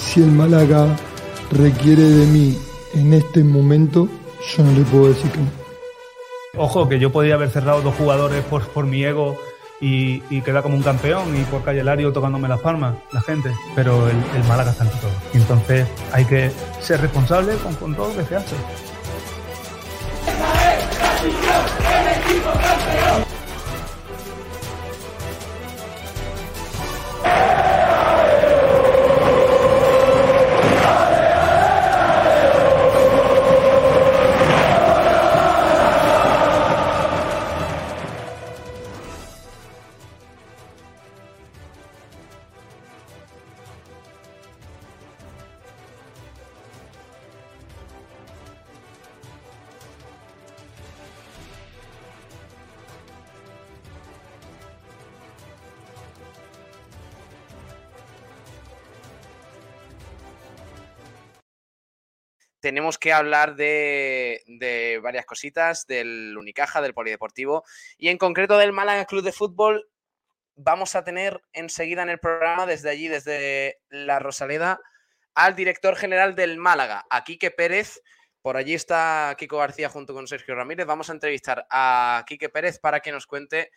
Si el Málaga requiere de mí en este momento, yo no le puedo decir que no. Ojo, que yo podía haber cerrado dos jugadores por, por mi ego y, y quedar como un campeón y por Calle Lario tocándome las palmas, la gente. Pero el, el Málaga está ante todo. Entonces hay que ser responsable con, con todo lo que se hace. Tenemos que hablar de, de, varias cositas, del Unicaja, del Polideportivo y en concreto del Málaga Club de Fútbol. Vamos a tener enseguida en el programa, desde allí, desde la Rosaleda, al director general del Málaga, a Quique Pérez. Por allí está Kiko García junto con Sergio Ramírez. Vamos a entrevistar a Quique Pérez para que nos cuente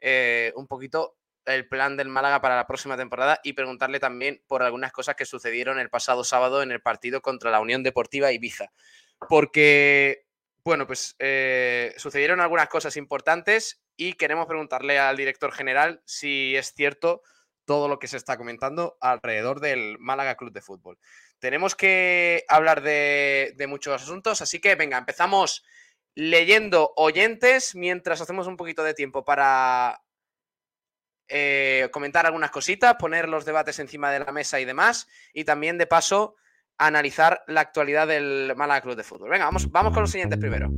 eh, un poquito el plan del Málaga para la próxima temporada y preguntarle también por algunas cosas que sucedieron el pasado sábado en el partido contra la Unión Deportiva Ibiza. Porque, bueno, pues eh, sucedieron algunas cosas importantes y queremos preguntarle al director general si es cierto todo lo que se está comentando alrededor del Málaga Club de Fútbol. Tenemos que hablar de, de muchos asuntos, así que venga, empezamos leyendo oyentes mientras hacemos un poquito de tiempo para eh, comentar algunas cositas, poner los debates encima de la mesa y demás, y también de paso analizar la actualidad del Málaga Club de Fútbol. Venga, vamos, vamos con los siguientes primero.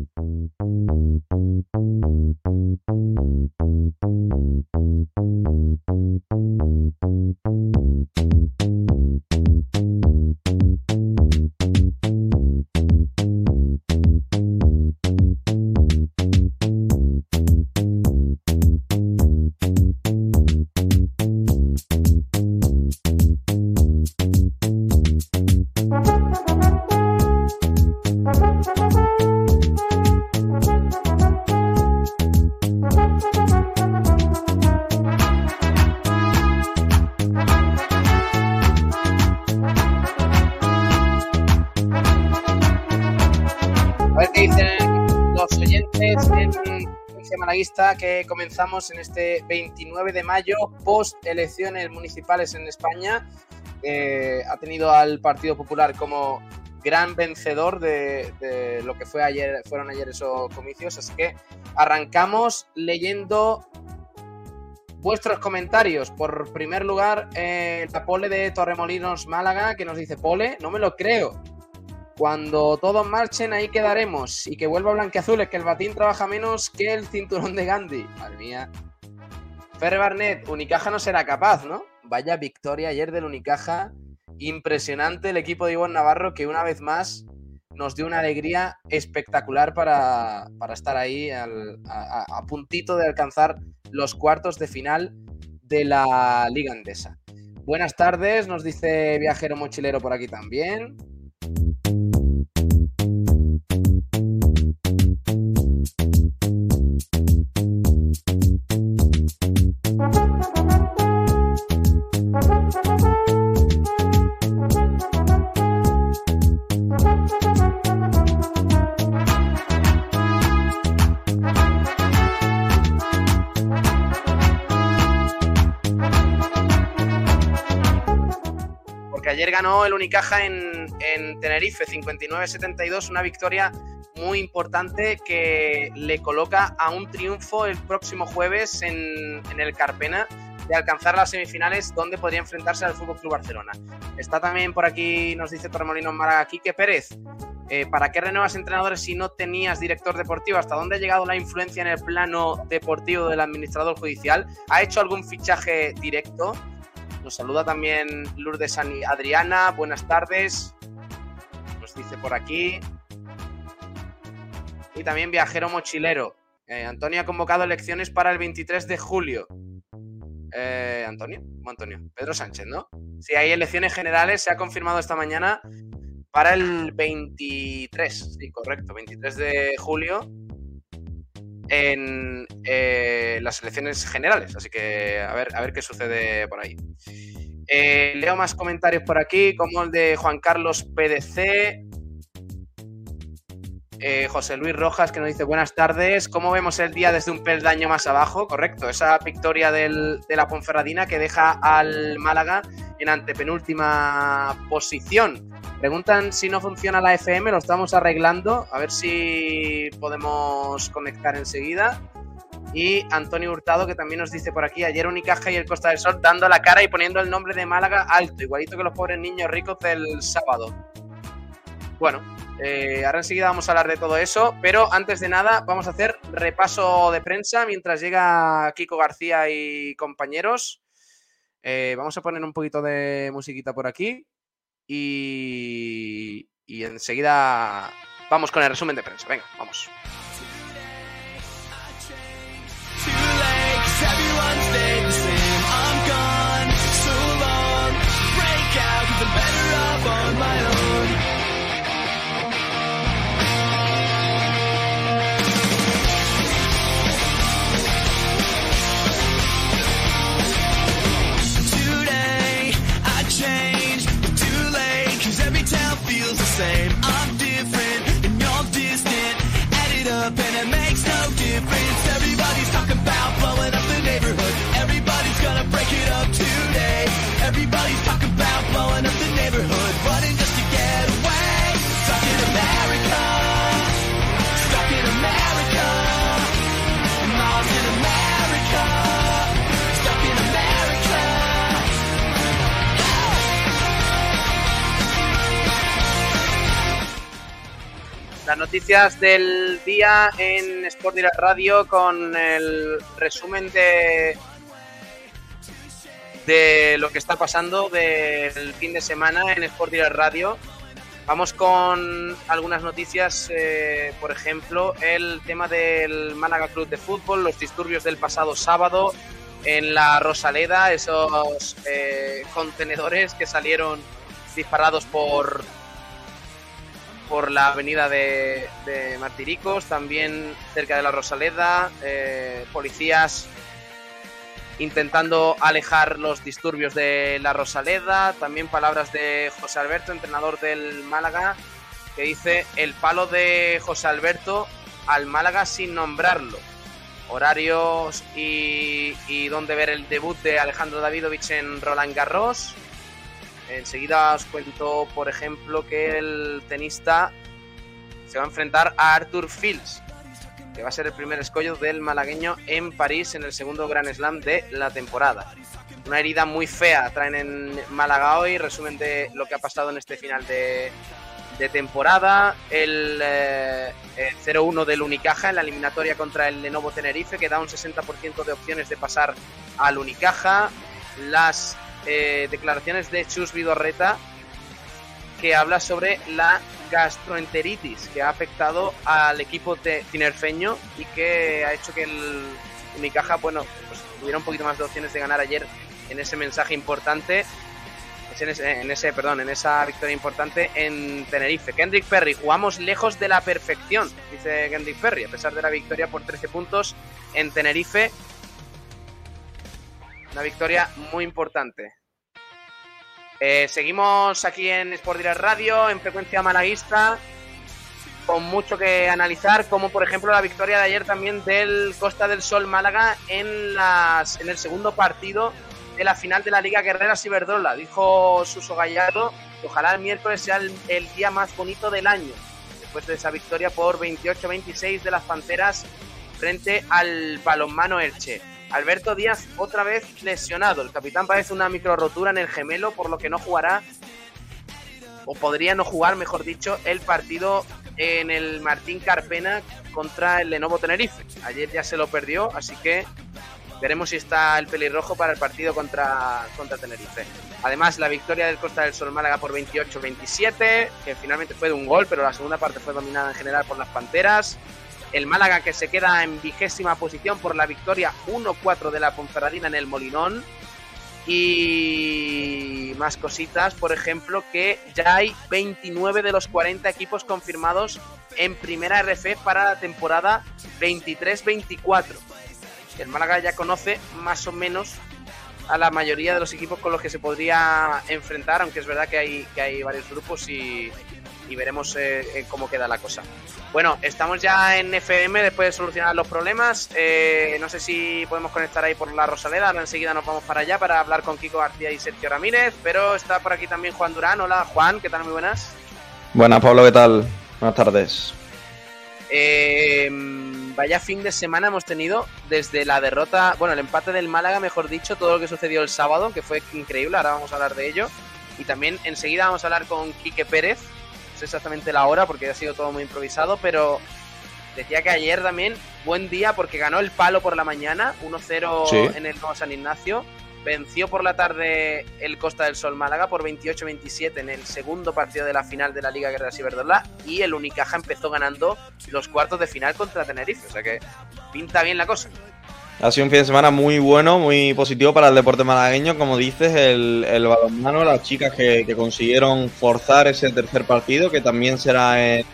Que comenzamos en este 29 de mayo, post elecciones municipales en España. Eh, ha tenido al Partido Popular como gran vencedor de, lo que fue ayer, fueron ayer esos comicios. Así que arrancamos leyendo vuestros comentarios. Por primer lugar, la Pole de Torremolinos Málaga, que nos dice, Pole, no me lo creo. Cuando todos marchen, ahí quedaremos. Y que vuelva Blanqueazules, que el batín trabaja menos que el cinturón de Gandhi. Madre mía. Ferre Barnet, Unicaja no será capaz, ¿no? Vaya victoria ayer del Unicaja. Impresionante el equipo de Ivonne Navarro, que una vez más nos dio una alegría espectacular para, para estar ahí a, puntito de alcanzar los cuartos de final de la Liga Andesa. Buenas tardes, nos dice Viajero Mochilero por aquí también. Ayer ganó el Unicaja en, en Tenerife 59-72, una victoria muy importante que le coloca a un triunfo el próximo jueves en, el Carpena de alcanzar las semifinales donde podría enfrentarse al Fútbol Club Barcelona. Está también por aquí, nos dice Torremolinos Málaga, Quique Pérez. Eh, ¿Para qué renuevas entrenadores si no tenías director deportivo? ¿Hasta dónde ha llegado la influencia en el plano deportivo del administrador judicial? ¿Ha hecho algún fichaje directo? Nos saluda también Lourdes Adriana. Buenas tardes. Dice por aquí. Y también viajero mochilero. Eh, Antonio ha convocado elecciones para el 23 de julio. Eh, Antonio, Antonio, Pedro Sánchez, ¿no? Si hay elecciones generales, se ha confirmado esta mañana para el 23, sí, correcto, 23 de julio en eh, las elecciones generales. Así que a ver, a ver qué sucede por ahí. Eh, leo más comentarios por aquí, como el de Juan Carlos PDC. Eh, José Luis Rojas que nos dice buenas tardes. ¿Cómo vemos el día desde un peldaño más abajo? Correcto, esa victoria de la Ponferradina que deja al Málaga en antepenúltima posición. Preguntan si no funciona la FM, lo estamos arreglando. A ver si podemos conectar enseguida. Y Antonio Hurtado, que también nos dice por aquí, ayer Unicaja y el Costa del Sol dando la cara y poniendo el nombre de Málaga alto, igualito que los pobres niños ricos del sábado. Bueno, eh, ahora enseguida vamos a hablar de todo eso, pero antes de nada vamos a hacer repaso de prensa mientras llega Kiko García y compañeros. Eh, vamos a poner un poquito de musiquita por aquí y, y enseguida vamos con el resumen de prensa. Venga, vamos. Las noticias del día en Sport Direct Radio con el resumen de de lo que está pasando del fin de semana en Sport Direct Radio. Vamos con algunas noticias, eh, por ejemplo, el tema del Málaga Club de Fútbol, los disturbios del pasado sábado en la Rosaleda, esos eh, contenedores que salieron disparados por, por la avenida de, Martiricos, también cerca de la Rosaleda, eh, policías intentando alejar los disturbios de la Rosaleda, también palabras de José Alberto, entrenador del Málaga, que dice el palo de José Alberto al Málaga sin nombrarlo. Horarios y, y dónde ver el debut de Alejandro Davidovich en Roland Garros. Enseguida os cuento, por ejemplo, que el tenista se va a enfrentar a Arthur Fields, que va a ser el primer escollo del malagueño en París en el segundo Grand Slam de la temporada. Una herida muy fea traen en Málaga hoy, resumen de lo que ha pasado en este final de, temporada. El, eh, el 0-1 del Unicaja en la eliminatoria contra el Lenovo Tenerife, que da un 60% de opciones de pasar al Unicaja. Las eh, declaraciones de Chus Vidorreta, que habla sobre la gastroenteritis que ha afectado al equipo de tinerfeño y que ha hecho que el Unicaja, bueno, pues tuviera un poquito más de opciones de ganar ayer en ese mensaje importante, en ese, en ese, perdón, en esa victoria importante en Tenerife. Kendrick Perry, jugamos lejos de la perfección, dice Kendrick Perry, a pesar de la victoria por 13 puntos en Tenerife. Una victoria muy importante. Eh, seguimos aquí en Sport Direct Radio, en frecuencia malaguista, con mucho que analizar, como por ejemplo la victoria de ayer también del Costa del Sol Málaga en, las, el segundo partido de la final de la Liga Guerreras Iberdrola. Dijo Suso Gallardo que ojalá el miércoles sea el, el día más bonito del año, después de esa victoria por 28-26 de las Panteras frente al balonmano Elche. Alberto Díaz otra vez lesionado. El capitán parece una micro rotura en el gemelo, por lo que no jugará, o podría no jugar, mejor dicho, el partido en el Martín Carpena contra el Lenovo Tenerife. Ayer ya se lo perdió, así que veremos si está el pelirrojo para el partido contra, contra Tenerife. Además, la victoria del Costa del Sol Málaga por 28-27, que finalmente fue de un gol, pero la segunda parte fue dominada en general por las Panteras. El Málaga que se queda en vigésima posición por la victoria 1-4 de la Ponferradina en el Molinón. Y más cositas, por ejemplo, que ya hay 29 de los 40 equipos confirmados en primera RF para la temporada 23-24. El Málaga ya conoce más o menos a la mayoría de los equipos con los que se podría enfrentar, aunque es verdad que hay, que hay varios grupos y, veremos eh, eh, cómo queda la cosa. Bueno, estamos ya en FM después de solucionar los problemas. Eh, no sé si podemos conectar ahí por la Rosaleda. Ahora enseguida nos vamos para allá para hablar con Kiko García y Sergio Ramírez. Pero está por aquí también Juan Durán. Hola Juan, ¿qué tal? Muy buenas. Buenas, Pablo, ¿qué tal? Buenas tardes. Eh, vaya fin de semana hemos tenido desde la derrota, bueno, el empate del Málaga, mejor dicho, todo lo que sucedió el sábado, que fue increíble, ahora vamos a hablar de ello. Y también enseguida vamos a hablar con Quique Pérez, sé exactamente la hora porque ha sido todo muy improvisado, pero decía que ayer también buen día porque ganó el palo por la mañana, 1-0 en el Nuevo San Ignacio. Venció por la tarde el Costa del Sol Málaga por 28-27 en el segundo partido de la final de la Liga Guerreras Iberdrola y el Unicaja empezó ganando los cuartos de final contra Tenerife, o sea que pinta bien la cosa. Ha sido un fin de semana muy bueno, muy positivo para el deporte malagueño, como dices, el, balonmano, las chicas que, consiguieron forzar ese tercer partido, que también será en,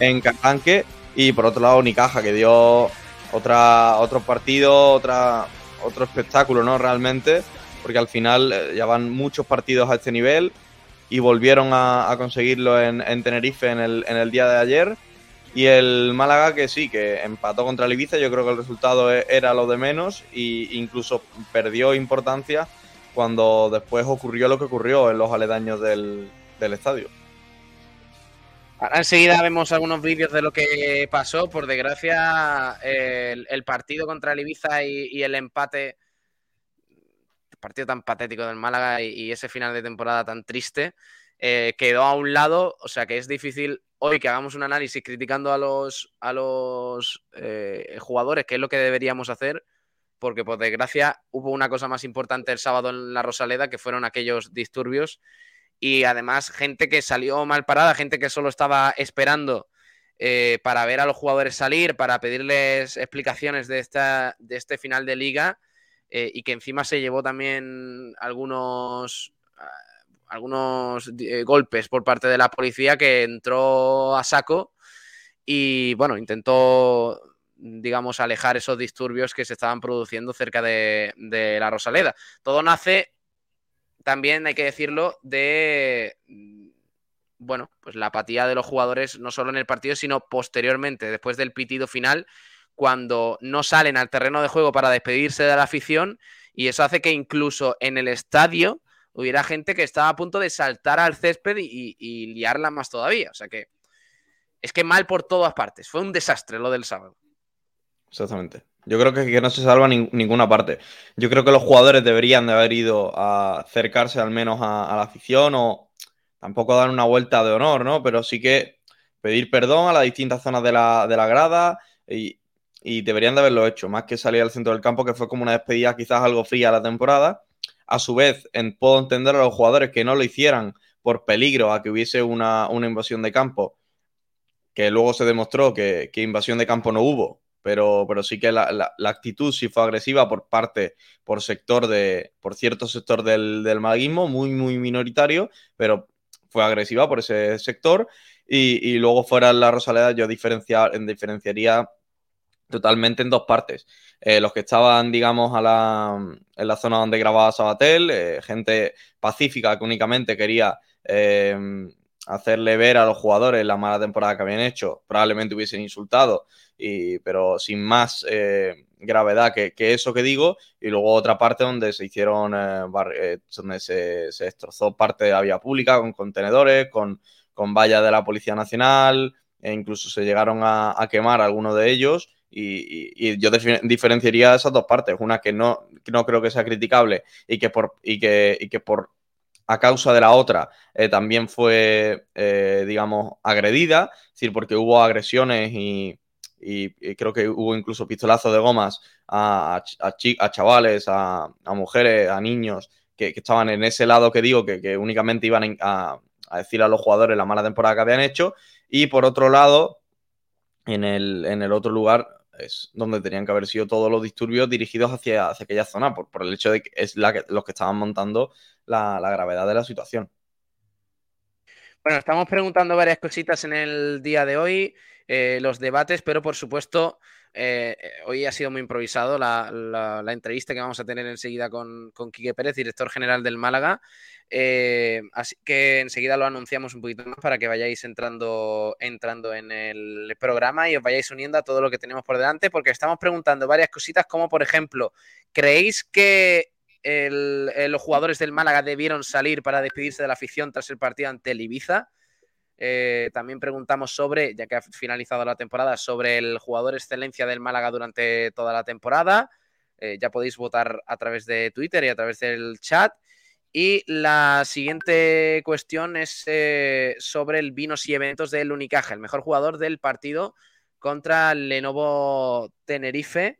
en Carranque, y por otro lado Unicaja, que dio otra, otro partido, otra, otro espectáculo, ¿no? Realmente, porque al final eh, ya van muchos partidos a este nivel y volvieron a, conseguirlo en, Tenerife en el, en el, día de ayer. Y el Málaga que sí, que empató contra el Ibiza, yo creo que el resultado e, era lo de menos e incluso perdió importancia cuando después ocurrió lo que ocurrió en los aledaños del, estadio. Ahora enseguida vemos algunos vídeos de lo que pasó. Por desgracia, el, partido contra el Ibiza y, el empate, el partido tan patético del Málaga y, ese final de temporada tan triste, eh, quedó a un lado. O sea que es difícil hoy que hagamos un análisis criticando a los, a los eh, jugadores, que es lo que deberíamos hacer, porque por desgracia hubo una cosa más importante el sábado en la Rosaleda, que fueron aquellos disturbios. Y además gente que salió mal parada, gente que solo estaba esperando eh, para ver a los jugadores salir, para pedirles explicaciones de, esta, de este final de liga eh, y que encima se llevó también algunos, algunos eh, golpes por parte de la policía que entró a saco y bueno, intentó digamos, alejar esos disturbios que se estaban produciendo cerca de, de la Rosaleda. Todo nace también hay que decirlo de mm, bueno, pues la apatía de los jugadores no solo en el partido, sino posteriormente, después del pitido final, cuando no salen al terreno de juego para despedirse de la afición y eso hace que incluso en el estadio hubiera gente que estaba a punto de saltar al césped y, y liarla más todavía. O sea que es que mal por todas partes. Fue un desastre lo del sábado. Exactamente. Yo creo que, no se salva ninguna parte. Yo creo que los jugadores deberían de haber ido a acercarse al menos a, la afición o tampoco dar una vuelta de honor, ¿no? Pero sí que pedir perdón a las distintas zonas de la, grada y, deberían de haberlo hecho, más que salir al centro del campo, que fue como una despedida quizás algo fría a la temporada. A su vez, en, puedo entender a los jugadores que no lo hicieran por peligro a que hubiese una, invasión de campo, que luego se demostró que invasión de campo no hubo, pero, pero sí que la, actitud sí fue agresiva por parte, por sector de, por cierto sector del, del muy, muy minoritario, pero fue agresiva por ese sector. Y, luego fuera la Rosaleda yo diferenciar, diferenciaría totalmente en dos partes. Eh, los que estaban, digamos, a la, en la zona donde grababa Sabatel, eh, gente pacífica que únicamente quería eh, hacerle ver a los jugadores la mala temporada que habían hecho, probablemente hubiesen insultado, y, pero sin más gravedad que, eso que digo, y luego otra parte donde se hicieron, eh, donde se, destrozó parte de la vía pública con contenedores, con, con vallas de la Policía Nacional, e incluso se llegaron a, quemar algunos de ellos, Y, yo diferenciaría esas dos partes. Una que no, no creo que sea criticable y que por, y que, y que por a causa de la otra eh, también fue, eh, digamos, agredida, es decir, porque hubo agresiones y, creo que hubo incluso pistolazos de gomas a, a, chavales, a, mujeres, a niños que, estaban en ese lado que digo, que, únicamente iban a, decir a los jugadores la mala temporada que habían hecho, y por otro lado, en el, en el otro lugar es donde tenían que haber sido todos los disturbios dirigidos hacia, hacia aquella zona, por, por, el hecho de que es la que, los que estaban montando la, gravedad de la situación. Bueno, estamos preguntando varias cositas en el día de hoy, eh, los debates, pero por supuesto, eh, hoy ha sido muy improvisado la, entrevista que vamos a tener enseguida con, con Quique Pérez, director general del Málaga. Eh, así que enseguida lo anunciamos un poquito más para que vayáis entrando, entrando en el programa y os vayáis uniendo a todo lo que tenemos por delante, porque estamos preguntando varias cositas, como por ejemplo, ¿creéis que eh, los jugadores del Málaga debieron salir para despedirse de la afición tras el partido ante el Ibiza. Eh, también preguntamos sobre, ya que ha finalizado la temporada, sobre el jugador excelencia del Málaga durante toda la temporada. Eh, ya podéis votar a través de Twitter y a través del chat. Y la siguiente cuestión es sobre el vinos y eventos del Unicaja, el mejor jugador del partido contra Lenovo Tenerife.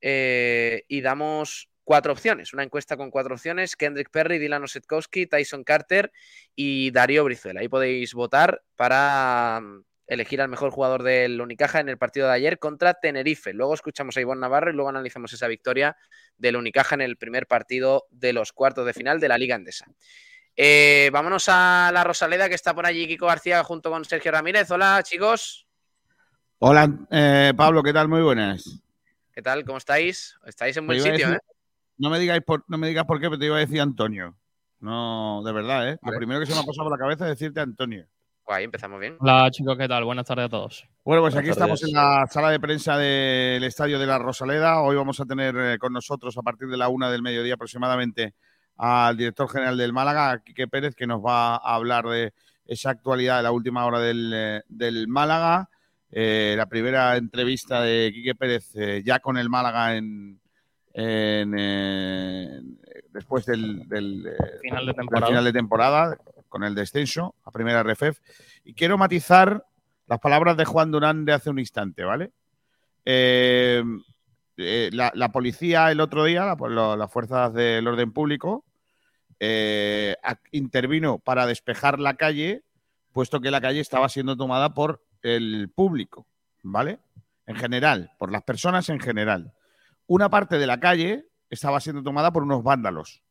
y damos cuatro opciones, una encuesta con cuatro opciones, Kendrick Perry, Dylan Osetkowski, Tyson Carter y Darío Brizuela. Ahí podéis votar para mm, elegir al mejor jugador del Unicaja en el partido de ayer contra Tenerife. Luego escuchamos a Ivonne Navarro y luego analizamos esa victoria del Unicaja en el primer partido de los cuartos de final de la Liga Endesa. Eh, vámonos a la Rosaleda, que está por allí Kiko García junto con Sergio Ramírez. Hola, chicos. Hola, eh, Pablo, ¿qué tal? Muy buenas. ¿Qué tal? ¿Cómo estáis? Estáis en buen sitio, ¿eh? No me, digáis por, no me digas por qué, pero te iba a decir Antonio. No, de verdad, ¿eh? Lo primero que se me ha pasado por la cabeza es decirte Antonio. Guay, empezamos bien. Hola chicos, ¿qué tal? Buenas tardes a todos. Bueno, pues aquí estamos en la sala de prensa del Estadio de la Rosaleda. Hoy vamos a tener eh, con nosotros a partir de la una del mediodía aproximadamente al director general del Málaga, Quique Pérez, que nos va a hablar de esa actualidad de la última hora del, eh, Málaga. Eh, la primera entrevista de Quique Pérez ya con el Málaga en, después del, eh, final, de final, de temporada. con el descenso a primera RFF. Y quiero matizar las palabras de Juan Durán de hace un instante, ¿vale? Eh, eh, la, policía el otro día, las fuerzas del orden público, intervino para despejar la calle, puesto que la calle estaba siendo tomada por el público, ¿vale? En general, por las personas en general una parte de la calle estaba siendo tomada por unos vándalos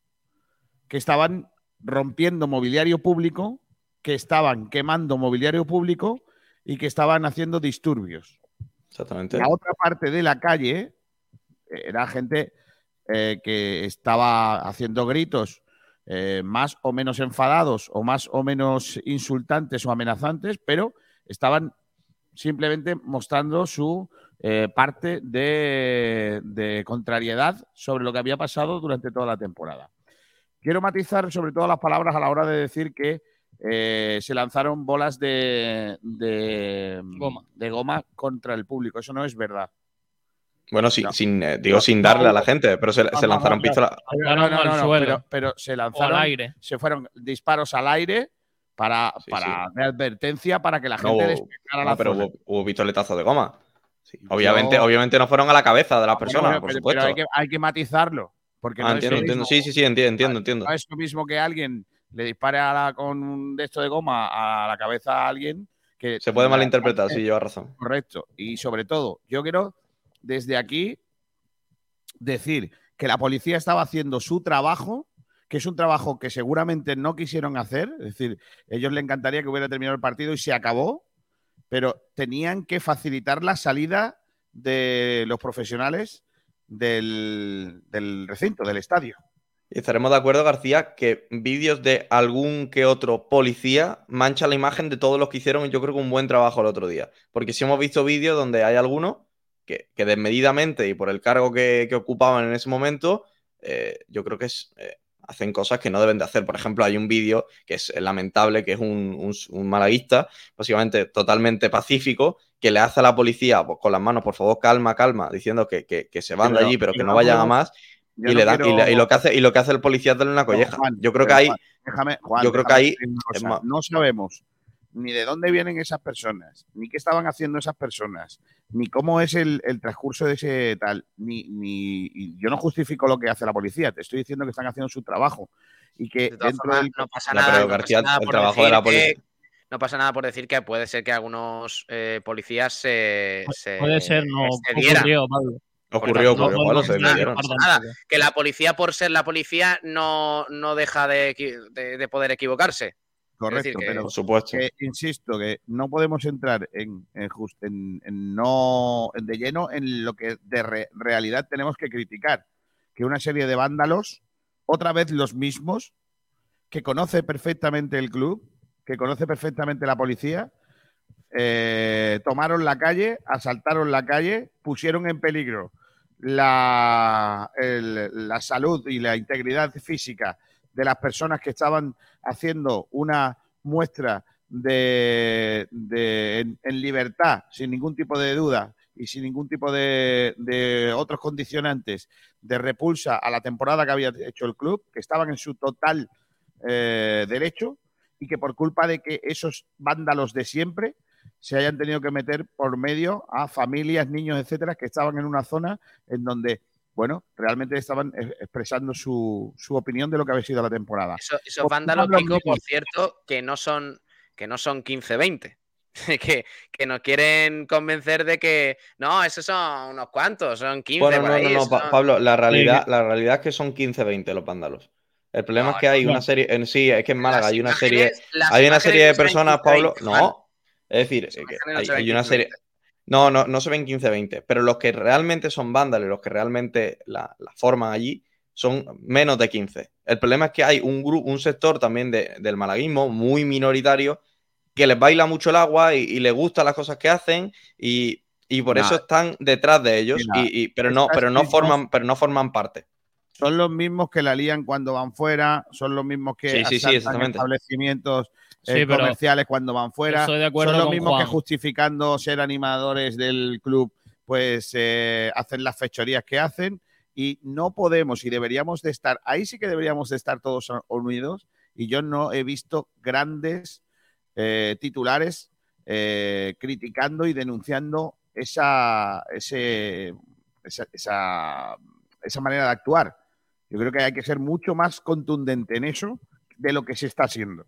que estaban rompiendo mobiliario público, que estaban quemando mobiliario público y que estaban haciendo disturbios. Exactamente. La otra parte de la calle era gente eh, que estaba haciendo gritos eh, más o menos enfadados o más o menos insultantes o amenazantes, pero estaban simplemente mostrando su eh, parte de, contrariedad sobre lo que había pasado durante toda la temporada. Quiero matizar sobre todo las palabras a la hora de decir que eh, se lanzaron bolas de, goma. de goma contra el público. Eso no es verdad. Bueno, sí, sin, eh, digo sin darle a la gente, pero se, lanzaron pistolas. No, no, no, pero, se lanzaron. Al aire. Se fueron disparos al aire para, para de advertencia para que la gente no, la pero Hubo, hubo pistoletazos de goma obviamente, obviamente no fueron a la cabeza de las personas, por supuesto. Pero hay, que, matizarlo. Porque ah, entiendo, entiendo. Sí, sí, sí, entiendo, entiendo. No es lo mismo que alguien le dispare con un de esto de goma a la cabeza a alguien que. Se puede malinterpretar, sí, lleva razón. Correcto. Y sobre todo, yo quiero desde aquí decir que la policía estaba haciendo su trabajo, que es un trabajo que seguramente no quisieron hacer. Es decir, ellos le encantaría que hubiera terminado el partido y se acabó pero tenían que facilitar la salida de los profesionales del, recinto, del estadio. Y estaremos de acuerdo, García, que vídeos de algún que otro policía mancha la imagen de todos los que hicieron, yo creo que un buen trabajo el otro día. Porque si hemos visto vídeos donde hay algunos que, desmedidamente y por el cargo que, ocupaban en ese momento, eh, yo creo que es eh, hacen cosas que no deben de hacer. Por ejemplo, hay un vídeo que es lamentable, que es un, un, malaguista, básicamente totalmente pacífico, que le hace a la policía pues, con las manos, por favor, calma, calma, diciendo que, se van de allí, pero que no vayan a más. Y, le dan, y, lo que hace, y lo que hace el policía es darle una colleja. yo creo que ahí. Déjame, yo creo que ahí. No sabemos ni de dónde vienen esas personas, ni qué estaban haciendo esas personas, ni cómo es el, transcurso de ese tal, ni, ni yo no justifico lo que hace la policía, te estoy diciendo que están haciendo su trabajo y que dentro no pasa nada, no pasa nada el trabajo de la policía. no pasa nada por decir que puede ser que algunos eh, policías se, Puede ser, no ocurrió, Ocurrió, ocurrió, se nada, Que la policía, por ser la policía, no, no deja de poder equivocarse. Correcto, pero por supuesto. insisto que no podemos entrar en, en, no de lleno en lo que de realidad tenemos que criticar, que una serie de vándalos, otra vez los mismos, que conoce perfectamente el club, que conoce perfectamente la policía, eh, tomaron la calle, asaltaron la calle, pusieron en peligro la, la salud y la integridad física de las personas que estaban haciendo una muestra de, en, libertad, sin ningún tipo de duda y sin ningún tipo de, otros condicionantes de repulsa a la temporada que había hecho el club, que estaban en su total eh, derecho y que por culpa de que esos vándalos de siempre se hayan tenido que meter por medio a familias, niños, etcétera, que estaban en una zona en donde bueno, realmente estaban e-, expresando su, opinión de lo que había sido la temporada. esos vándalos, por cierto, que no son, que no son 15-20. Que, que, nos quieren convencer de que no, esos son unos cuantos, son 15. Bueno, no, no, no, Pablo, la realidad, la realidad es que son 15-20 los vándalos. El problema es que hay una serie, en sí, es que en Málaga hay una serie, hay una serie de personas, Pablo, no, es decir, hay, una serie, no, no, no se ven 15-20, pero los que realmente son vándalos, los que realmente la, forman allí, son menos de 15. El problema es que hay un, grupo, un sector también del malaguismo muy minoritario que les baila mucho el agua y, les gustan las cosas que hacen y, por eso están detrás de ellos, y, pero, no, pero, no forman, pero no forman parte. Son los mismos que la lían cuando van fuera, son los mismos que sí, sí, establecimientos eh, comerciales cuando van fuera. Son los mismos que justificando ser animadores del club, pues eh, hacen las fechorías que hacen y no podemos y deberíamos de estar, ahí sí que deberíamos de estar todos unidos y yo no he visto grandes eh, titulares criticando y denunciando esa, ese, esa, esa manera de actuar. Yo creo que hay que ser mucho más contundente en eso de lo que se está haciendo.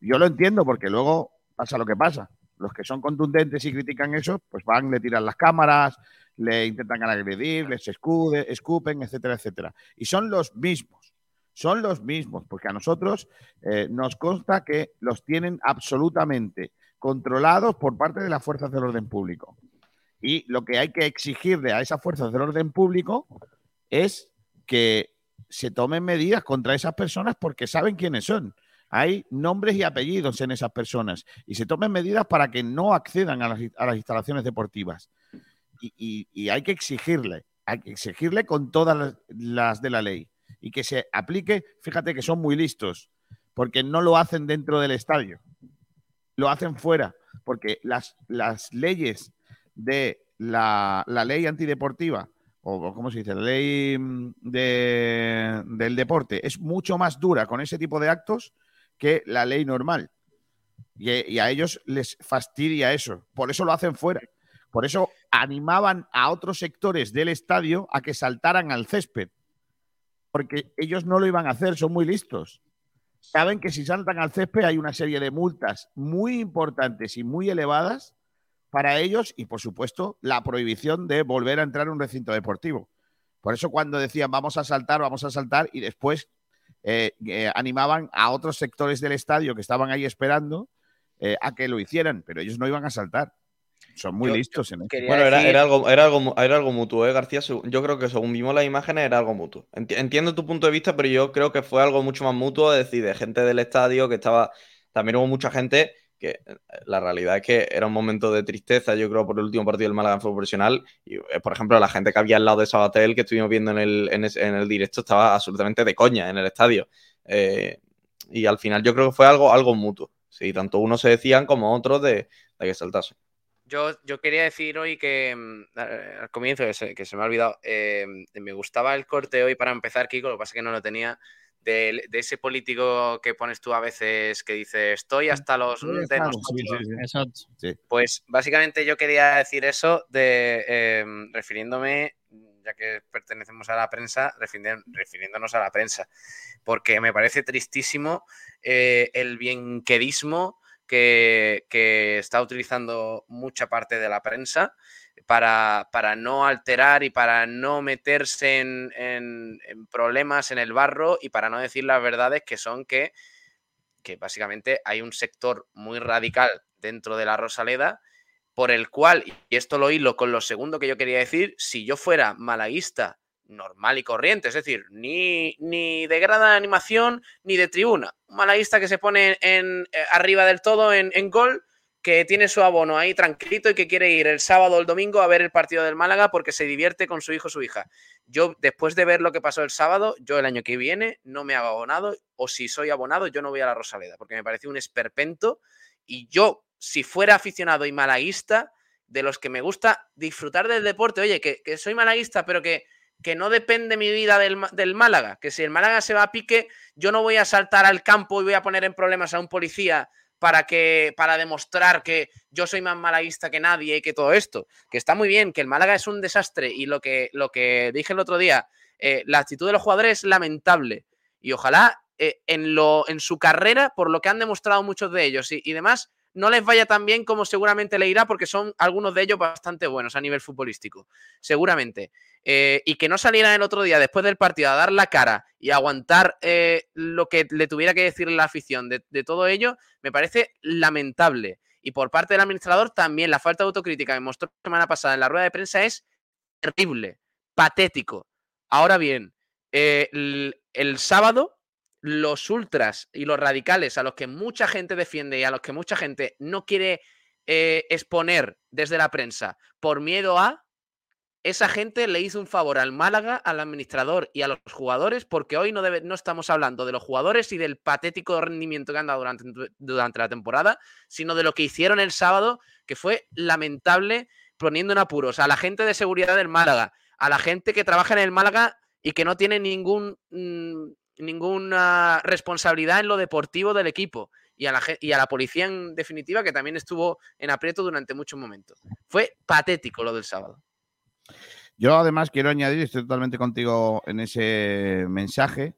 Yo lo entiendo porque luego pasa lo que pasa. Los que son contundentes y critican eso, pues van, le tiran las cámaras, le intentan agredir, les escude, escupen, etcétera, etcétera. Y son los mismos, son los mismos, porque a nosotros eh, nos consta que los tienen absolutamente controlados por parte de las fuerzas del orden público. Y lo que hay que exigirle a esas fuerzas del orden público es que se tomen medidas contra esas personas porque saben quiénes son hay nombres y apellidos en esas personas y se tomen medidas para que no accedan a las, instalaciones deportivas. Y, hay que exigirle, hay que exigirle con todas las, de la ley y que se aplique, fíjate que son muy listos, porque no lo hacen dentro del estadio, lo hacen fuera, porque las, las leyes de la, ley antideportiva o ¿cómo se dice? La ley mm, del deporte es mucho más dura con ese tipo de actos que la ley normal. Y, a ellos les fastidia eso. Por eso lo hacen fuera. Por eso animaban a otros sectores del estadio a que saltaran al césped. Porque ellos no lo iban a hacer, son muy listos. Saben que si saltan al césped hay una serie de multas muy importantes y muy elevadas para ellos y, por supuesto, la prohibición de volver a entrar en un recinto deportivo. Por eso cuando decían vamos a saltar, vamos a saltar y después eh, eh, animaban a otros sectores del estadio que estaban ahí esperando eh, a que lo hicieran, pero ellos no iban a saltar. Son muy listos en Bueno, era, algo, era, algo, era algo mutuo, ¿eh, García? Yo creo que según vimos las imágenes era algo mutuo. Entiendo tu punto de vista, pero yo creo que fue algo mucho más mutuo, es decir, de gente del estadio que estaba. También hubo mucha gente que eh, la realidad es que era un momento de tristeza, yo creo, por el último partido del Málaga en fútbol profesional. Y, eh, por ejemplo, la gente que había al lado de Sabatel, que estuvimos viendo en el, en, el directo, estaba absolutamente de coña en el estadio. Eh, y al final yo creo que fue algo, algo mutuo. Sí, tanto unos se decían como otros de, que saltase. Yo, yo quería decir hoy que mm, al comienzo, que se, que se me ha olvidado, me gustaba el corte hoy para empezar, Kiko, lo que pasa es que no lo tenía, de, de ese político que pones tú a veces que dice estoy hasta los de nosotros. Pues básicamente yo quería decir eso de eh, refiriéndome, ya que pertenecemos a la prensa, refiriéndonos a la prensa, porque me parece tristísimo eh, el bienquedismo que, que está utilizando mucha parte de la prensa para, para no alterar y para no meterse en, en- problemas en el barro y para no decir las verdades que son que, que básicamente hay un sector muy radical dentro de la Rosaleda por el cual, y esto lo hilo con lo segundo que yo quería decir, si yo fuera malaguista normal y corriente, es decir, ni, ni de grada de animación ni de tribuna, un malaguista que se pone en, eh, arriba del todo en, en gol, que tiene su abono ahí tranquilito y que quiere ir el sábado o el domingo a ver el partido del Málaga porque se divierte con su hijo o su hija. Yo, después de ver lo que pasó el sábado, yo el año que viene no me hago abonado, o si soy abonado, yo no voy a la Rosaleda, porque me pareció un esperpento. Y yo, si fuera aficionado y malaguista, de los que me gusta disfrutar del deporte, oye, que, que soy malaguista, pero que, que no depende mi vida del, del Málaga, que si el Málaga se va a pique, yo no voy a saltar al campo y voy a poner en problemas a un policía para que para demostrar que yo soy más malaguista que nadie y que todo esto, que está muy bien, que el Málaga es un desastre y lo que, lo que dije el otro día, eh, la actitud de los jugadores es lamentable y ojalá eh, en, lo, en su carrera, por lo que han demostrado muchos de ellos y, y demás, no les vaya tan bien como seguramente le irá porque son algunos de ellos bastante buenos a nivel futbolístico, seguramente. Eh, y que no salieran el otro día después del partido a dar la cara y aguantar eh, lo que le tuviera que decir la afición de, todo ello, me parece lamentable. Y por parte del administrador también la falta de autocrítica que mostró la semana pasada en la rueda de prensa es terrible, patético. Ahora bien, eh, el sábado los ultras y los radicales a los que mucha gente defiende y a los que mucha gente no quiere eh, exponer desde la prensa por miedo a, esa gente le hizo un favor al Málaga, al administrador y a los jugadores, porque hoy no, no estamos hablando de los jugadores y del patético rendimiento que han dado durante, durante la temporada, sino de lo que hicieron el sábado, que fue lamentable, poniendo en apuros a la gente de seguridad del Málaga, a la gente que trabaja en el Málaga y que no tiene ningún, mm, ninguna responsabilidad en lo deportivo del equipo. Y a, la, y a la policía, en definitiva, que también estuvo en aprieto durante muchos momentos. Fue patético lo del sábado. Yo además quiero añadir, estoy totalmente contigo en ese mensaje,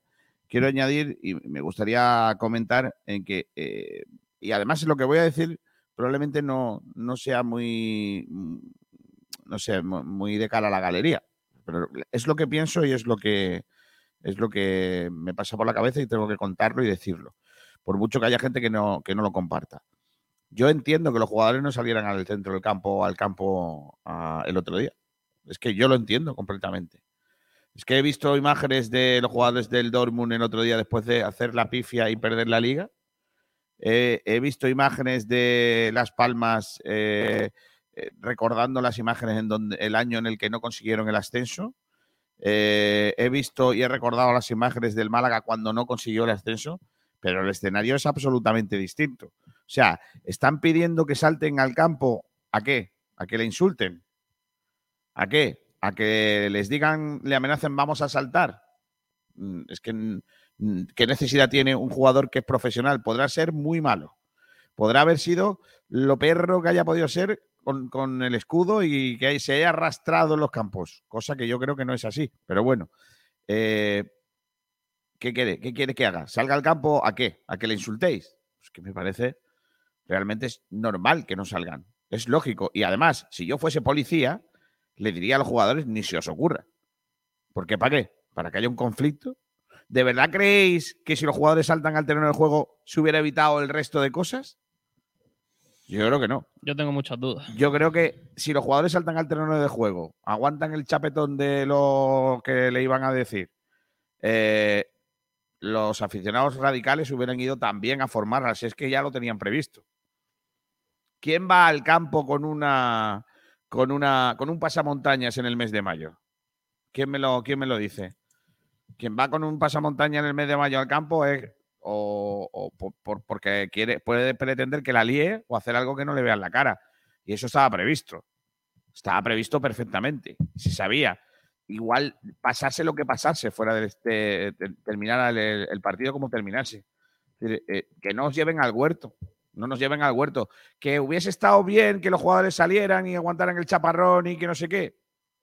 quiero añadir y me gustaría comentar en que, eh, y además lo que voy a decir probablemente no, no sea muy, no sé, mu- muy de cara a la galería, pero es lo que pienso y es lo que, es lo que me pasa por la cabeza y tengo que contarlo y decirlo, por mucho que haya gente que no, que no lo comparta. Yo entiendo que los jugadores no salieran al centro del campo, al campo ah, el otro día. Es que yo lo entiendo completamente. Es que he visto imágenes de los jugadores del Dortmund el otro día después de hacer la pifia y perder la liga. Eh, he visto imágenes de Las Palmas eh, eh, recordando las imágenes en donde el año en el que no consiguieron el ascenso. Eh, he visto y he recordado las imágenes del Málaga cuando no consiguió el ascenso, pero el escenario es absolutamente distinto. O sea, están pidiendo que salten al campo. ¿A qué? ¿A que le insulten? ¿A qué? ¿A que les digan, le amenacen, vamos a saltar? Mm, Es que, mm, ¿qué necesidad tiene un jugador que es profesional? Podrá ser muy malo. Podrá haber sido lo perro que haya podido ser con, el escudo y que se haya arrastrado en los campos, cosa que yo creo que no es así. Pero bueno, eh, ¿qué quiere? ¿Qué quiere que haga? ¿Salga al campo a qué? ¿A que le insultéis? Pues que me parece realmente es normal que no salgan. Es lógico. Y además, si yo fuese policía, le diría a los jugadores, ni se os ocurra. ¿Por qué? ¿Para qué? ¿Para que haya un conflicto? ¿De verdad creéis que si los jugadores saltan al terreno del juego se hubiera evitado el resto de cosas? Yo creo que no. Yo tengo muchas dudas. Yo creo que si los jugadores saltan al terreno de juego, aguantan el chapetón de lo que le iban a decir, eh, los aficionados radicales hubieran ido también a formar, así es que ya lo tenían previsto. ¿Quién va al campo con una con una con un pasamontañas en el mes de mayo? ¿Quién me lo, quién me lo dice? Quien va con un pasamontañas en el mes de mayo al campo es o, por- por- porque quiere, puede pretender que la líe o hacer algo que no le vean la cara. Y eso estaba previsto. Estaba previsto perfectamente. Se sabía. Igual pasase lo que pasase fuera de, este, terminar el, partido como terminarse. Eh, que no os lleven al huerto. No nos lleven al huerto. Que hubiese estado bien que los jugadores salieran y aguantaran el chaparrón y que no sé qué.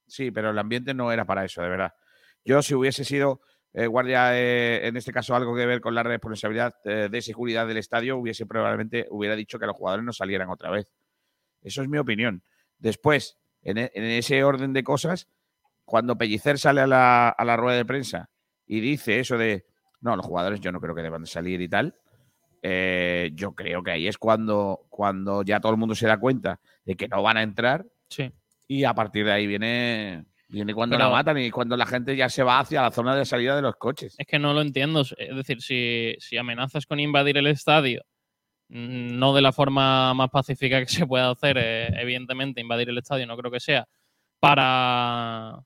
Sí, pero el ambiente no era para eso, de verdad. Yo, si hubiese sido eh, guardia, eh, en este caso algo que ver con la responsabilidad eh, de seguridad del estadio, hubiese probablemente hubiera dicho que los jugadores no salieran otra vez. Eso es mi opinión. Después, en, e, ese orden de cosas, cuando Pellicer sale a la, a la, rueda de prensa y dice eso de, no, los jugadores yo no creo que deban salir y tal, yo creo que ahí es cuando, cuando ya todo el mundo se da cuenta de que no van a entrar. Sí. Y a partir de ahí viene Viene cuando la matan y cuando la gente ya se va hacia la zona de salida de los coches. Es que no lo entiendo. Es decir, si, amenazas con invadir el estadio, mm, no de la forma más pacífica que se pueda hacer, eh, evidentemente, invadir el estadio no creo que sea, para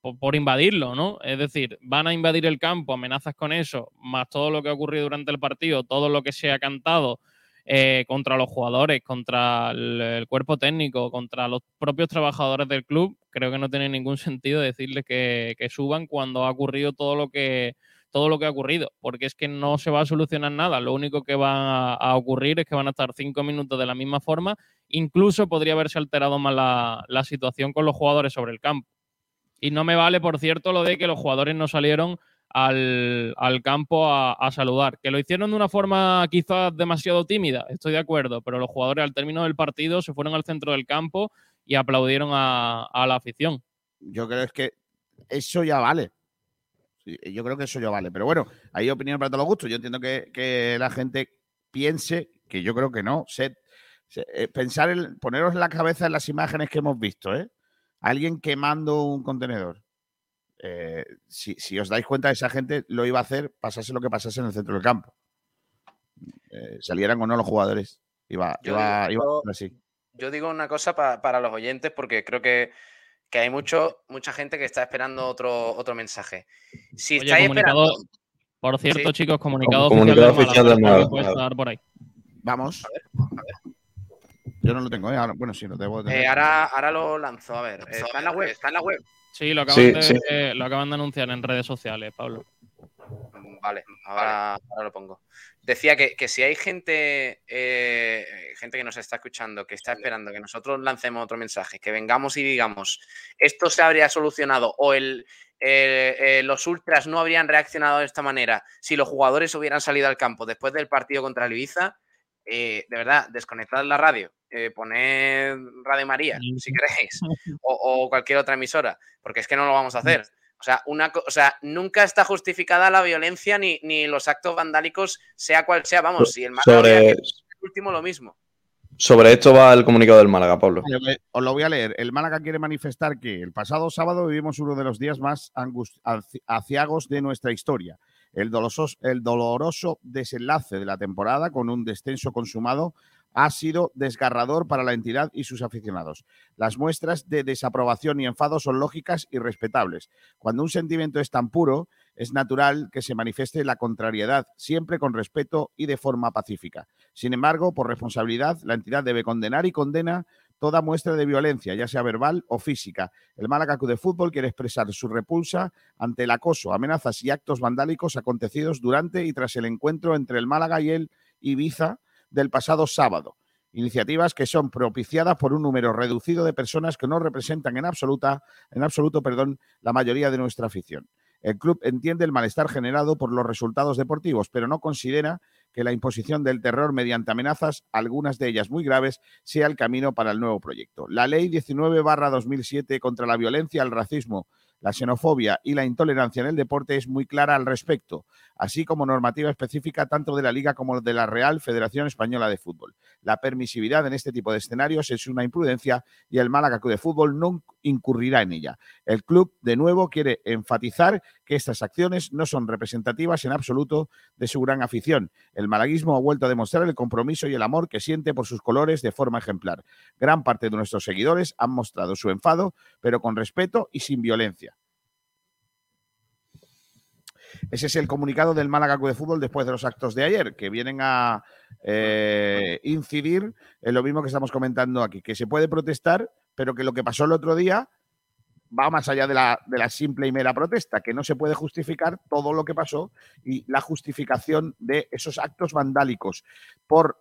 por, invadirlo, ¿no? Es decir, van a invadir el campo, amenazas con eso, más todo lo que ha ocurrido durante el partido, todo lo que se ha cantado, eh, contra los jugadores, contra el, cuerpo técnico, contra los propios trabajadores del club, creo que no tiene ningún sentido decirles que, suban cuando ha ocurrido todo lo que todo lo que ha ocurrido, porque es que no se va a solucionar nada. Lo único que va a, ocurrir es que van a estar cinco minutos de la misma forma. Incluso podría haberse alterado más la, la situación con los jugadores sobre el campo. Y no me vale, por cierto, lo de que los jugadores no salieron al, campo a, saludar. Que lo hicieron de una forma quizás demasiado tímida, estoy de acuerdo, pero los jugadores al término del partido se fueron al centro del campo y aplaudieron a, la afición. Yo creo que eso ya vale. yo creo que eso ya vale. Pero bueno, hay opinión para todos los gustos. Yo entiendo que, la gente piense, que yo creo que no. Eh, pensar, en, poneros la cabeza en las imágenes que hemos visto, ¿eh? Alguien quemando un contenedor eh, si, os dais cuenta, esa gente lo iba a hacer, pasase lo que pasase en el centro del campo. Eh, salieran o no los jugadores. Iba, yo, digo, así. Yo digo una cosa para los oyentes, porque creo que, hay mucho, mucha gente que está esperando otro, otro mensaje. Si estáis esperando. Por cierto, chicos, comunicado, oficial, del por ahí. Vamos. Yo no lo tengo, ¿eh? bueno, sí, lo debo tener. ahora, ahora lo lanzo, a ver. Está en la web, está en la web. Sí, lo acaban, de, lo acaban de anunciar en redes sociales, Pablo. Vale, ahora, lo pongo. Decía que, si hay gente, eh, gente que nos está escuchando, que está esperando que nosotros lancemos otro mensaje, que vengamos y digamos, esto se habría solucionado o el, eh, los ultras no habrían reaccionado de esta manera si los jugadores hubieran salido al campo después del partido contra el Ibiza, eh, de verdad, desconectad la radio, eh, poned Radio María, si queréis, o, cualquier otra emisora, porque es que no lo vamos a hacer. O sea, una, o sea nunca está justificada la violencia ni, ni, los actos vandálicos, sea cual sea. Vamos, si el Málaga último lo mismo. Sobre esto va el comunicado del Málaga, Pablo. Os lo voy a leer. El Málaga quiere manifestar que el pasado sábado vivimos uno de los días más aciagos de nuestra historia el doloroso, desenlace de la temporada con un descenso consumado ha sido desgarrador para la entidad y sus aficionados. Las muestras de desaprobación y enfado son lógicas y respetables. Cuando un sentimiento es tan puro, es natural que se manifieste la contrariedad, siempre con respeto y de forma pacífica. Sin embargo, por responsabilidad, la entidad debe condenar y condena toda muestra de violencia, ya sea verbal o física. El Málaga Club de Fútbol quiere expresar su repulsa ante el acoso, amenazas y actos vandálicos acontecidos durante y tras el encuentro entre el Málaga y el Ibiza del pasado sábado. Iniciativas que son propiciadas por un número reducido de personas que no representan en absoluta, en absoluto, perdón, la mayoría de nuestra afición. El club entiende el malestar generado por los resultados deportivos, pero no considera que la imposición del terror mediante amenazas, algunas de ellas muy graves, sea el camino para el nuevo proyecto. La Ley 19-2007 contra la violencia, el racismo, la xenofobia y la intolerancia en el deporte es muy clara al respecto, así como normativa específica tanto de la Liga como de la Real Federación Española de Fútbol. La permisividad en este tipo de escenarios es una imprudencia y el Málaga Club de Fútbol no incurrirá en ella. El club, de nuevo, quiere enfatizar que estas acciones no son representativas en absoluto de su gran afición. El malaguismo ha vuelto a demostrar el compromiso y el amor que siente por sus colores de forma ejemplar. Gran parte de nuestros seguidores han mostrado su enfado, pero con respeto y sin violencia. Ese es el comunicado del Málaga de Fútbol después de los actos de ayer, que vienen a eh, incidir en lo mismo que estamos comentando aquí, que se puede protestar, pero que lo que pasó el otro día va más allá de la, de la, simple y mera protesta, que no se puede justificar todo lo que pasó y la justificación de esos actos vandálicos. Por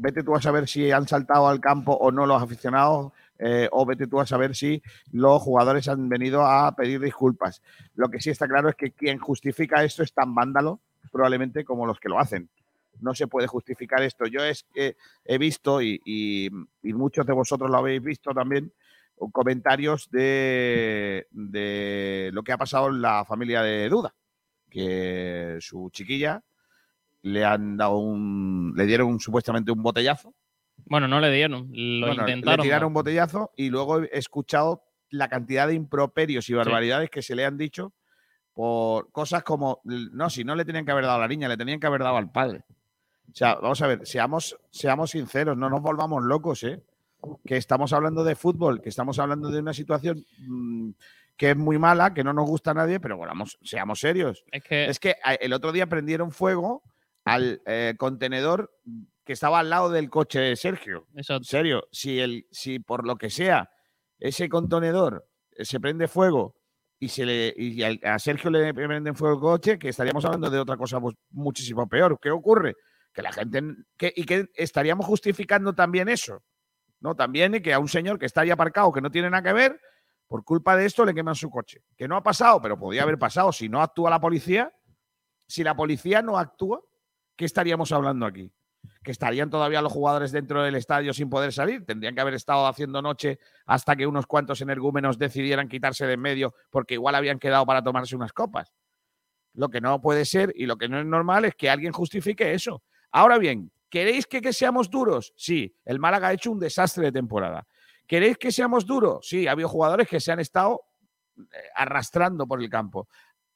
vete tú a saber si han saltado al campo o no los aficionados, eh, o vete tú a saber si los jugadores han venido a pedir disculpas. Lo que sí está claro es que quien justifica esto es tan vándalo, probablemente, como los que lo hacen. No se puede justificar esto. Yo es que he visto, y, muchos de vosotros lo habéis visto también, comentarios de, de lo que ha pasado en la familia de Duda, que su chiquilla le han dado un. le dieron supuestamente un botellazo. Bueno, no le dieron, lo intentaron. Le tiraron un botellazo y luego he escuchado la cantidad de improperios y barbaridades sí. que se le han dicho por cosas como. No, si no le tenían que haber dado a la niña, le tenían que haber dado al padre. O sea, vamos a ver, seamos, seamos sinceros, no nos volvamos locos, ¿eh? Que estamos hablando de fútbol, que estamos hablando de una situación mmm, que es muy mala, que no nos gusta a nadie, pero bueno, seamos serios. Es que, es que el otro día prendieron fuego al eh, contenedor que estaba al lado del coche de Sergio. En serio, si, el, si por lo que sea ese contenedor se prende fuego y, se le, y a Sergio le prenden fuego el coche, que estaríamos hablando de otra cosa muchísimo peor. ¿Qué ocurre? Que la gente. Que, y que estaríamos justificando también eso. ¿no? También que a un señor que está ahí aparcado, que no tiene nada que ver, por culpa de esto le queman su coche. Que no ha pasado, pero podía haber pasado si no actúa la policía. Si la policía no actúa, ¿qué estaríamos hablando aquí? ¿Que estarían todavía los jugadores dentro del estadio sin poder salir? Tendrían que haber estado haciendo noche hasta que unos cuantos energúmenos decidieran quitarse de en medio porque igual habían quedado para tomarse unas copas. Lo que no puede ser y lo que no es normal es que alguien justifique eso. Ahora bien, ¿queréis que, seamos duros? Sí, el Málaga ha hecho un desastre de temporada. ¿Queréis que seamos duros? Sí, ha habido jugadores que se han estado eh, arrastrando por el campo.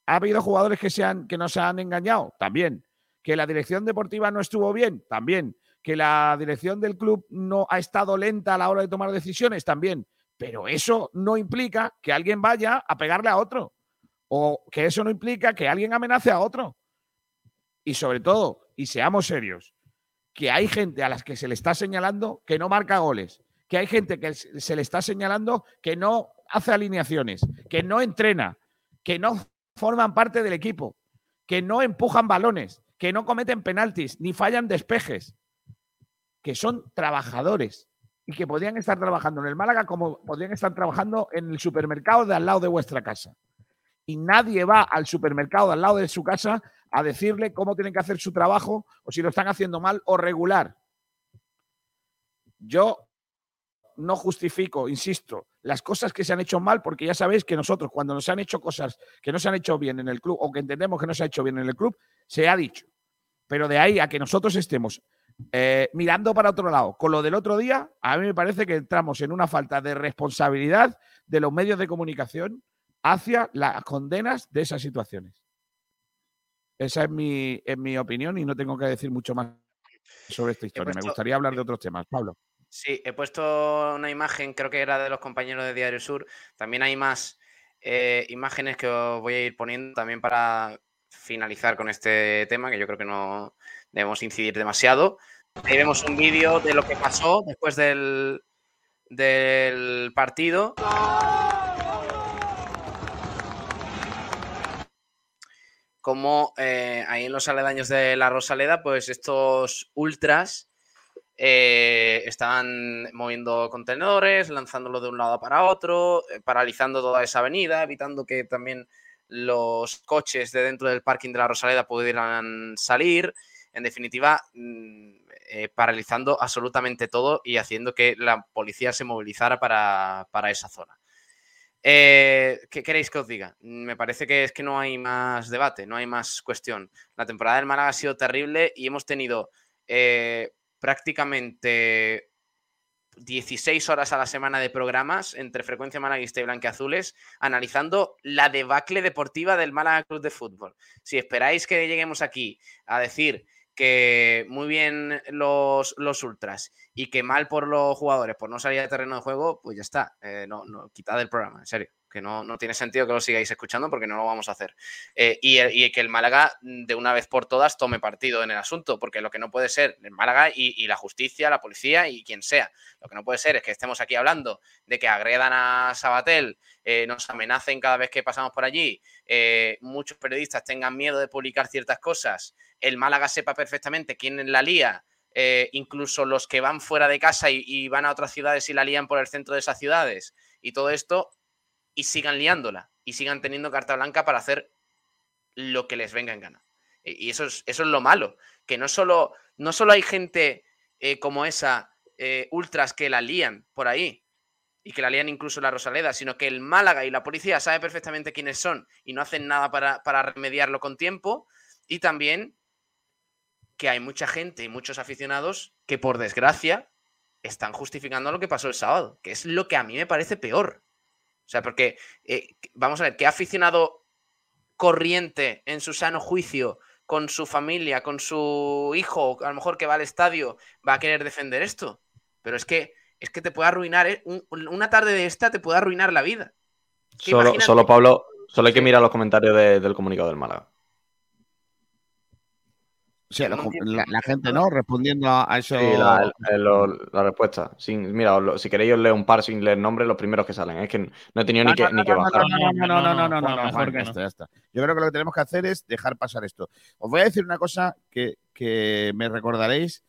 ¿Ha habido jugadores que, se han, que no se han engañado? También. ¿Que la dirección deportiva no estuvo bien? También. ¿Que la dirección del club no ha estado lenta a la hora de tomar decisiones? También. Pero eso no implica que alguien vaya a pegarle a otro. O que eso no implica que alguien amenace a otro. Y sobre todo, y seamos serios, que hay gente a las que se le está señalando que no marca goles, que hay gente que se le está señalando que no hace alineaciones, que no entrena, que no forman parte del equipo, que no empujan balones, que no cometen penaltis ni fallan despejes, que son trabajadores y que podrían estar trabajando en el Málaga como podrían estar trabajando en el supermercado de al lado de vuestra casa. Y nadie va al supermercado de al lado de su casa a decirle cómo tienen que hacer su trabajo o si lo están haciendo mal o regular. Yo no justifico, insisto, las cosas que se han hecho mal, porque ya sabéis que nosotros cuando nos han hecho cosas que no se han hecho bien en el club o que entendemos que no se ha hecho bien en el club, se ha dicho. Pero de ahí a que nosotros estemos eh, mirando para otro lado con lo del otro día, a mí me parece que entramos en una falta de responsabilidad de los medios de comunicación hacia las condenas de esas situaciones. Esa es mi, es mi opinión y no tengo que decir mucho más sobre esta historia. Me gustaría hablar de otros temas. Pablo. Sí, he puesto una imagen, creo que era de los compañeros de Diario Sur. También hay más eh, imágenes que os voy a ir poniendo también para finalizar con este tema, que yo creo que no debemos incidir demasiado. Ahí vemos un vídeo de lo que pasó después del, del partido. Como eh, ahí en los aledaños de la Rosaleda, pues estos ultras eh, estaban moviendo contenedores, lanzándolo de un lado para otro, eh, paralizando toda esa avenida, evitando que también los coches de dentro del parking de la Rosaleda pudieran salir. En definitiva, eh, paralizando absolutamente todo y haciendo que la policía se movilizara para, para esa zona. Eh, ¿Qué queréis que os diga? Me parece que es que no hay más debate, no hay más cuestión. La temporada del Málaga ha sido terrible y hemos tenido prácticamente 16 horas a la semana de programas entre Frecuencia Malaguista y Blanqueazules analizando la debacle deportiva del Málaga Club de Fútbol. Si esperáis que lleguemos aquí a decir que muy bien los, los, ultras y que mal por los jugadores por no salir de terreno de juego, pues ya está. Eh, no, no, quitad el programa, en serio. Que no, no tiene sentido que lo sigáis escuchando porque no lo vamos a hacer. Eh, y, el- y que el Málaga mm, de una vez por todas tome partido en el asunto, porque lo que no puede ser el Málaga y, y la justicia, la policía y quien sea, lo que no puede ser es que estemos aquí hablando de que agredan a Sabatel, eh, nos amenacen cada vez que pasamos por allí, eh, muchos periodistas tengan miedo de publicar ciertas cosas, el Málaga sepa perfectamente quién la lía, eh, incluso los que van fuera de casa y, y van a otras ciudades y la lían por el centro de esas ciudades, y todo esto, y sigan liándola, y sigan teniendo carta blanca para hacer lo que les venga en gana. Y y eso es, eso es lo malo, que no solo, no solo hay gente eh, como esa, eh, ultras que la lían por ahí, y que la lían incluso la Rosaleda, sino que el Málaga y la policía sabe perfectamente quiénes son y no hacen nada para, para remediarlo con tiempo, y también que hay mucha gente y muchos aficionados que por desgracia están justificando lo que pasó el sábado, que es lo que a mí me parece peor. O sea, porque eh, vamos a ver, ¿qué aficionado corriente en su sano juicio, con su familia, con su hijo, a lo mejor que va al estadio, va a querer defender esto? Pero es que es que te puede arruinar, ¿eh? Un- una tarde de esta te puede arruinar la vida. Solo, solo Pablo, solo hay que mirar los comentarios de- del comunicado del Málaga. Sí, No la, gente, ¿no? Respondiendo a eso. Sí, la, respuesta. Sin, mira, lo- si queréis os leo un par sin leer nombres, los primeros que salen. Es que no he tenido ni que, ni que no, bajar. no, no, no, no, no, no, no, Juan, no, mejor que está, ya está. Yo creo que lo que tenemos que hacer es dejar pasar esto. Os voy a decir una cosa que, que me recordaréis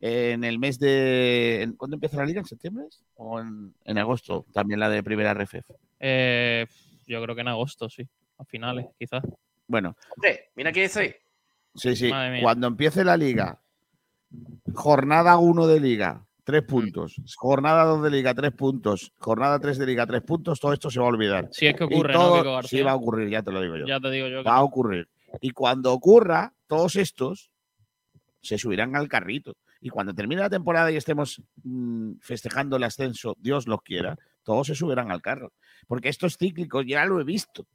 en el mes de. ¿Cuándo empieza la liga? ¿En septiembre? ¿O en, en agosto? También la de primera RFF. Eh, yo creo que en agosto, sí. A finales, quizás. Bueno, Hombre, mira quién estoy. Sí, sí. Cuando empiece la liga, jornada 1 de liga, tres puntos. Jornada 2 de liga, tres puntos. Jornada 3 de liga, tres puntos. Todo esto se va a olvidar. Si es que Y ocurre, todo- ¿no, Kiko García? sí va a ocurrir, ya te lo digo yo. Ya te digo yo va a ocurrir. Y cuando ocurra, todos estos se subirán al carrito. Y cuando termine la temporada y estemos mm, festejando el ascenso, Dios lo quiera, todos se subirán al carro. Porque esto es cíclico, ya lo he visto.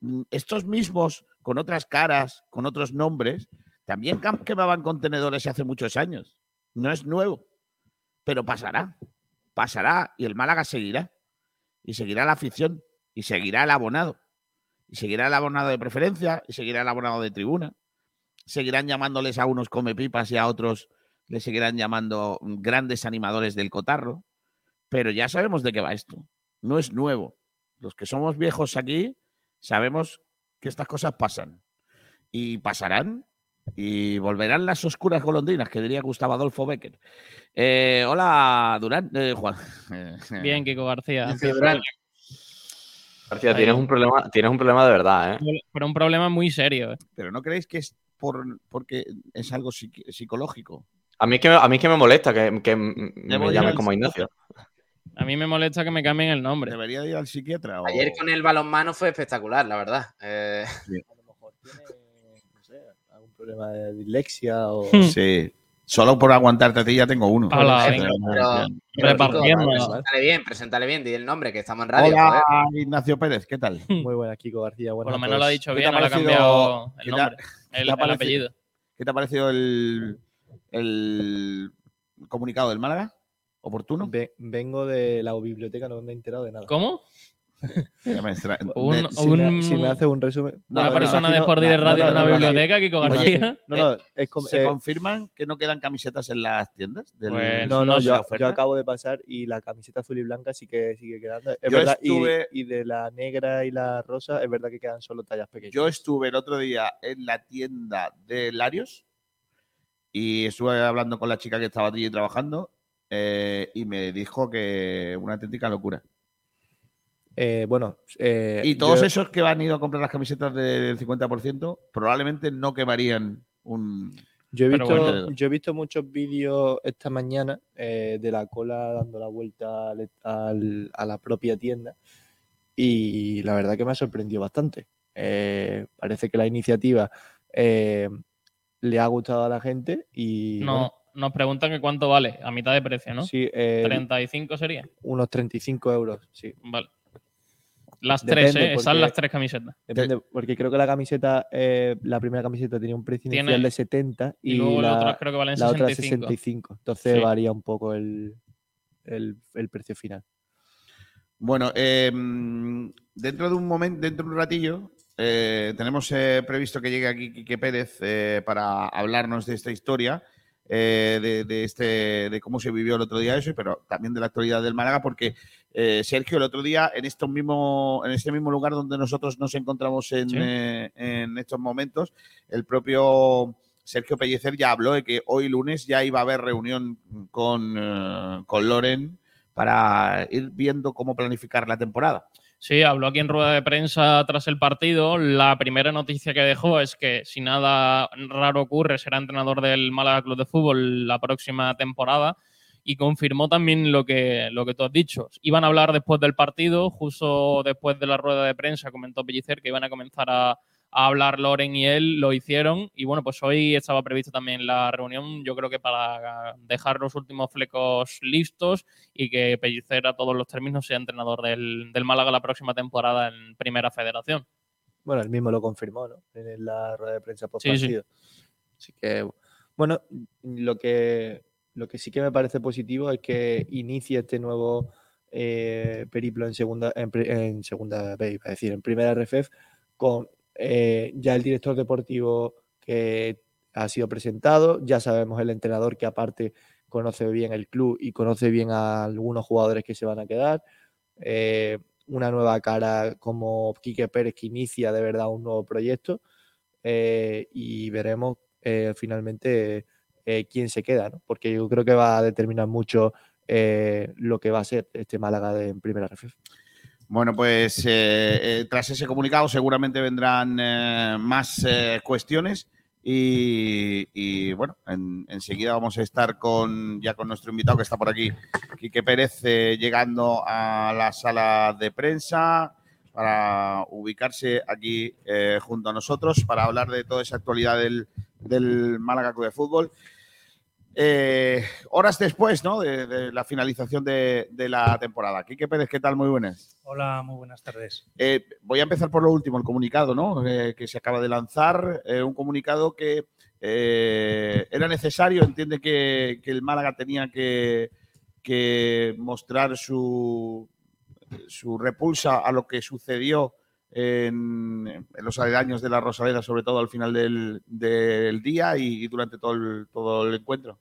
Mm, Estos mismos, con otras caras, con otros nombres, también quemaban contenedores hace muchos años. No es nuevo, pero pasará. Pasará y el Málaga seguirá. Y seguirá la afición. Y seguirá el abonado y seguirá el abonado de preferencia y seguirá el abonado de tribuna. Seguirán llamándoles a unos come pipas y a otros les seguirán llamando grandes animadores del cotarro. Pero ya sabemos de qué va esto. No es nuevo. Los que somos viejos aquí sabemos que estas cosas pasan. Y pasarán y volverán las oscuras golondrinas, que diría Gustavo Adolfo Becker. Eh, hola, Durán. eh, Juan. Bien, Kiko García. García, Ahí. tienes un problema, tienes un problema de verdad, ¿eh? Pero un problema muy serio. ¿eh? Pero ¿no creéis que es por, porque es algo psicológico? A mí es que, a mí es que me molesta que, me llamen como. Ignacio. A mí me molesta que me cambien el nombre. ¿Debería ir al psiquiatra? o- Ayer con el balonmano fue espectacular, la verdad. Eh, A lo mejor tiene, no sé, algún problema de dislexia o... Sí. Solo por aguantarte a ti ya tengo uno. Pero-. Kiko, preséntale bien, preséntale bien, di el nombre, que estamos en radio. Hola, joder. Ignacio Pérez, ¿qué tal? Muy buena, Kiko García. Por buenas lo a menos lo ha dicho ¿Qué te bien, ha no ha cambiado qué el te ha- nombre, el, el apellido. ¿Qué te ha parecido el, el comunicado del Málaga? ¿Oportuno? Ve- vengo de la biblioteca, no me he enterado de nada. ¿Cómo? Ya me extra- Un- de- Si, me, si me hace un resumen... No, Una no, persona imagino- de Sport no, Radio no, en una no, no, biblioteca, Kiko Oye, García. No, no, es como... ¿Se eh, confirman que no quedan camisetas en las tiendas? del- Pues no, no, no yo, acabo de pasar y la camiseta azul y blanca sí que sigue quedando. Es Yo verdad, y- estuve- y, de la negra y la rosa es verdad que quedan solo tallas pequeñas. Yo estuve el otro día en la tienda de Larios y estuve hablando con la chica que estaba allí trabajando eh, y me dijo que una auténtica locura. Eh, bueno, eh, Y todos yo- esos que han ido a comprar las camisetas del 50% probablemente no quemarían un... Yo he, visto, bueno. yo he visto muchos vídeos esta mañana eh, de la cola dando la vuelta al- al- a la propia tienda y la verdad que me ha sorprendido bastante. Eh, parece que la iniciativa eh, le ha gustado a la gente y No, nos preguntan que cuánto vale, a mitad de precio, ¿no? sí, eh, 35 sería. unos 35 euros, sí. Vale. Las Depende, tres, ¿eh? Esas porque- las tres camisetas. Depende, porque creo que la camiseta, eh, la primera camiseta tenía un precio inicial Tiene- de 70 Y, y, luego las la, otras creo que valen la otra 65. 65. Entonces Sí. varía un poco el, el- el precio final. Bueno, eh, dentro de un momento, dentro de un ratillo, eh, tenemos eh, previsto que llegue aquí Quique Pérez eh, para hablarnos de esta historia, eh, de, de este, de cómo se vivió el otro día eso, pero también de la actualidad del Málaga, porque eh, Sergio, el otro día, en, estos mismo, en este mismo lugar donde nosotros nos encontramos en, Sí. eh, en estos momentos, el propio Sergio Pellecer ya habló de que hoy lunes ya iba a haber reunión con, eh, con Loren para ir viendo cómo planificar la temporada. Sí, habló aquí en rueda de prensa tras el partido. La primera noticia que dejó es que si nada raro ocurre será entrenador del Málaga Club de Fútbol la próxima temporada y confirmó también lo que, lo que tú has dicho. Iban a hablar después del partido, justo después de la rueda de prensa comentó Pellicer que iban a comenzar a, a hablar Loren y él, lo hicieron y bueno, pues hoy estaba prevista también la reunión, yo creo que para dejar los últimos flecos listos y que Pellicer a todos los términos sea entrenador del, del Málaga la próxima temporada en Primera Federación. Bueno, él mismo lo confirmó, ¿no? En la rueda de prensa post Sí, sí. partido. Así que, bueno, lo que, lo que sí que me parece positivo es que inicie este nuevo eh, periplo en segunda, en, en segunda iba a decir, en primera RFF, con eh, ya el director deportivo que ha sido presentado, ya sabemos el entrenador que aparte conoce bien el club y conoce bien a algunos jugadores que se van a quedar. eh, una nueva cara como Quique Pérez que inicia de verdad un nuevo proyecto eh, y veremos finalmente quién se queda, ¿no? porque yo creo que va a determinar mucho lo que va a ser este Málaga de, en primera RFF. Bueno, pues eh, eh, tras ese comunicado seguramente vendrán eh, más cuestiones y, bueno, en- enseguida vamos a estar con ya con nuestro invitado que está por aquí, Quique Pérez, llegando a la sala de prensa para ubicarse aquí junto a nosotros para hablar de toda esa actualidad del, del Málaga Club de Fútbol. Eh, horas después ¿no? de, de la finalización de, de la temporada. Quique Pérez, ¿qué tal? Muy buenas. Hola, muy buenas tardes. Eh, voy a empezar por lo último, el comunicado ¿no? Eh, que se acaba de lanzar. un comunicado que era necesario, entiende que, que el Málaga tenía que, que mostrar su, su repulsa a lo que sucedió en, en los aledaños de la Rosaleda, sobre todo al final del, del día y, y durante todo el, todo el encuentro.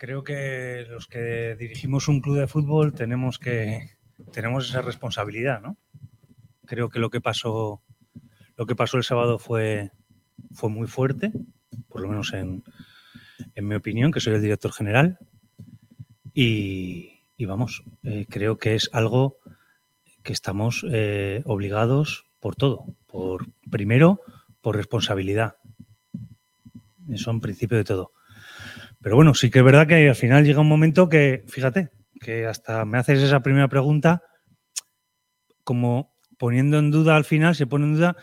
Creo que los que dirigimos un club de fútbol tenemos que tenemos esa responsabilidad, ¿no? Creo que lo que pasó lo que pasó el sábado fue fue muy fuerte, por lo menos en, en mi opinión, que soy el director general. Y, y vamos, eh, creo que es algo que estamos eh, obligados por todo. Por primero, por responsabilidad. Eso en principio de todo. Pero bueno, sí que es verdad que al final llega un momento que, fíjate, que hasta me haces esa primera pregunta, como poniendo en duda al final, se pone en duda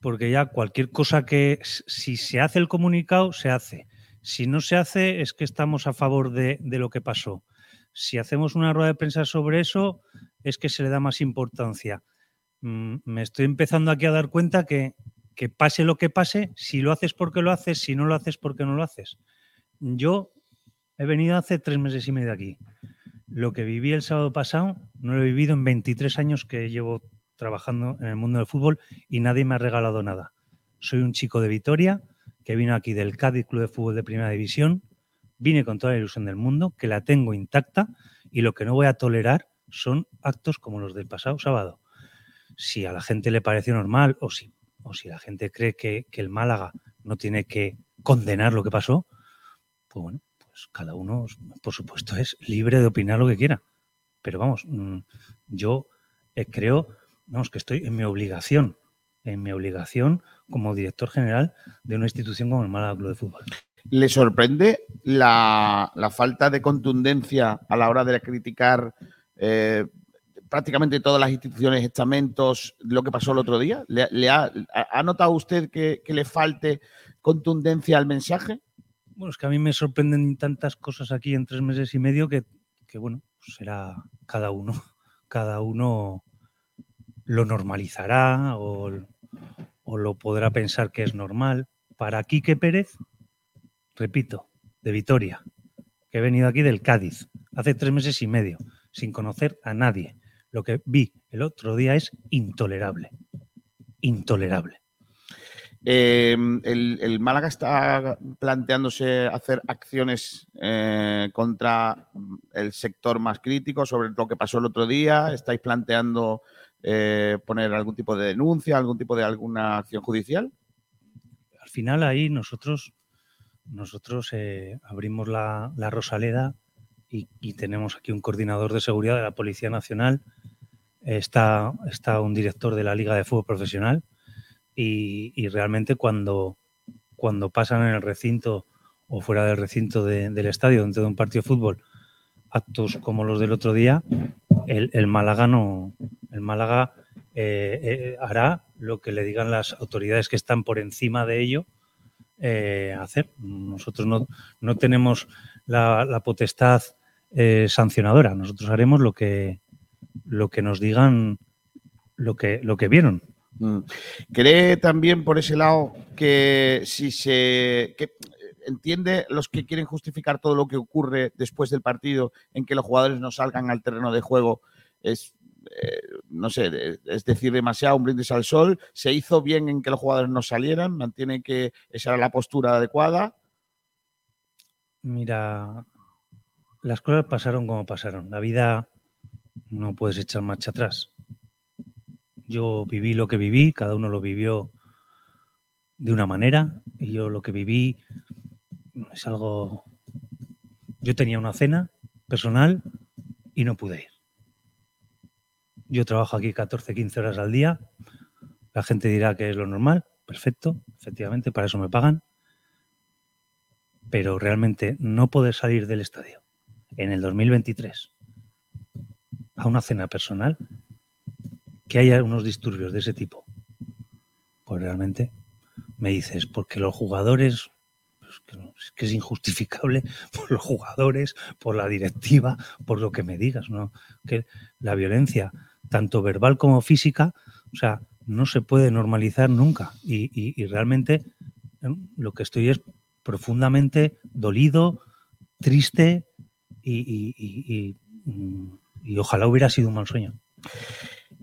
porque ya cualquier cosa que, si se hace el comunicado, se hace. Si no se hace, es que estamos a favor de, de lo que pasó. Si hacemos una rueda de prensa sobre eso, es que se le da más importancia. Mm, me estoy empezando aquí a dar cuenta que, que pase lo que pase, si lo haces porque lo haces, si no lo haces porque no lo haces. Yo he venido hace tres meses y medio aquí. Lo que viví el sábado pasado no lo he vivido en 23 años que llevo trabajando en el mundo del fútbol y nadie me ha regalado nada. Soy un chico de Vitoria que vino aquí del Cádiz Club de Fútbol de Primera División. Vine con toda la ilusión del mundo, que la tengo intacta y lo que no voy a tolerar son actos como los del pasado sábado. Si a la gente le parece normal o si, o si la gente cree que, que el Málaga no tiene que condenar lo que pasó, pues bueno, pues cada uno, por supuesto, es libre de opinar lo que quiera. Pero vamos, mm, yo eh, creo, vamos, que estoy en mi obligación, en mi obligación como director general de una institución como el Málaga Club de Fútbol. ¿Le sorprende la, la falta de contundencia a la hora de criticar eh, prácticamente todas las instituciones, estamentos, lo que pasó el otro día? ¿Le, ha, ha- notado usted que le falte contundencia al mensaje? Bueno, es que a mí me sorprenden tantas cosas aquí en tres meses y medio que, que bueno, pues será cada uno, cada uno lo normalizará o, o lo podrá pensar que es normal. Para Quique Pérez, repito, de Vitoria, que he venido aquí del Cádiz hace tres meses y medio, sin conocer a nadie. lo que vi el otro día es intolerable. Intolerable. El, el Málaga está planteándose hacer acciones eh, contra el sector más crítico sobre lo que pasó el otro día. ¿Estáis planteando eh, poner algún tipo de denuncia, algún tipo de alguna acción judicial? Al final ahí nosotros, nosotros eh, abrimos la, la Rosaleda y, y tenemos aquí un coordinador de seguridad de la Policía Nacional, está, está un director de la Liga de Fútbol Profesional y, realmente cuando, cuando pasan en el recinto o fuera del recinto de- del estadio, dentro de un partido de fútbol, actos como los del otro día, el, el Málaga no, el Málaga eh, eh, hará lo que le digan las autoridades que están por encima de ello eh, hacer. Nosotros no, no tenemos la, la potestad sancionadora. Nosotros haremos lo que lo que nos digan lo que lo que vieron. Mm. ¿Cree también por ese lado que si se que entiende los que quieren justificar todo lo que ocurre después del partido en que los jugadores no salgan al terreno de juego es eh, no sé, es decir, demasiado un brindis al sol. ¿Se hizo bien en que los jugadores no salieran? ¿Mantiene que esa era la postura adecuada? Mira, las cosas pasaron como pasaron. La vida no puedes echar marcha atrás. Yo viví lo que viví, cada uno lo vivió de una manera y yo lo que viví es algo... Yo tenía una cena personal y no pude ir. Yo trabajo aquí 14, 15 horas al día. La gente dirá que es lo normal. Perfecto, efectivamente, para eso me pagan. Pero realmente no poder salir del estadio en el 2023 a una cena personal, que haya unos disturbios de ese tipo, pues realmente me dices, porque los jugadores, pues que, es injustificable por los jugadores, por la directiva, por lo que me digas. Que la violencia, tanto verbal como física, o sea, no se puede normalizar nunca. Y, realmente lo que estoy es profundamente dolido, triste y, mm, y ojalá hubiera sido un mal sueño.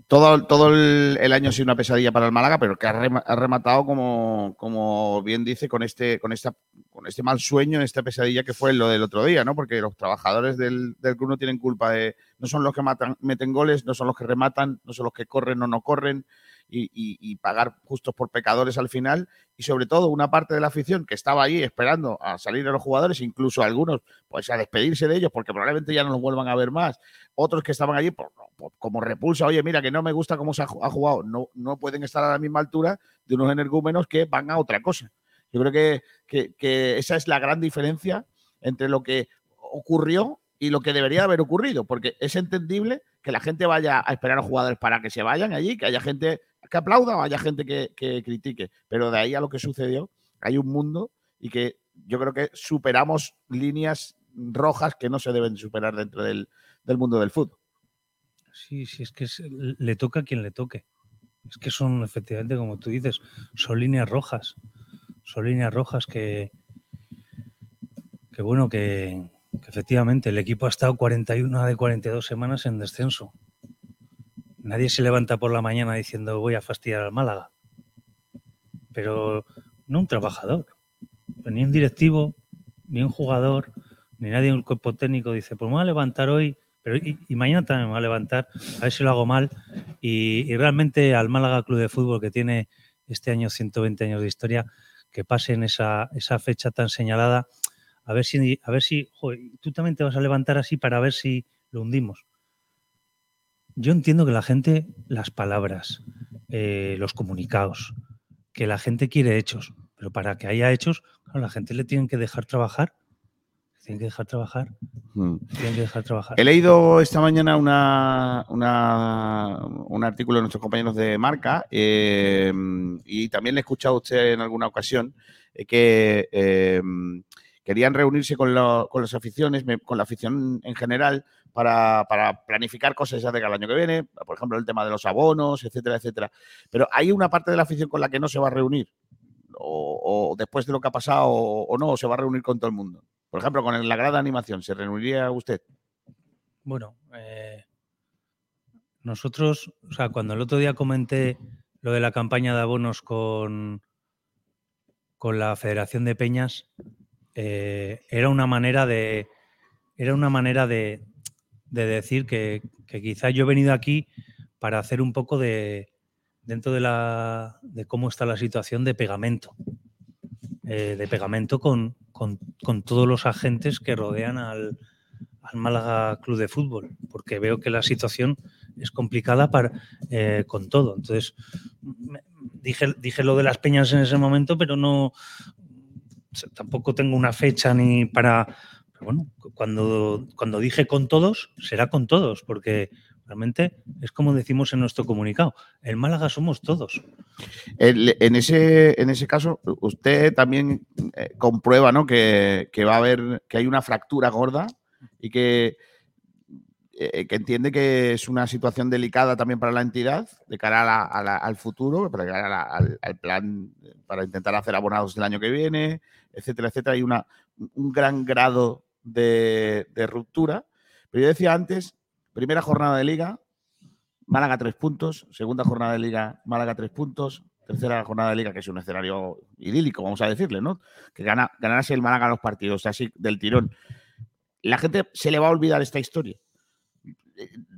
Todo, todo el, el año ha sido una pesadilla para el Málaga, pero que ha, rema- ha rematado, como, como bien dice, con este, con, esta, con este mal sueño, esta pesadilla que fue lo del otro día, ¿no? Porque los trabajadores del, del club no tienen culpa de. No son los que matan, meten goles, no son los que rematan, no son los que corren o no corren, y, pagar justos por pecadores al final. Y sobre todo, una parte de la afición que estaba ahí esperando a salir a los jugadores, incluso algunos, pues a despedirse de ellos, porque probablemente ya no los vuelvan a ver más otros que estaban allí por, por- como repulsa, oye, mira, que no me gusta cómo se ha jugado, no, no pueden estar a la misma altura de unos energúmenos que van a otra cosa. Yo creo que, que- que esa es la gran diferencia entre lo que ocurrió y lo que debería haber ocurrido, porque es entendible que la gente vaya a esperar a los jugadores para que se vayan allí, que haya gente que aplauda o haya gente que, que critique, pero de ahí a lo que sucedió hay un mundo y que yo creo que superamos líneas rojas que no se deben superar dentro del, del mundo del fútbol. Sí, sí, es que le toca a quien le toque. Es que son, efectivamente, como tú dices, son líneas rojas. Son líneas rojas que, que bueno, que, que efectivamente el equipo ha estado 41 de 42 semanas en descenso. Nadie se levanta por la mañana diciendo voy a fastidiar al Málaga. Pero no un trabajador, ni un directivo, ni un jugador, ni nadie en el cuerpo técnico dice, pues me voy a levantar hoy, pero y, mañana también me voy a levantar, a ver si lo hago mal. Y, realmente al Málaga Club de Fútbol, que tiene este año 120 años de historia, que pase en esa, esa fecha tan señalada, a ver si, a ver si tú también te vas a levantar así para ver si lo hundimos. Yo entiendo que la gente, las palabras, eh, los comunicados, que la gente quiere hechos, pero para que haya hechos, claro, la gente le tienen que dejar trabajar. Tienen que dejar trabajar. Tienen que dejar trabajar. He leído esta mañana una, una- un artículo de nuestros compañeros de marca eh, y también le he escuchado a usted en alguna ocasión eh, que querían reunirse con, lo- con las aficiones, con la afición en general, para, para planificar cosas ya de cara al año que viene, por ejemplo, el tema de los abonos, etcétera, etcétera. Pero hay una parte de la afición con la que no se va a reunir, o, después de lo que ha pasado, o, o no, o se va a reunir con todo el mundo. Por ejemplo, con la grada animación, ¿se reuniría usted? Bueno, eh, nosotros, o sea, cuando el otro día comenté lo de la campaña de abonos con, con la Federación de Peñas, eh, era una manera de. Era una manera de, de decir que, que quizá yo he venido aquí para hacer un poco de. dentro de la. de cómo está la situación de pegamento. eh, de pegamento con, con- con todos los agentes que rodean al, al Málaga Club de Fútbol, porque veo que la situación es complicada para, eh, con todo. Entonces, dije, dije lo de las peñas en ese momento, pero no tampoco tengo una fecha ni para. Pero bueno, cuando, cuando dije con todos, será con todos, porque realmente es como decimos en nuestro comunicado: el Málaga somos todos. En, ese, en ese caso, usted también eh, comprueba ¿no? que, que va a haber, que hay una fractura gorda y que, eh, que entiende que es una situación delicada también para la entidad de cara a la- al futuro, para cara a la- al, plan eh, para intentar hacer abonados el año que viene, etcétera, etcétera. Hay una, un gran grado de, de ruptura. Pero yo decía antes, primera jornada de liga, Málaga tres puntos, segunda jornada de liga, Málaga tres puntos, tercera jornada de liga, que es un escenario idílico, vamos a decirle, ¿no? Que gana, ganarse el Málaga los partidos así del tirón. La gente se le va a olvidar esta historia.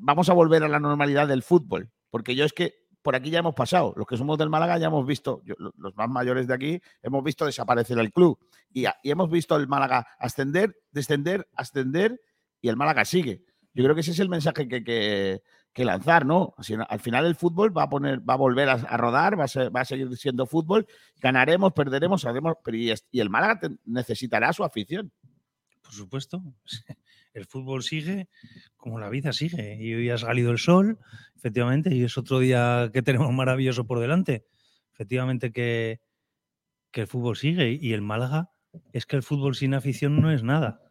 Vamos a volver a la normalidad del fútbol, porque yo es que por aquí ya hemos pasado. Los que somos del Málaga ya hemos visto, los más mayores de aquí, hemos visto desaparecer el club y, hemos visto el Málaga ascender, descender, ascender y el Málaga sigue. Yo creo que ese es el mensaje que, que- que lanzar, ¿no? Al final el fútbol va a poner, va a volver a, rodar, va a, seguir siendo fútbol, ganaremos, perderemos, haremos, y, y el Málaga necesitará su afición. Por supuesto. El fútbol sigue como la vida sigue. Y hoy ha salido el sol, efectivamente, y es otro día que tenemos maravilloso por delante. Efectivamente que, el fútbol sigue. Y el Málaga es que el fútbol sin afición no es nada.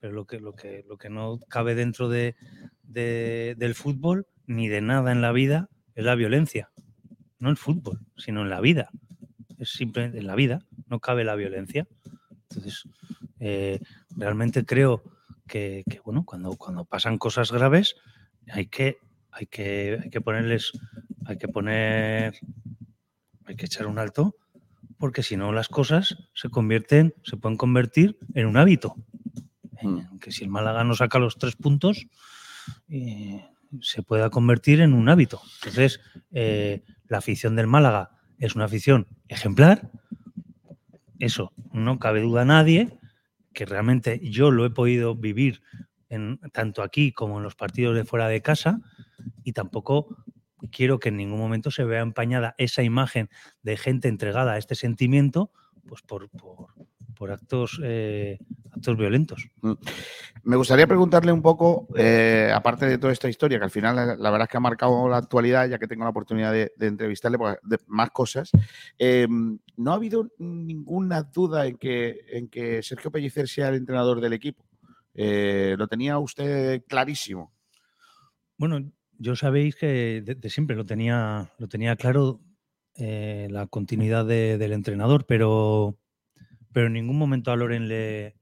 Pero lo que, lo que, lo que no cabe dentro de, de- del fútbol, ni de nada en la vida, es la violencia. No el fútbol, sino en la vida. Es simplemente en la vida, no cabe la violencia. Entonces, eh, realmente creo que, que, bueno, cuando, cuando pasan cosas graves, hay que, hay que, hay que ponerles, hay que poner, hay que echar un alto, porque si no las cosas se convierten, se pueden convertir en un hábito. En que si el Málaga no saca los tres puntos, eh, se pueda convertir en un hábito. Entonces, eh, la afición del Málaga es una afición ejemplar. Eso no cabe duda a nadie, que realmente yo lo he podido vivir en, tanto aquí como en los partidos de fuera de casa y tampoco quiero que en ningún momento se vea empañada esa imagen de gente entregada a este sentimiento pues por, por- por actos, eh, actos violentos. Me gustaría preguntarle un poco, eh, aparte de toda esta historia, que al final la, la verdad es que ha marcado la actualidad, ya que tengo la oportunidad de, de entrevistarle pues, de más cosas, eh, ¿no ha habido ninguna duda en que, en que Sergio Pellicer sea el entrenador del equipo? Eh, lo tenía usted clarísimo. Bueno, yo sabéis que de, de siempre lo tenía, lo tenía claro eh, la continuidad de- del entrenador, pero, pero en ningún momento a Loren le,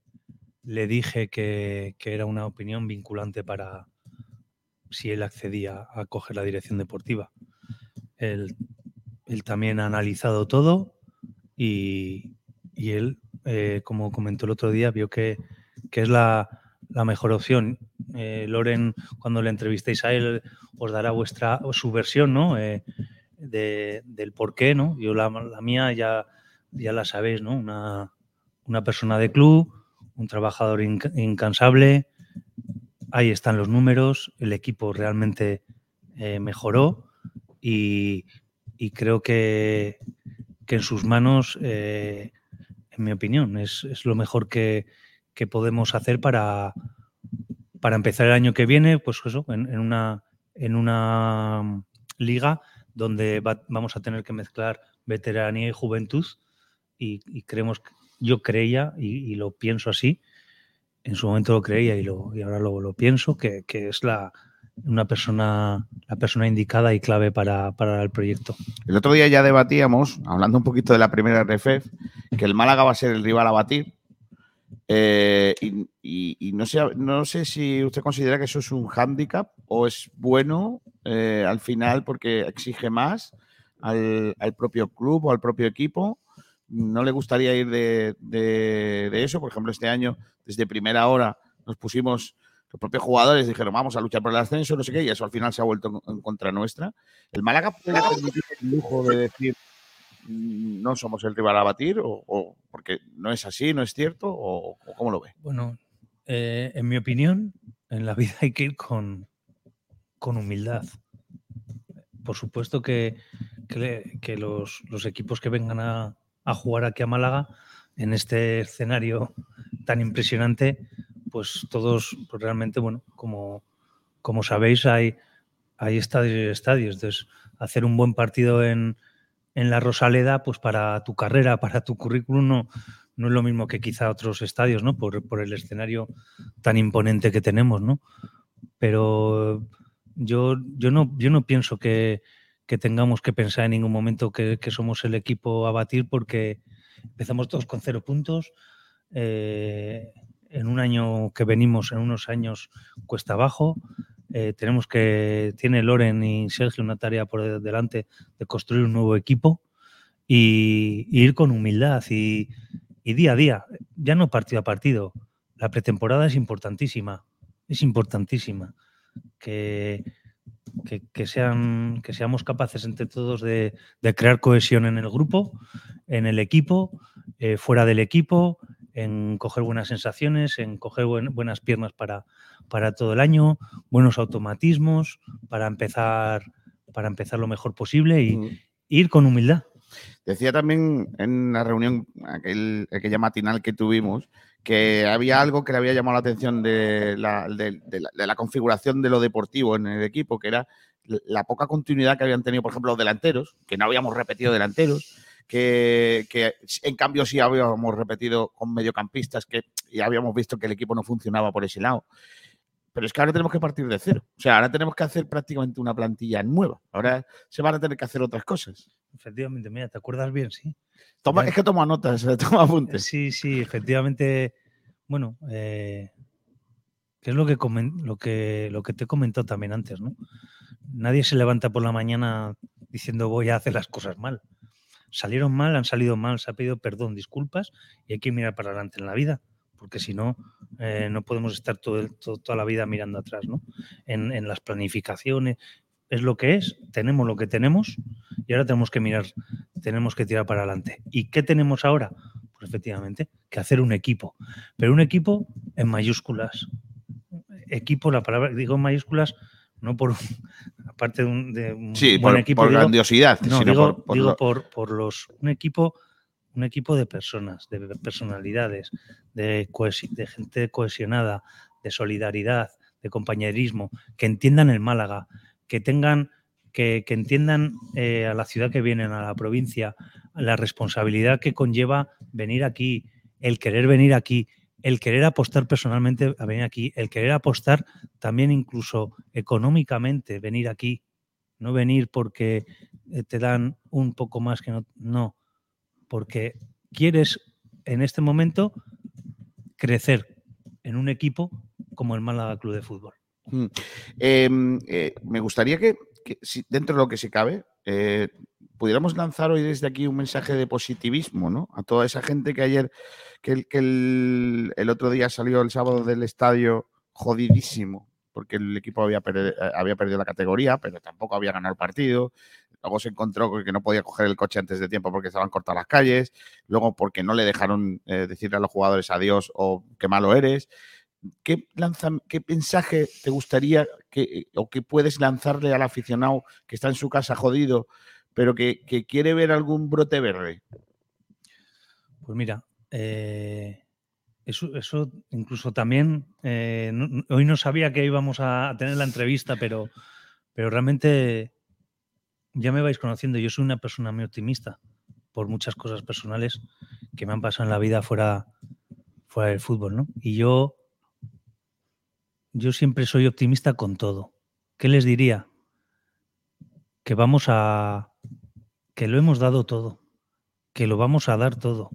le dije que, que era una opinión vinculante para si él accedía a coger la dirección deportiva. Él, él también ha analizado todo y, y él, eh, como comentó el otro día, vio que, que es la, la mejor opción. Eh, Loren, cuando le entrevistéis a él, os dará vuestra su versión, ¿no? Eh, de- del por qué, ¿no? Yo la, la mía ya, ya la sabéis, ¿no? Una, una persona de club, un trabajador inca- incansable. Ahí están los números. El equipo realmente eh, mejoró y, creo que, que en sus manos, eh, en mi opinión, es, lo mejor que, que podemos hacer para, para empezar el año que viene, pues eso, en, una, en una mm, liga donde va- vamos a tener que mezclar veteranía y juventud y, y creemos, yo creía y, lo pienso así, en su momento lo creía y, ahora lo, pienso, que, es una persona, la persona indicada y clave para, el proyecto. El otro día ya debatíamos, hablando un poquito de la primera RFF, que el Málaga va a ser el rival a batir. Eh, y, no, sé, no sé si usted considera que eso es un hándicap o es bueno eh, al final porque exige más al propio club o al propio equipo. No le gustaría ir de, de- de eso. Por ejemplo, este año, desde primera hora, nos pusimos, los propios jugadores dijeron, vamos a luchar por el ascenso, no sé qué, y eso al final se ha vuelto en, contra nuestra. El Málaga puede permitir el lujo de decir, "Mm, no somos el rival a batir, o, o porque no es así, no es cierto, o, o cómo lo ve. Bueno, eh, en mi opinión, en la vida hay que ir con, con humildad. Por supuesto que, que los, los equipos que vengan a, a jugar aquí a Málaga, en este escenario tan impresionante, pues todos pues realmente, bueno, como, como sabéis, hay, hay estadios y estadios. Entonces, hacer un buen partido en, en la Rosaleda, pues para tu carrera, para tu currículum, no, no es lo mismo que quizá otros estadios, ¿no? Por, por el escenario tan imponente que tenemos, ¿no? Pero yo, yo, no, yo no pienso que, que tengamos que pensar en ningún momento que, que somos el equipo a batir porque empezamos todos con cero puntos. eh, en un año que venimos, en unos años cuesta abajo. eh, tenemos que, tiene Loren y Sergio una tarea por delante de construir un nuevo equipo y, y ir con humildad y, y día a día, ya no partido a partido. La pretemporada es importantísima, es importantísima. Que, que, que sean, que seamos capaces entre todos de, de crear cohesión en el grupo, en el equipo, eh, fuera del equipo, en coger buenas sensaciones, en coger buen- buenas piernas para, para todo el año, buenos automatismos, para empezar, para empezar lo mejor posible y Mm. ir con humildad. Decía también en la reunión, aquel, aquella matinal que tuvimos, que había algo que le había llamado la atención de la, configuración de lo deportivo en el equipo, que era la poca continuidad que habían tenido, por ejemplo, los delanteros, que no habíamos repetido delanteros, que, que en cambio sí habíamos repetido con mediocampistas, que ya habíamos visto que el equipo no funcionaba por ese lado. Pero es que ahora tenemos que partir de cero. O sea, ahora tenemos que hacer prácticamente una plantilla nueva. Ahora se van a tener que hacer otras cosas. Efectivamente, mira, ¿te acuerdas bien? Sí. Toma, Ya. es que toma notas, toma apuntes. Sí, sí, efectivamente. Bueno, eh, que es lo que, lo, que, lo que te he comentado también antes, ¿no? Nadie se levanta por la mañana diciendo voy a hacer las cosas mal. Salieron mal, han salido mal, se ha pedido perdón, disculpas y hay que mirar para adelante en la vida, porque si no, eh, no podemos estar todo el- toda la vida mirando atrás, ¿no? En, en las planificaciones. Es lo que es, tenemos lo que tenemos y ahora tenemos que mirar, tenemos que tirar para adelante. ¿Y qué tenemos ahora? Pues efectivamente, que hacer un equipo. Pero un equipo en mayúsculas. Equipo, la palabra, digo en mayúsculas, no por, aparte de un, de un Sí, buen por, equipo, por digo- grandiosidad, no, sino digo, por, por digo lo- por, por los un equipo, un equipo de personas, de personalidades, de, de gente cohesionada, de solidaridad, de compañerismo, que entiendan el Málaga, que tengan, que, que entiendan eh, a la ciudad que vienen, a la provincia, la responsabilidad que conlleva venir aquí, el querer venir aquí, el querer apostar personalmente a venir aquí, el querer apostar también incluso económicamente, venir aquí, no venir porque eh, te dan un poco más que no, no, porque quieres en este momento crecer en un equipo como el Málaga Club de Fútbol. Mm. Em, eh, me gustaría que, si- dentro de lo que se cabe, eh, pudiéramos lanzar hoy desde aquí un mensaje de positivismo, ¿no? A toda esa gente que ayer, que, el, que el, otro día salió el sábado del estadio jodidísimo, porque el equipo había, eh, había perdido la categoría, pero tampoco había ganado el partido. Luego se encontró con que no podía coger el coche antes de tiempo porque estaban cortadas las calles. Luego porque no le dejaron eh, decirle a los jugadores adiós o qué malo eres. ¿Qué, mensaje te gustaría que, o que puedes lanzarle al aficionado que está en su casa jodido, pero que, quiere ver algún brote verde? Pues mira, eh, eso, incluso también, eh, hoy no sabía que íbamos a tener la entrevista, pero, pero realmente ya me vais conociendo, yo soy una persona muy optimista por muchas cosas personales que me han pasado en la vida fuera, fuera del fútbol, ¿no? Y yo, yo siempre soy optimista con todo. ¿Qué les diría? Que vamos a, que lo hemos dado todo, que lo vamos a dar todo,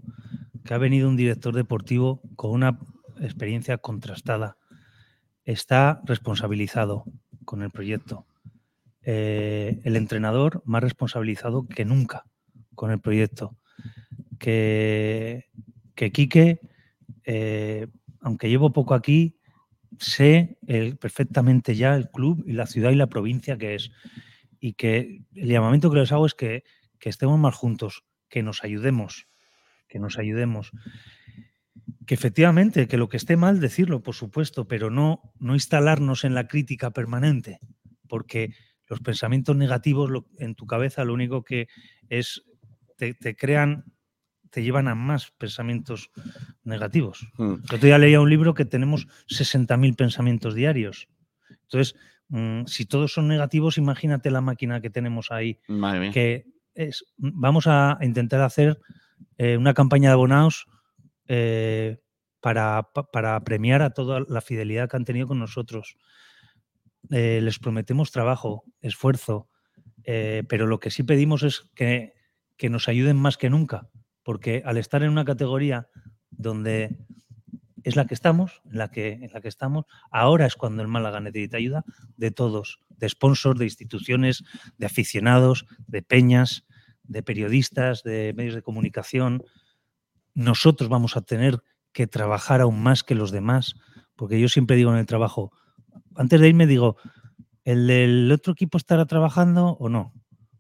que ha venido un director deportivo con una experiencia contrastada, está responsabilizado con el proyecto, eh, el entrenador más responsabilizado que nunca con el proyecto. Que, que Quique, eh, aunque llevo poco aquí, sé perfectamente ya el club y la ciudad y la provincia que es. Y que el llamamiento que les hago es que, que estemos más juntos, que nos ayudemos, que nos ayudemos. Que efectivamente, que lo que esté mal, decirlo, por supuesto, pero no, no instalarnos en la crítica permanente, porque los pensamientos negativos lo- en tu cabeza lo único que es, te, te crean, te llevan a más pensamientos negativos. Mm. El otro día leía un libro que tenemos 60.000 pensamientos diarios. Entonces, mm, si todos son negativos, imagínate la máquina que tenemos ahí Madre mía. que es, vamos a intentar hacer eh, una campaña de abonados eh, para, pa- para premiar a toda la fidelidad que han tenido con nosotros. Eh, les prometemos trabajo, esfuerzo, eh, pero lo que sí pedimos es que, que nos ayuden más que nunca, porque al estar en una categoría donde es la que estamos, en la que, en la que estamos, ahora es cuando el Málaga necesita ayuda de todos, de sponsors, de instituciones, de aficionados, de peñas, de periodistas, de medios de comunicación. Nosotros vamos a tener que trabajar aún más que los demás, porque yo siempre digo en el trabajo, antes de irme digo, ¿el del otro equipo estará trabajando o no?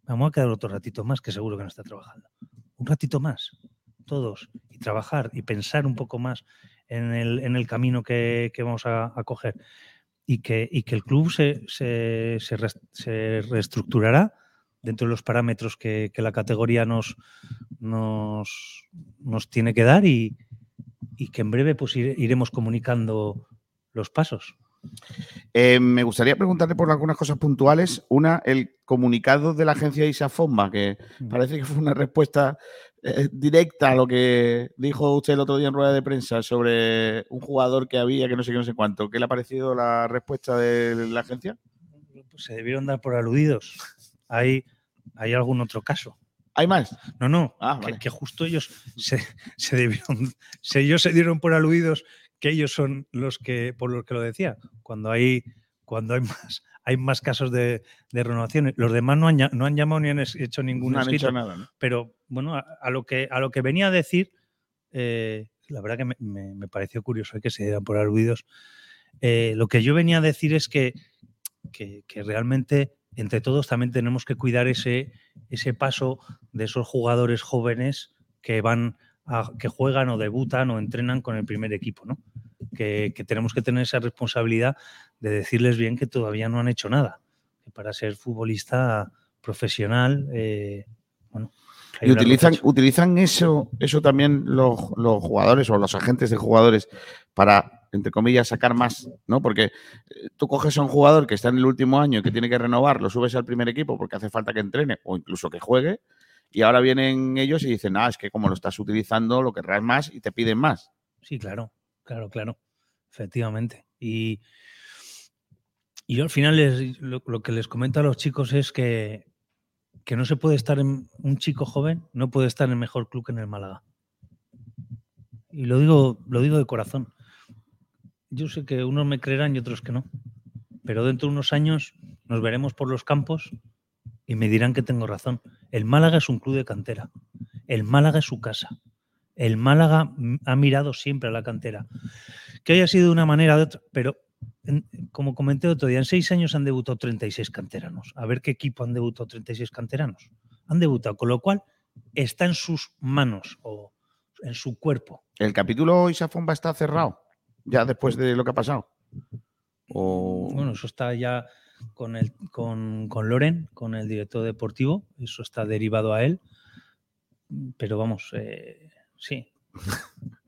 Vamos a quedar otro ratito más, que seguro que no está trabajando. Un ratito más, todos, y trabajar y pensar un poco más en el, en el camino que, que vamos a, a coger. Y que, y que el club se, se, se reestructurará dentro de los parámetros que, que la categoría nos, nos, nos tiene que dar y, y que en breve pues ire- iremos comunicando los pasos. Eh, me gustaría preguntarle por algunas cosas puntuales. Una, el comunicado de la agencia Isafomba, que parece que fue una respuesta eh, directa a lo que dijo usted el otro día en rueda de prensa sobre un jugador que había, que no sé qué, no sé cuánto. ¿Qué le ha parecido la respuesta de la agencia? Pues se debieron dar por aludidos. ¿Hay, hay algún otro caso? ¿Hay más? No, no, Ah, que, justo ellos se, se debieron, se, ellos se dieron por aludidos que ellos son los que, por los que lo decía, cuando hay, cuando hay más, hay más casos de, de renovación. Los demás no han, no han llamado ni han hecho ningún No han hecho nada. ¿no? Pero bueno, a, a lo que, a lo que venía a decir, eh, la verdad que me, me- me pareció curioso eh, que se dieran por aludidos. Eh, lo que yo venía a decir es que, que, que realmente entre todos también tenemos que cuidar ese, ese paso de esos jugadores jóvenes que van a- que juegan o debutan o entrenan con el primer equipo, ¿no? Que, que tenemos que tener esa responsabilidad de decirles bien que todavía no han hecho nada. Que para ser futbolista profesional, eh, bueno, Y utilizan, utilizan eso, eso también los, los jugadores o los agentes de jugadores para, entre comillas, sacar más, ¿no? Porque eh, tú coges a un jugador que está en el último año y que tiene que renovar, lo subes al primer equipo porque hace falta que entrene o incluso que juegue, y ahora vienen ellos y dicen, ah, es que como lo estás utilizando, lo querrás más y te piden más. Sí, claro, claro, claro, efectivamente. Y, y yo al final lo que les comento a los chicos es que, que no se puede estar en un chico joven, no puede estar en el mejor club que en el Málaga. Y lo digo, lo digo de corazón. Yo sé que unos me creerán y otros que no. Pero dentro de unos años nos veremos por los campos y me dirán que tengo razón. El Málaga es un club de cantera. El Málaga es su casa. El Málaga ha mirado siempre a la cantera. Que haya sido de una manera o de otra, pero en- como comenté otro día, en seis años han debutado 36 canteranos. A ver qué equipo han debutado 36 canteranos. Han debutado, con lo cual está en sus manos o en su cuerpo. ¿El capítulo Isafomba está cerrado ya después de lo que ha pasado? O... Bueno, eso está ya con, el, con, con Loren, con el director deportivo, eso está derivado a él. Pero vamos, eh, sí.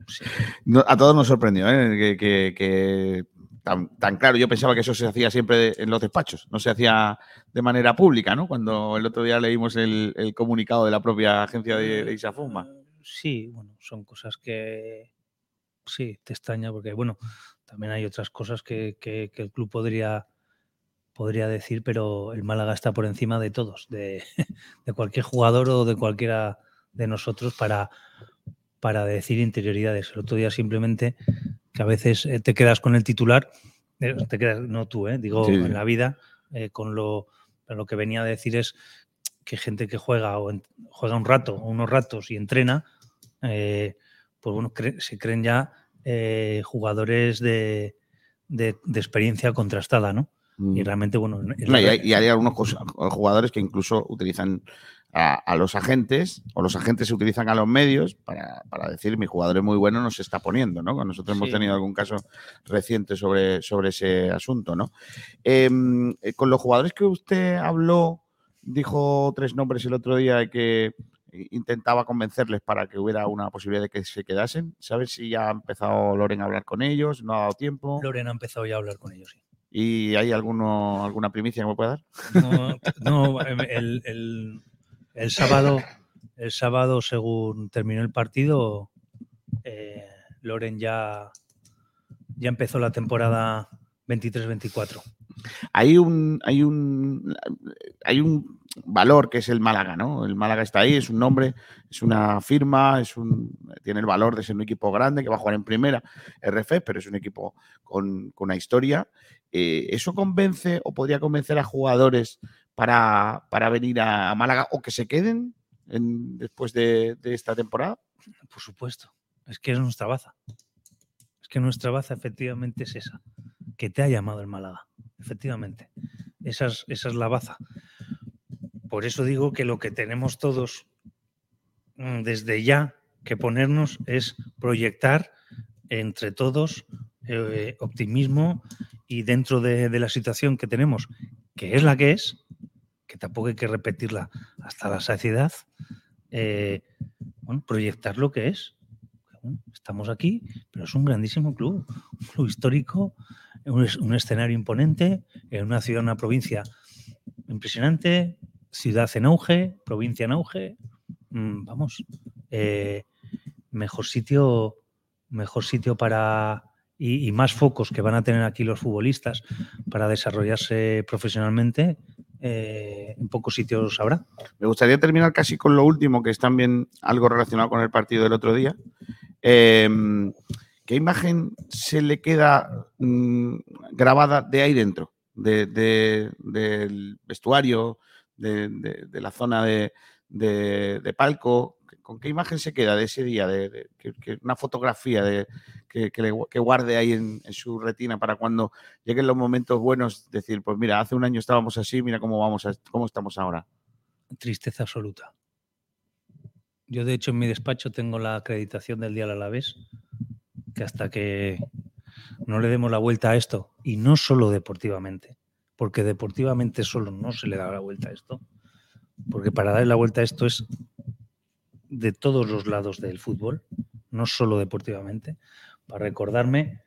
Sí. No, a todos nos sorprendió, ¿eh? que, que- que tan, tan claro. Yo pensaba que eso se hacía siempre en los despachos, no se hacía de manera pública, ¿no? Cuando el otro día leímos el, el comunicado de la propia agencia de, de Isafumba. Sí, bueno, son cosas que sí, te extraña porque, bueno, también hay otras cosas que, que- que el club podría, podría decir, pero el Málaga está por encima de todos, de, de cualquier jugador o de cualquiera de nosotros para, para decir interioridades. El otro día simplemente que a veces eh, te quedas con el titular, eh, te quedas, no tú, eh, digo, Sí, en la vida, eh, con lo que venía a decir es que gente que juega o en- juega un rato o unos ratos y entrena, eh, pues bueno, cre- se creen ya jugadores de, de- de experiencia contrastada, ¿no? Mm. Y realmente, bueno, No, y, hay, y hay algunos cos- jugadores que incluso utilizan a, a los agentes, o los agentes se utilizan a los medios para, para decir mi jugador es muy bueno, nos está poniendo, ¿no? Nosotros hemos Sí. tenido algún caso reciente sobre, sobre ese asunto, ¿no? Em, eh, con los jugadores que usted habló, dijo tres nombres el otro día de que intentaba convencerles para que hubiera una posibilidad de que se quedasen. ¿Sabes si ya ha empezado Loren a hablar con ellos? ¿No ha dado tiempo? Loren ha empezado ya a hablar con ellos, sí. ¿Y hay alguno, alguna primicia que me pueda dar? No, no, el, el- el sábado, el sábado, según terminó el partido, eh, Loren ya, ya empezó la temporada 23-24. Hay un, hay un hay un valor que es el Málaga, ¿no? El Málaga está ahí, es un nombre, es una firma, es un, tiene el valor de ser un equipo grande que va a jugar en primera RF, pero es un equipo con, con una historia. Eh, ¿Eso convence o podría convencer a jugadores para, para venir a Málaga o que se queden en- después de, de esta temporada? Por supuesto. Es que es nuestra baza. Es que nuestra baza efectivamente es esa. Que te ha llamado el Málaga. Efectivamente. Esa es, esa es la baza. Por eso digo que lo que tenemos todos mm, desde ya que ponernos es proyectar entre todos eh, optimismo y dentro de, la situación que tenemos, que es la que es, que tampoco hay que repetirla hasta la saciedad, eh, proyectar lo que es. Estamos aquí, pero es un grandísimo club, un club histórico, un escenario imponente, en una ciudad, una provincia impresionante, ciudad en auge, provincia en auge. Mm, vamos, eh, mejor sitio, mejor sitio para y, más focos que van a tener aquí los futbolistas para desarrollarse profesionalmente. eh, en pocos sitios habrá. Me gustaría terminar casi con lo último, que es también algo relacionado con el partido del otro día. Em, ¿Qué imagen se le queda mm, grabada de ahí dentro? De- de- del vestuario, de, la zona de palco. ¿Con qué imagen se queda de ese día? De, una fotografía de, que, guarde ahí en, su retina para cuando lleguen los momentos buenos, decir, pues mira, hace un año estábamos así, mira cómo, vamos a- cómo estamos ahora. Tristeza absoluta. Yo, de hecho, en mi despacho tengo la acreditación del Día al Alavés, que hasta que no le demos la vuelta a esto, y no solo deportivamente, porque deportivamente solo no se le da la vuelta a esto, porque para darle la vuelta a esto es de todos los lados del fútbol, no solo deportivamente, para recordarme,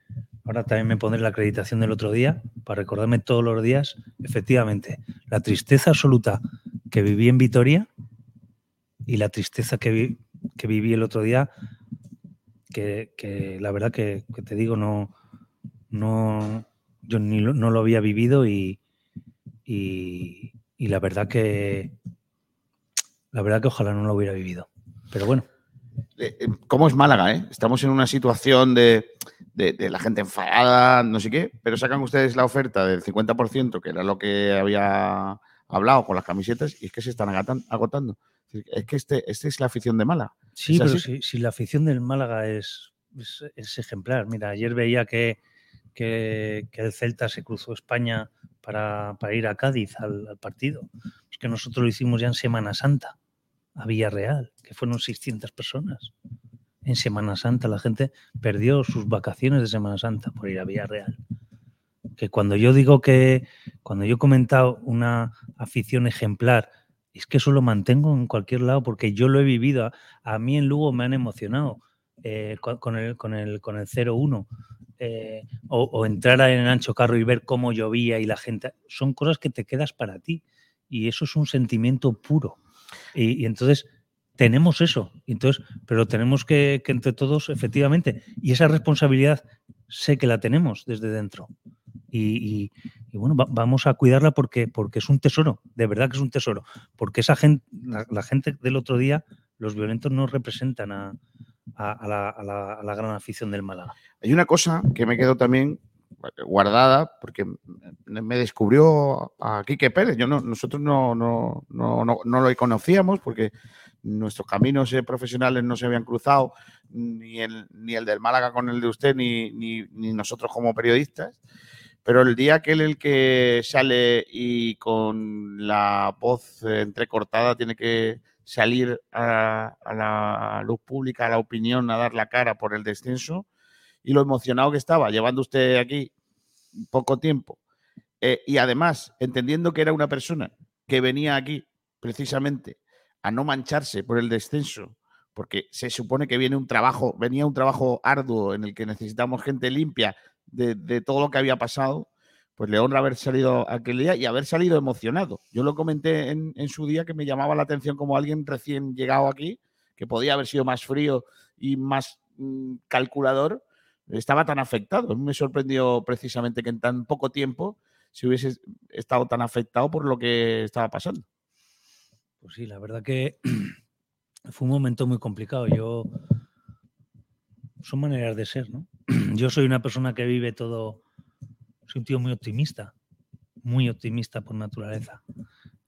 ahora también me pondré la acreditación del otro día, para recordarme todos los días, efectivamente, la tristeza absoluta que viví en Vitoria y la tristeza que, vi- que viví el otro día, que, la verdad que, que te digo, no, no yo ni lo- no lo había vivido y, y, y la verdad que la verdad que ojalá no lo hubiera vivido. Pero bueno, Eh, eh, ¿Cómo es Málaga? eh? Estamos en una situación de, de- de la gente enfadada, no sé qué, pero sacan ustedes la oferta del 50%, que era lo que había hablado con las camisetas, y es que se están agotando. Es que este, este es la afición de Málaga. Sí, ¿Es pero si, si la afición del Málaga es, es, es ejemplar. Mira, ayer veía que, que, que el Celta se cruzó España para, para ir a Cádiz al, al partido. Es que nosotros lo hicimos ya en Semana Santa, a Villarreal, que fueron 600 personas. En Semana Santa la gente perdió sus vacaciones de Semana Santa por ir a Villarreal. Que cuando yo digo que, cuando yo he comentado una afición ejemplar, es que eso lo mantengo en cualquier lado porque yo lo he vivido. A, mí en Lugo me han emocionado eh, con, con el, con el, con el 0-1. eh, o, o entrar en el ancho carro y ver cómo llovía y la gente. Son cosas que te quedas para ti. Y eso es un sentimiento puro. Y, entonces tenemos eso. Entonces, pero tenemos que, que entre todos, efectivamente, y esa responsabilidad sé que la tenemos desde dentro. Y, bueno, va- vamos a cuidarla porque, porque es un tesoro, de verdad que es un tesoro. Porque esa gente, la, gente del otro día, los violentos no representan a, a- a la, a la- gran afición del Málaga. Hay una cosa que me quedó también guardada, porque me descubrió a Quique Pérez. Yo no, nosotros no, no, no, no, lo conocíamos porque nuestros caminos eh, profesionales no se habían cruzado, ni el, ni el del Málaga con el de usted, ni, ni, nosotros como periodistas. Pero el día que él el que sale y con la voz entrecortada tiene que salir a la luz pública, a la opinión, a dar la cara por el descenso, y lo emocionado que estaba llevando usted aquí poco tiempo, eh, y además entendiendo que era una persona que venía aquí precisamente a no mancharse por el descenso, porque se supone que viene un trabajo, venía un trabajo arduo en el que necesitamos gente limpia de, todo lo que había pasado, pues le honra haber salido aquel día y haber salido emocionado. Yo lo comenté en, en, su día que me llamaba la atención como alguien recién llegado aquí, que podía haber sido más frío y más mmm, calculador, estaba tan afectado. Me sorprendió precisamente que en tan poco tiempo se hubiese estado tan afectado por lo que estaba pasando. Pues sí, la verdad que fue un momento muy complicado. Yo son maneras de ser, ¿no? Yo soy una persona que vive todo, soy un tío muy optimista, muy optimista por naturaleza.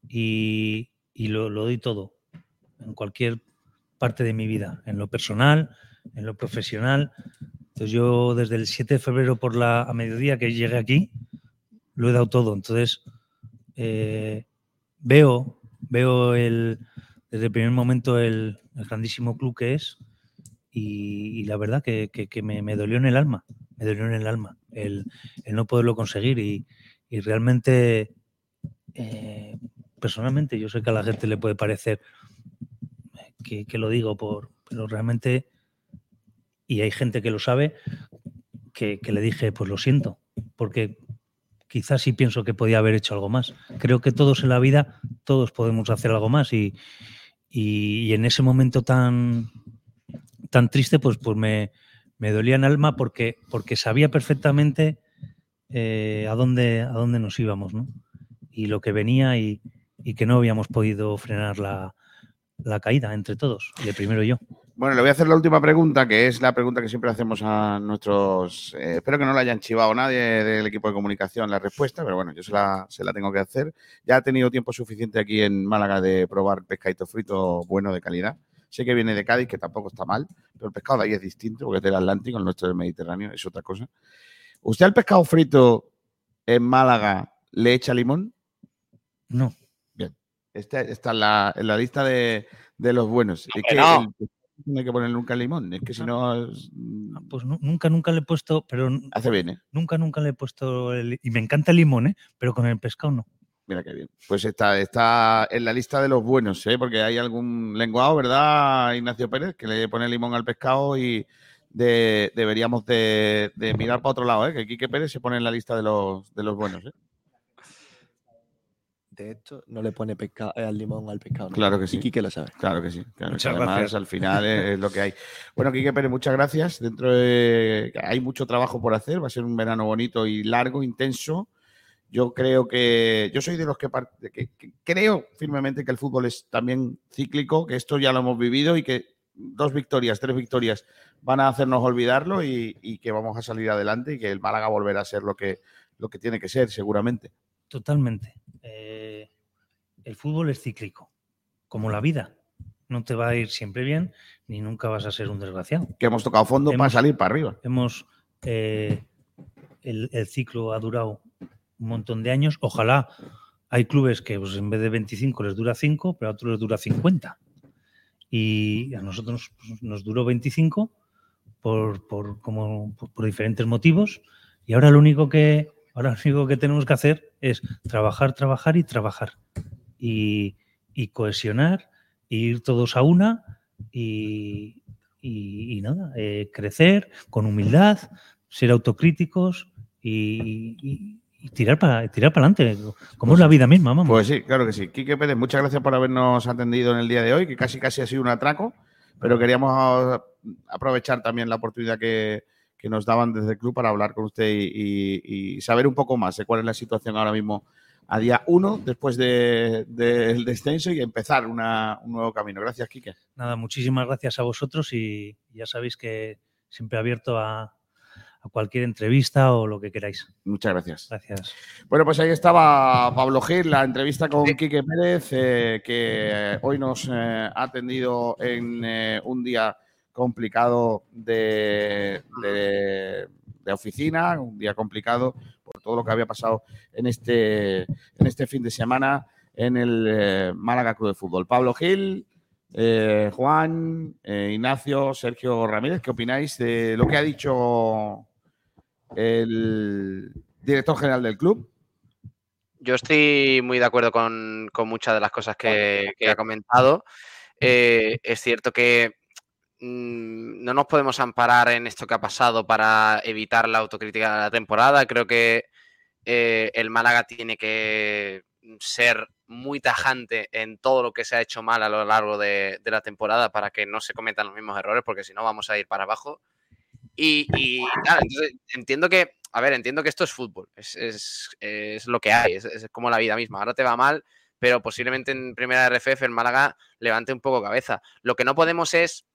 Y, y lo, lo doy todo, en cualquier parte de mi vida, en lo personal, en lo profesional. Entonces yo desde el 7 de febrero por la a mediodía que llegué aquí, lo he dado todo. Entonces eh, veo, veo el, desde el primer momento el, el grandísimo club que es y, y la verdad que, que, que me, me, dolió en el alma, me dolió en el alma el, el no poderlo conseguir y, y realmente, eh, personalmente, yo sé que a la gente le puede parecer que, que lo digo por, pero realmente y hay gente que lo sabe, que, le dije, pues lo siento, porque quizás sí pienso que podía haber hecho algo más. Creo que todos en la vida, todos podemos hacer algo más y, y, en ese momento tan, tan triste, pues, pues me, me dolía en alma porque, porque sabía perfectamente eh, a, dónde, a dónde nos íbamos, ¿no? Y lo que venía y, y que no habíamos podido frenar la, la caída entre todos, y el primero yo. Bueno, le voy a hacer la última pregunta, que es la pregunta que siempre hacemos a nuestros... Eh, espero que no la hayan chivado nadie del equipo de comunicación la respuesta, pero bueno, yo se la, se la, tengo que hacer. Ya ha tenido tiempo suficiente aquí en Málaga de probar pescadito frito bueno de calidad. Sé que viene de Cádiz, que tampoco está mal, pero el pescado de ahí es distinto, porque es del Atlántico, el nuestro del Mediterráneo, es otra cosa. ¿Usted al pescado frito en Málaga le echa limón? No. Bien. Esta está en la, en la lista de, de los buenos. Es que no. el, no hay que poner nunca limón, es que si no. Pues nunca, nunca le he puesto, pero. Hace bien, ¿eh? Nunca, nunca le he puesto. El, y me encanta el limón, ¿eh? Pero con el pescado no. Mira qué bien. Pues está, está en la lista de los buenos, ¿eh? Porque hay algún lenguado, ¿verdad, Ignacio Pérez? Que le pone limón al pescado y de, deberíamos de, de, mirar para otro lado, ¿eh? Que Quique Pérez se pone en la lista de los, de los buenos, ¿eh? De esto no le pone pescado, al limón al pescado. ¿no? Claro que sí. Y Quique lo sabe. Claro que sí. Claro muchas que además, gracias. al final es, es, lo que hay. Bueno, Quique Pérez, muchas gracias. Dentro de. Hay mucho trabajo por hacer. Va a ser un verano bonito y largo, intenso. Yo creo que. Yo soy de los que, que, que creo firmemente que el fútbol es también cíclico, que esto ya lo hemos vivido y que dos victorias, tres victorias van a hacernos olvidarlo y, y que vamos a salir adelante y que el Málaga volverá a ser lo que, lo que tiene que ser, seguramente. Totalmente. Eh, el fútbol es cíclico, como la vida. No te va a ir siempre bien, ni nunca vas a ser un desgraciado. Que hemos tocado fondo hemos, para salir para arriba. Hemos. Eh, el, el, ciclo ha durado un montón de años. Ojalá hay clubes que pues, en vez de 25 les dura 5, pero a otros les dura 50. Y a nosotros pues, nos duró 25 por, por, como, por, por diferentes motivos. Y ahora lo único que, ahora lo único que tenemos que hacer es trabajar, trabajar y trabajar y, y cohesionar, y ir todos a una y, y, y nada, eh, crecer con humildad, ser autocríticos y, tirar para tirar para adelante, como pues, es la vida misma, vamos. Pues sí, claro que sí. Quique Pérez, muchas gracias por habernos atendido en el día de hoy, que casi casi ha sido un atraco, pero queríamos aprovechar también la oportunidad que, que nos daban desde el club para hablar con usted y, y, y, saber un poco más de cuál es la situación ahora mismo a día uno después del de, de descenso y empezar una, un nuevo camino. Gracias, Quique. Nada, muchísimas gracias a vosotros y ya sabéis que siempre abierto a, cualquier entrevista o lo que queráis. Muchas gracias. Gracias. Bueno, pues ahí estaba Pablo Gil, la entrevista con Quique Pérez, eh, que eh, hoy nos eh, ha atendido en eh, un día complicado de oficina, un día complicado por todo lo que había pasado en este, en este fin de semana en el eh, Málaga Club de Fútbol. Pablo Gil, eh, Juan, eh, Ignacio, Sergio Ramírez, ¿qué opináis de lo que ha dicho el director general del club? Yo estoy muy de acuerdo con, con muchas de las cosas que, que ha comentado. Eh, es cierto que no nos podemos amparar en esto que ha pasado para evitar la autocrítica de la temporada. Creo que eh, el Málaga tiene que ser muy tajante en todo lo que se ha hecho mal a lo largo de, la temporada para que no se cometan los mismos errores, porque si no vamos a ir para abajo. Y, entiendo que, a ver, entiendo que esto es fútbol, es, es- es lo que hay, es, es como la vida misma. Ahora te va mal, pero posiblemente en primera RFF el Málaga levante un poco cabeza. Lo que no podemos es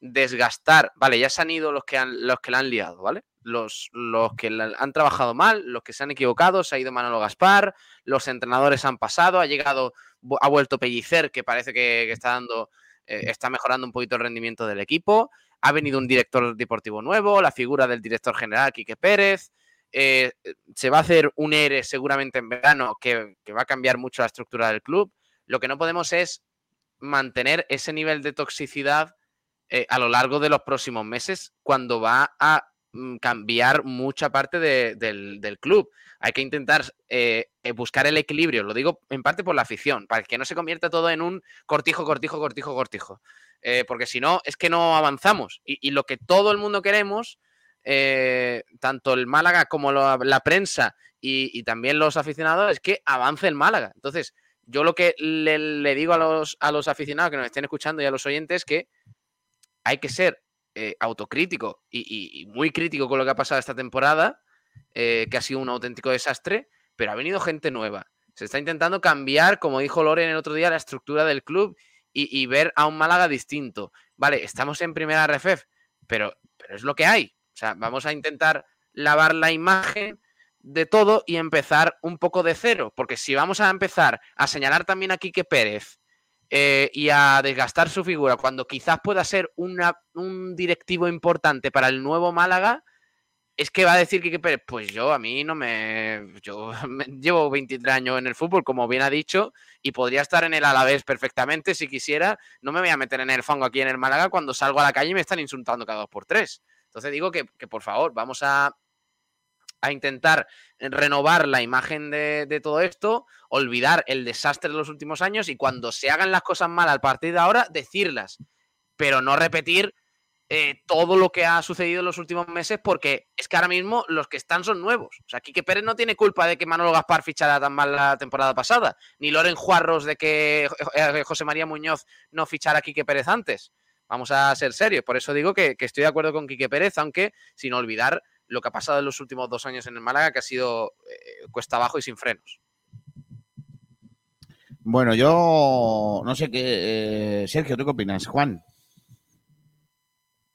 desgastar, vale, ya se han ido los que, han, los que la han liado, ¿vale? Los, los que han trabajado mal, los que se han equivocado, se ha ido Manolo Gaspar, los entrenadores han pasado, ha llegado, ha vuelto Pellicer, que parece que, está dando, eh, está mejorando un poquito el rendimiento del equipo, ha venido un director deportivo nuevo, la figura del director general, Quique Pérez, eh, se va a hacer un ERE seguramente en verano que va a cambiar mucho la estructura del club. Lo que no podemos es mantener ese nivel de toxicidad eh, a lo largo de los próximos meses cuando va a mm, cambiar mucha parte de- del, del club. Hay que intentar eh, eh, buscar el equilibrio, lo digo en parte por la afición, para que no se convierta todo en un cortijo, cortijo, cortijo, cortijo. Porque si no, es que no avanzamos. Y, y lo que todo el mundo queremos, tanto el Málaga como la prensa y, y también los aficionados, es que avance el Málaga. Entonces, yo lo que le, le digo a los, a los aficionados que nos estén escuchando y a los oyentes es que hay que ser eh, autocrítico y, muy crítico con lo que ha pasado esta temporada, eh, que ha sido un auténtico desastre, pero ha venido gente nueva. Se está intentando cambiar, como dijo Loren el otro día, la estructura del club y, y ver a un Málaga distinto. Vale, estamos en primera RFF, pero, pero es lo que hay. O sea, vamos a intentar lavar la imagen de todo y empezar un poco de cero, porque si vamos a empezar a señalar también a Quique Pérez eh, y a desgastar su figura cuando quizás pueda ser un directivo importante para el nuevo Málaga, es que va a decir Quique Pérez, pues yo a mí no me... Yo llevo 23 años en el fútbol, como bien ha dicho, y podría estar en el Alavés perfectamente si quisiera. No me voy a meter en el fango aquí en el Málaga cuando salgo a la calle y me están insultando cada dos por tres. Entonces digo que, por favor, vamos a, a intentar renovar la imagen de, todo esto, olvidar el desastre de los últimos años y cuando se hagan las cosas mal al partir de ahora, decirlas, pero no repetir eh, todo lo que ha sucedido en los últimos meses porque es que ahora mismo los que están son nuevos. O sea, Quique Pérez no tiene culpa de que Manolo Gaspar fichara tan mal la temporada pasada, ni Loren Juarros de que eh, José María Muñoz no fichara a Quique Pérez antes. Vamos a ser serios. Por eso digo que estoy de acuerdo con Quique Pérez, aunque sin olvidar lo que ha pasado en los últimos dos años en el Málaga, que ha sido eh, cuesta abajo y sin frenos. Bueno, yo no sé qué. eh, Sergio, ¿tú qué opinas? Juan.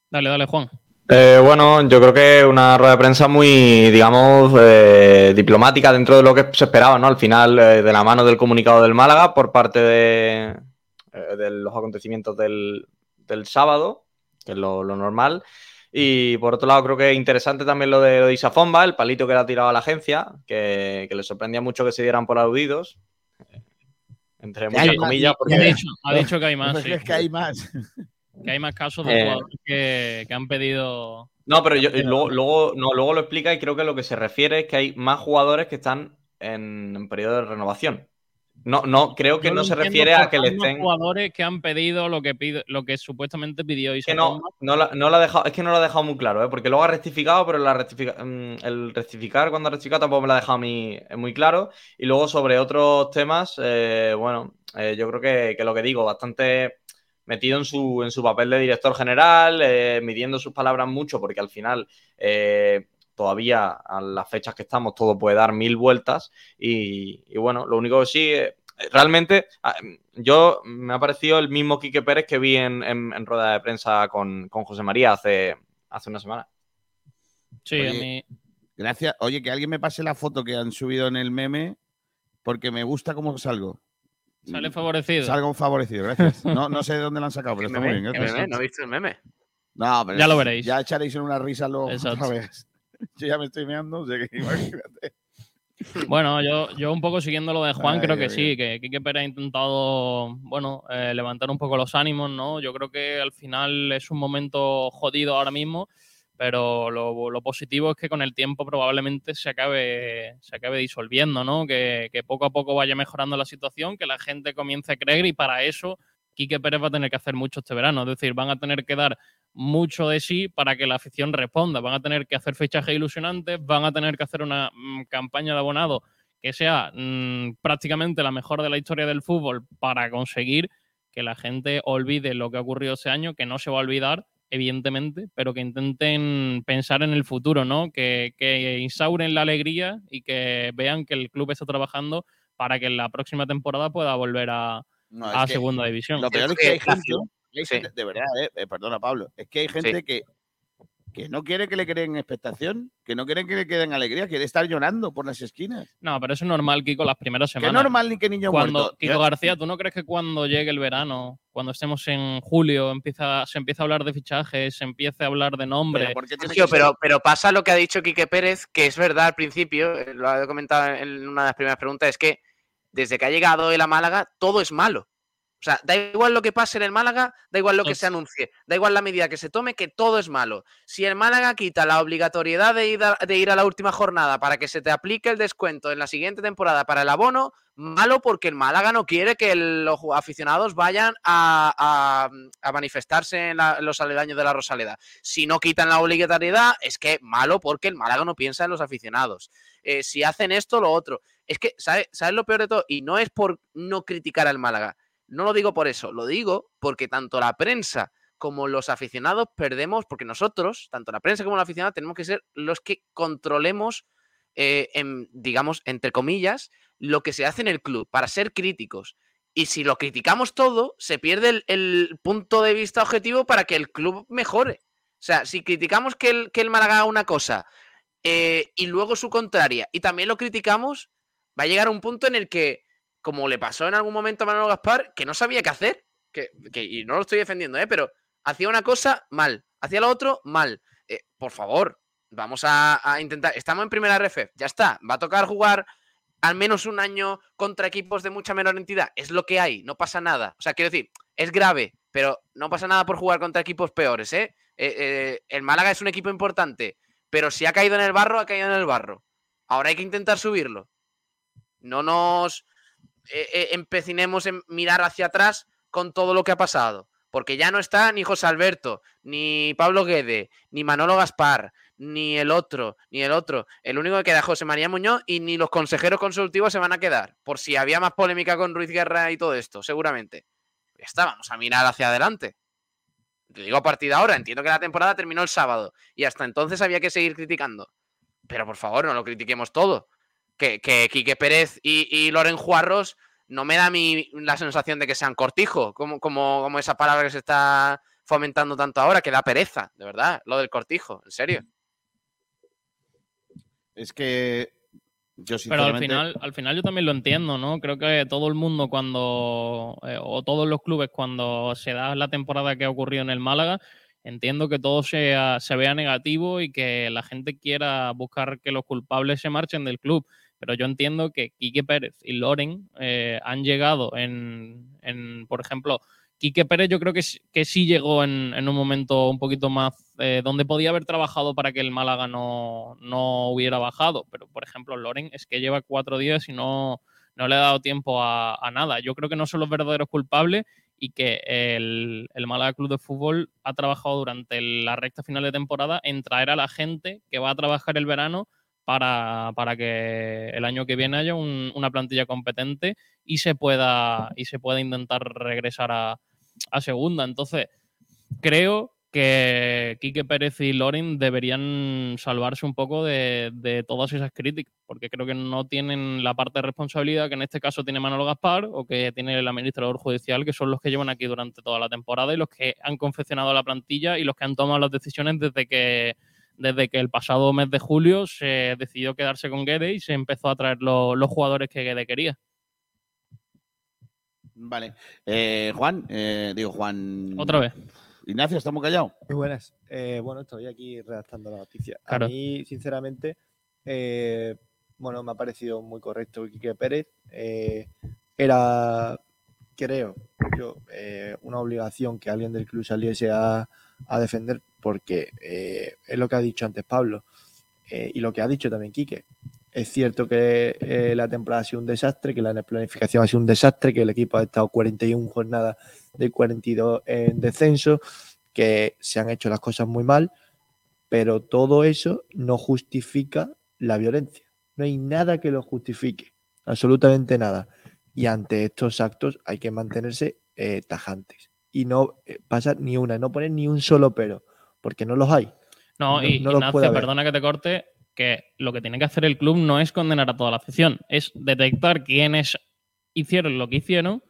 Dale, dale, Juan. Eh, bueno, yo creo que una rueda de prensa muy, digamos, eh, diplomática dentro de lo que se esperaba, ¿no? Al final, eh, de la mano del comunicado del Málaga por parte de, eh, de los acontecimientos del, del sábado, que es lo, lo normal. Y por otro lado, creo que es interesante también lo de, lo de Isafomba, el palito que le ha tirado a la agencia, que, que le sorprendía mucho que se dieran por aludidos. Entre hay muchas más, comillas, Ha dicho, ha dicho que hay más, sí. Es que hay más. Que hay más casos de Eh. jugadores que, que han pedido. No, pero yo, luego, luego, no, luego lo explica y creo que lo que se refiere es que hay más jugadores que están en, en periodo de renovación. No, no, creo que no se refiere a que le estén. jugadores que han pedido lo que pide, lo que supuestamente pidió que Isaac no, no, la- no ha dejado, es que no lo ha dejado muy claro, ¿eh? porque luego ha rectificado, pero la rectifica- mm, el rectificar cuando ha rectificado tampoco me lo ha dejado a mí eh, muy claro. Y luego sobre otros temas, eh, bueno, eh, yo creo que, que lo que digo, bastante metido en su, en su papel de director general, midiendo sus palabras mucho, porque al final todavía a las fechas que estamos todo puede dar mil vueltas. Y, y bueno, lo único que sí, realmente ah, yo me ha parecido el mismo Quique Pérez que vi en, en- en rueda de prensa con, con José María hace, hace una semana. Sí, Oye, a mí. Gracias. Oye, que alguien me pase la foto que han subido en el meme porque me gusta cómo salgo. Sale favorecido. Salgo favorecido, gracias. No, no sé de dónde lo han sacado, pero ¿Qué está muy meme? bien. ¿Qué gracias. meme? ¿No he visto el meme? No, pero Ya lo veréis. Ya echaréis en una risa luego otra Exacto. vez. Yo ya me estoy meando, o sea que imagínate. Bueno, yo, yo un poco siguiendo lo de Juan, Ay, creo que sí, que Quique Pérez ha intentado, bueno, eh, levantar un poco los ánimos, ¿no? Yo creo que al final es un momento jodido ahora mismo, pero lo, lo positivo es que con el tiempo probablemente se acabe, se acabe disolviendo, ¿no? Que, que poco a poco vaya mejorando la situación, que la gente comience a creer y para eso Quique Pérez va a tener que hacer mucho este verano, es decir, van a tener que dar mucho de sí para que la afición responda. Van a tener que hacer fichajes ilusionantes, van a tener que hacer una mm, campaña de abonado que sea mm, prácticamente la mejor de la historia del fútbol para conseguir que la gente olvide lo que ha ocurrido ese año, que no se va a olvidar, evidentemente, pero que intenten pensar en el futuro, ¿no? Que, que instauren la alegría y que vean que el club está trabajando para que en la próxima temporada pueda volver a, No, a que segunda división. Lo peor es que que hay gente, hay Sí. gente- de verdad, eh, eh, perdona Pablo, es que hay gente que, que no quiere que le creen expectación, que no quiere que le queden alegría, quiere estar llorando por las esquinas. No, pero eso es normal, Kiko, las primeras Que semanas. normal ni que niño cuando, muerto. Kiko García, ¿tú no crees que cuando llegue el verano, cuando estemos en julio, empieza, se empieza a hablar de fichajes, se empieza a hablar de nombre? Pero ¿por qué tiene Sergio, que pero, pero pasa lo que ha dicho Quique Pérez, que es verdad al principio, eh, lo ha comentado en una de las primeras preguntas, es que desde que ha llegado él a Málaga, todo es malo. O sea, da igual lo que pase en el Málaga, da igual lo que se anuncie, da igual la medida que se tome, que todo es malo. Si el Málaga quita la obligatoriedad de ir a, de ir a la última jornada para que se te aplique el descuento en la siguiente temporada para el abono, malo porque el Málaga no quiere que el- los aficionados vayan a, a- a manifestarse en, la- en los aledaños de la Rosaleda. Si no quitan la obligatoriedad, es que malo porque el Málaga no piensa en los aficionados. Eh, si hacen esto, lo otro. Es que, ¿sabes ¿sabes lo peor de todo? Y no es por no criticar al Málaga. No lo digo por eso, lo digo porque tanto la prensa como los aficionados perdemos, porque nosotros, tanto la prensa como los aficionados, tenemos que ser los que controlemos, eh, digamos, entre comillas, lo que se hace en el club, para ser críticos. Y si lo criticamos todo, se pierde el, el punto de vista objetivo para que el club mejore. O sea, si criticamos que el, que el Málaga haga una cosa eh, y luego su contraria, y también lo criticamos, va a llegar un punto en el que, como le pasó en algún momento a Manolo Gaspar, que no sabía qué hacer, que, y no lo estoy defendiendo, ¿eh? pero hacía una cosa mal, hacía lo otro mal. Eh, por favor, vamos a, a intentar. Estamos en primera RF, ya está. Va a tocar jugar al menos un año contra equipos de mucha menor entidad. Es lo que hay, no pasa nada. O sea, quiero decir, es grave, pero no pasa nada por jugar contra equipos peores, ¿eh? Eh, eh, el Málaga es un equipo importante, pero si ha caído en el barro, ha caído en el barro. Ahora hay que intentar subirlo. No nos eh, eh, empecinemos en mirar hacia atrás con todo lo que ha pasado. Porque ya no está ni José Alberto, ni Pablo Guede, ni Manolo Gaspar, ni el otro, ni el otro. El único que queda es José María Muñoz y ni los consejeros consultivos se van a quedar. Por si había más polémica con Ruiz Guerra y todo esto, seguramente. Ya está, vamos a mirar hacia adelante. Te digo a partir de ahora, entiendo que la temporada terminó el sábado y hasta entonces había que seguir criticando. Pero por favor, no lo critiquemos todo. Que, que Quique Pérez y, y Loren Juarros no me da a mí la sensación de que sean cortijo, como, como, como esa palabra que se está fomentando tanto ahora, que da pereza, de verdad, lo del cortijo, en serio. Es que yo Pero al sinceramente... final, al final yo también lo entiendo, ¿no? Creo que todo el mundo cuando, eh, o todos los clubes cuando se da la temporada que ha ocurrido en el Málaga, entiendo que todo sea, se vea negativo y que la gente quiera buscar que los culpables se marchen del club. Pero yo entiendo que Quique Pérez y Loren eh, han llegado en, en, por ejemplo, Quique Pérez yo creo que, que sí llegó en, en un momento un poquito más eh, donde podía haber trabajado para que el Málaga no, no hubiera bajado. Pero, por ejemplo, Loren es que lleva cuatro días y no, no le ha dado tiempo a, a nada. Yo creo que no son los verdaderos culpables y que el, el Málaga Club de Fútbol ha trabajado durante la recta final de temporada en traer a la gente que va a trabajar el verano para, para que el año que viene haya un- una plantilla competente y se pueda, y se pueda intentar regresar a, a segunda. Entonces, creo que Quique Pérez y Loren deberían salvarse un poco de, de todas esas críticas, porque creo que no tienen la parte de responsabilidad que en este caso tiene Manolo Gaspar o que tiene el administrador judicial, que son los que llevan aquí durante toda la temporada y los que han confeccionado la plantilla y los que han tomado las decisiones desde que, desde que el pasado mes de julio se decidió quedarse con Guede y se empezó a traer lo- los jugadores que Guede quería. Vale. Eh, Juan, eh, digo Juan. Otra vez. Ignacio, estamos callados. Muy buenas. Eh, bueno, estoy aquí redactando la noticia. Claro. A mí, sinceramente, eh, bueno, me ha parecido muy correcto Quique Pérez. Eh, era, creo yo, eh, una obligación que alguien del club saliese a, a defender, porque eh, es lo que ha dicho antes Pablo eh, y lo que ha dicho también Quique. Es cierto que eh, la temporada ha sido un desastre, que la planificación ha sido un desastre, que el equipo ha estado 41 jornadas de 42 en descenso, que se han hecho las cosas muy mal, pero todo eso no justifica la violencia. No hay nada que lo justifique, absolutamente nada. Y ante estos actos hay que mantenerse tajantes y no pasar ni una, no poner ni un solo pero, porque no los hay. No, No- y no puede Ignacio, perdona que te corte, que lo que tiene que hacer el club no es condenar a toda la afición, es detectar quiénes hicieron lo que hicieron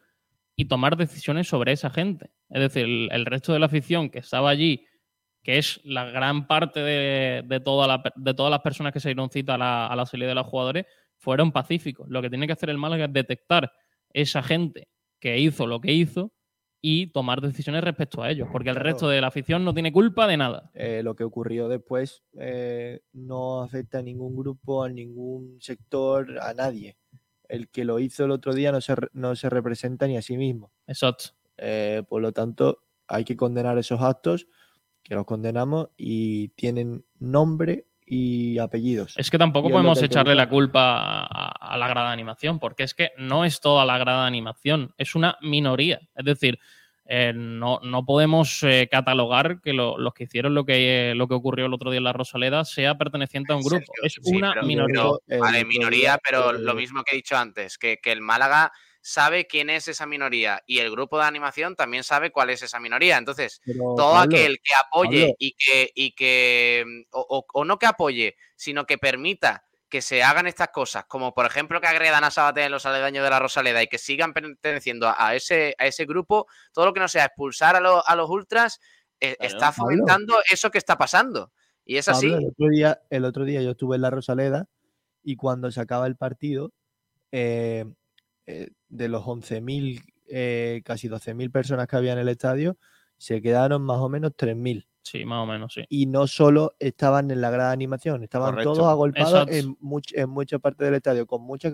y tomar decisiones sobre esa gente. Es decir, el, el resto de la afición que estaba allí, que es la gran parte de, de toda la- de todas las personas que se dieron cita a la, a la salida de los jugadores, fueron pacíficos. Lo que tiene que hacer el Málaga es detectar esa gente que hizo lo que hizo y tomar decisiones respecto a ellos, porque el Claro. resto de la afición no tiene culpa de nada. Eh, lo que ocurrió después eh, no afecta a ningún grupo, a ningún sector, a nadie. El que lo hizo el otro día no se, no se representa ni a sí mismo. Exacto. Eh, por lo tanto, hay que condenar esos actos, que los condenamos y tienen nombre y apellidos. Es que tampoco podemos echarle la culpa a, a la grada de animación, porque es que no es toda la grada de animación, es una minoría. Es decir, eh, no, no podemos eh, catalogar que lo- los que hicieron lo que, lo que ocurrió el otro día en la Rosaleda sea perteneciente a un grupo. Sergio, es sí, una pero- minoría. vale, minoría, pero lo mismo que he dicho antes, que, que el Málaga sabe quién es esa minoría y el grupo de animación también sabe cuál es esa minoría. Entonces, pero, todo Pablo, aquel que apoye Pablo. y que, y que mm, o, o- o no que apoye, sino que permita que se hagan estas cosas, como por ejemplo que agredan a Sabater en los aledaños de la Rosaleda y que sigan perteneciendo a, a ese, a ese grupo, todo lo que no sea expulsar a, los- a los ultras, eh, Claro. está Pablo. fomentando eso que está pasando. Y es así. Pablo, el, otro día, el otro día yo estuve en la Rosaleda y cuando se acaba el partido, eh, eh, de los 11.000, eh, casi 12.000 personas que había en el estadio, se quedaron más o menos 3.000. Sí, más o menos, sí. Y no solo estaban en la grada de animación, estaban Correcto. todos agolpados en, much- en muchas partes del estadio, con muchas,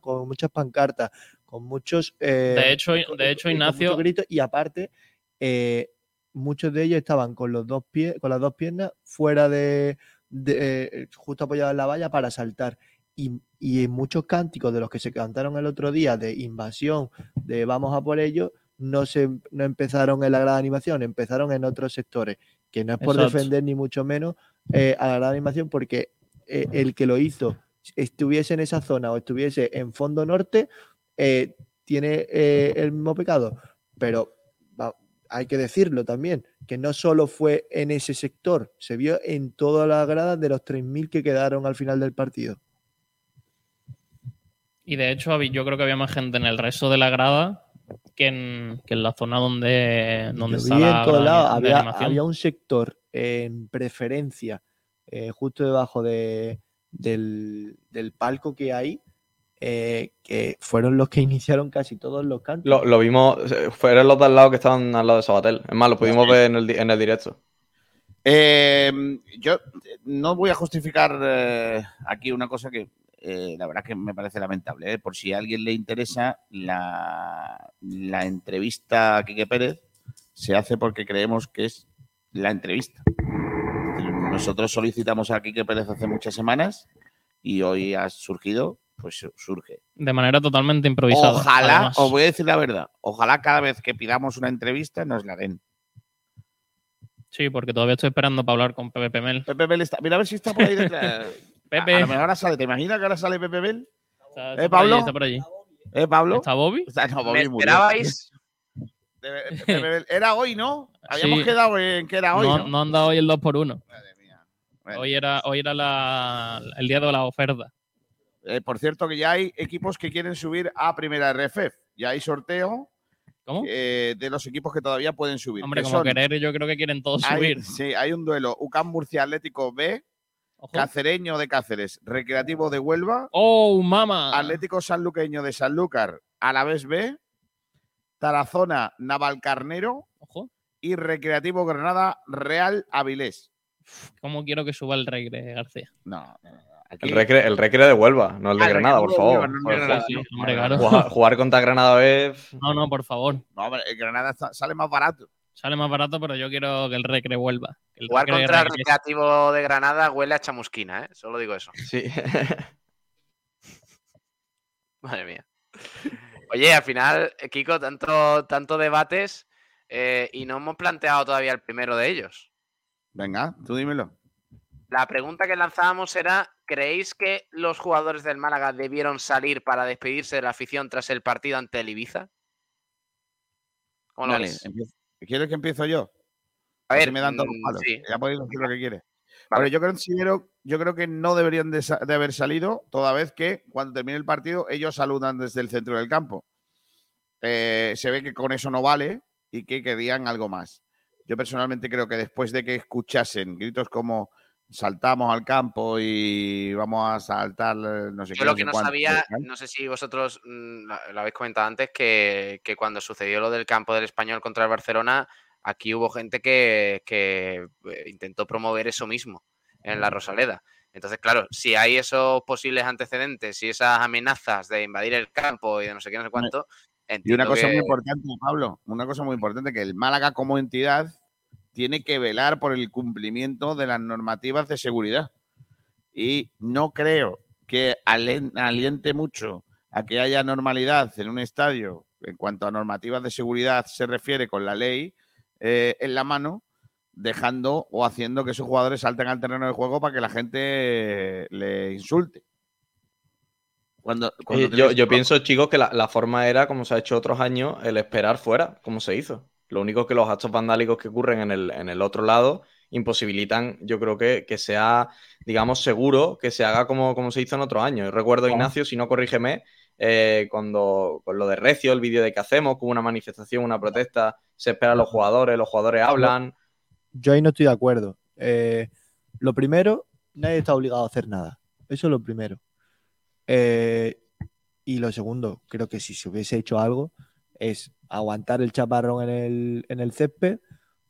con muchas pancartas, con muchos... eh, De hecho, de hecho Ignacio, gritos, y aparte, eh, muchos de ellos estaban con los dos pies, con las dos piernas fuera de, de, eh, justo apoyados en la valla para saltar. Y, y en muchos cánticos de los que se cantaron el otro día de invasión, de vamos a por ellos, no se no empezaron en la grada de animación, empezaron en otros sectores, que no es por Exacto. defender ni mucho menos eh, a la grada de animación, porque eh, el que lo hizo estuviese en esa zona o estuviese en fondo norte, eh, tiene el mismo pecado. Pero va- hay que decirlo también, que no solo fue en ese sector, se vio en todas las gradas de los 3.000 que quedaron al final del partido. Y de hecho yo creo que había más gente en el resto de la grada que en, que en la zona donde, donde Yo la en todos lados, de había, había un sector en preferencia, eh, justo debajo de, del, del palco que hay, eh, que fueron los que iniciaron casi todos los cantos. Lo, lo vimos, eh, fueron los de al lado que estaban al lado de Sabatel. Es más, lo pudimos ver en el, en el directo. Eh, yo no voy a justificar eh, aquí una cosa que eh, la verdad que me parece lamentable. ¿eh? Por si a alguien le interesa, la, la entrevista a Quique Pérez se hace porque creemos que es la entrevista. Nosotros solicitamos a Quique Pérez hace muchas semanas y hoy ha surgido, pues surge. De manera totalmente improvisada. Ojalá, además. os voy a decir la verdad, ojalá cada vez que pidamos una entrevista nos la den. Sí, porque todavía estoy esperando para hablar con Pepe Mel. Pepe Bel está, mira a ver si está por ahí detrás. Pepe. A, a lo mejor ahora sale, ¿te imaginas que ahora sale Pepe Bel? Está- ¿Eh, está por allí, Pablo? está por allí. ¿Eh, Pablo? ¿Está Bobby? Está- no, ¿Me Bobby murió. esperabais? Era hoy, ¿no? Habíamos Sí. quedado en que era hoy, no, ¿no? no han dado hoy el 2 por 1 Madre mía. Bueno, Hoy era, hoy era la- el día de la oferta. eh, por cierto, que ya hay equipos que quieren subir a primera RFF. Ya hay sorteo. ¿Cómo? eh, de los equipos que todavía pueden subir. Hombre, que como son- querer, yo creo que quieren todos hay, subir. sí, hay un duelo. UCAM Murcia Atlético B, Ojo. Cacereño de Cáceres, Recreativo de Huelva, ¡Oh, mama! Atlético Sanluqueño de Sanlúcar, Alavés B, Tarazona Navalcarnero Ojo. y Recreativo Granada Real Avilés. ¿Cómo quiero que suba el Regre, García? No, no, no, aquí- El recre, el recre de Huelva, no el de Ah, el Granada, por Recre de favor. Huelva, no Por Granada. Sí, no. hombre, claro. Jugar, jugar contra Granada es. No, no, por favor. No, hombre, el Granada está- sale más barato. Sale más barato, pero yo quiero que el Recre vuelva. El Jugar Recre contra el. Recreativo de Granada huele a chamusquina, ¿eh? Solo digo eso. Sí. Madre mía. Oye, al final, eh, Kiko, tanto, tanto debates eh, y no hemos planteado todavía el primero de ellos. Venga, tú dímelo. La pregunta que lanzábamos era, ¿creéis que los jugadores del Málaga debieron salir para despedirse de la afición tras el partido ante el Ibiza? ¿Cómo lo Dale, ves? empiezo. ¿Quieres que empiezo yo? A Así ver, me dan los mm, palos. sí. Ya podéis decir lo que quieres. Vale. Vale, yo considero, yo creo que no deberían de haber salido, toda vez que cuando termine el partido ellos saludan desde el centro del campo. Eh, se ve que con eso no vale y que querían algo más. Yo personalmente creo que después de que escuchasen gritos como saltamos al campo y vamos a saltar no sé Yo qué, lo no que sé no cuánto, sabía, no sé si vosotros mm, lo habéis comentado antes, que, que cuando sucedió lo del campo del español contra el Barcelona, aquí hubo gente que, que, eh, intentó promover eso mismo en la Rosaleda. Entonces, claro, si hay esos posibles antecedentes y esas amenazas de invadir el campo y de no sé qué, no sé cuánto, Y una cosa muy importante, Pablo, una cosa muy importante, que el Málaga como entidad tiene que velar por el cumplimiento de las normativas de seguridad. Y no creo que aliente mucho a que haya normalidad en un estadio en cuanto a normativas de seguridad se refiere con la ley eh, en la mano, dejando o haciendo que esos jugadores salten al terreno de juego para que la gente le insulte. Cuando, yo pienso, chicos, que la, la forma era, como se ha hecho otros años, el esperar fuera, como se hizo. Lo único que los actos vandálicos que ocurren en el, en el otro lado imposibilitan, yo creo que, que sea, digamos, seguro que se haga como, como se hizo en otros años. Yo recuerdo, Ignacio, si no corrígeme, eh, cuando con lo de Recio, el vídeo de que hacemos, hubo una manifestación, una protesta, se esperan los jugadores, los jugadores hablan. Yo ahí no estoy de acuerdo. Eh, lo primero, nadie está obligado a hacer nada. Eso es lo primero. Eh, y lo segundo, creo que si se hubiese hecho algo, es aguantar el chaparrón en el, en el césped,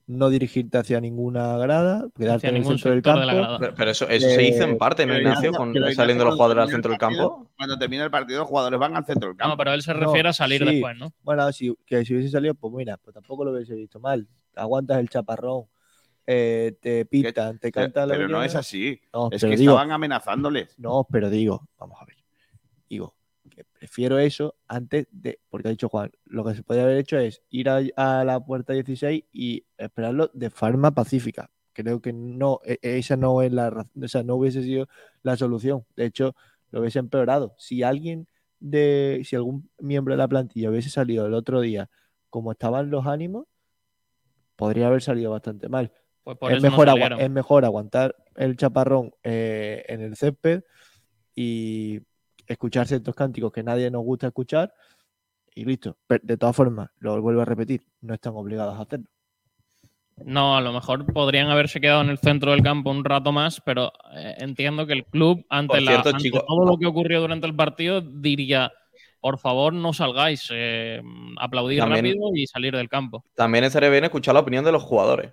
no dirigirte hacia ninguna grada, quedarte Hacia en el ningún centro del sector de la campo. grada. Pero, pero eso, eso se hizo en Eh, parte, ¿no, pero Ignacio? Ignacio- Con, pero saliendo los jugadores al centro el del campo. Cuando termina el partido, los jugadores van al centro del campo. No, pero él se No, refiere a salir sí. después, ¿no? Bueno, si, que si hubiese salido, pues mira, pues tampoco lo hubiese visto mal. Aguantas el chaparrón, eh, te pitan, te Pero, cantan la pero no es así. No, Es pero que digo, estaban amenazándoles. No, pero digo, vamos a ver. Digo, prefiero eso antes de. Porque ha dicho Juan, lo que se podría haber hecho es ir a, a la puerta 16 y esperarlo de forma pacífica. Creo que no, e- esa no es la razón, o sea, no hubiese sido la solución. De hecho, lo hubiese empeorado. Si alguien de, si algún miembro de la plantilla hubiese salido el otro día como estaban los ánimos, podría haber salido bastante mal Pues por es, mejor no es mejor aguantar el chaparrón eh, en el césped y escuchar ciertos cánticos que nadie nos gusta escuchar y listo. Pero de todas formas, lo vuelvo a repetir, no están obligados a hacerlo. No, a lo mejor podrían haberse quedado en el centro del campo un rato más, pero eh, entiendo que el club, ante, la- cierto, ante chicos- todo lo que ocurrió durante el partido, diría, por favor, no salgáis, eh, aplaudir También- rápido y salir del campo. También estaría bien escuchar la opinión de los jugadores,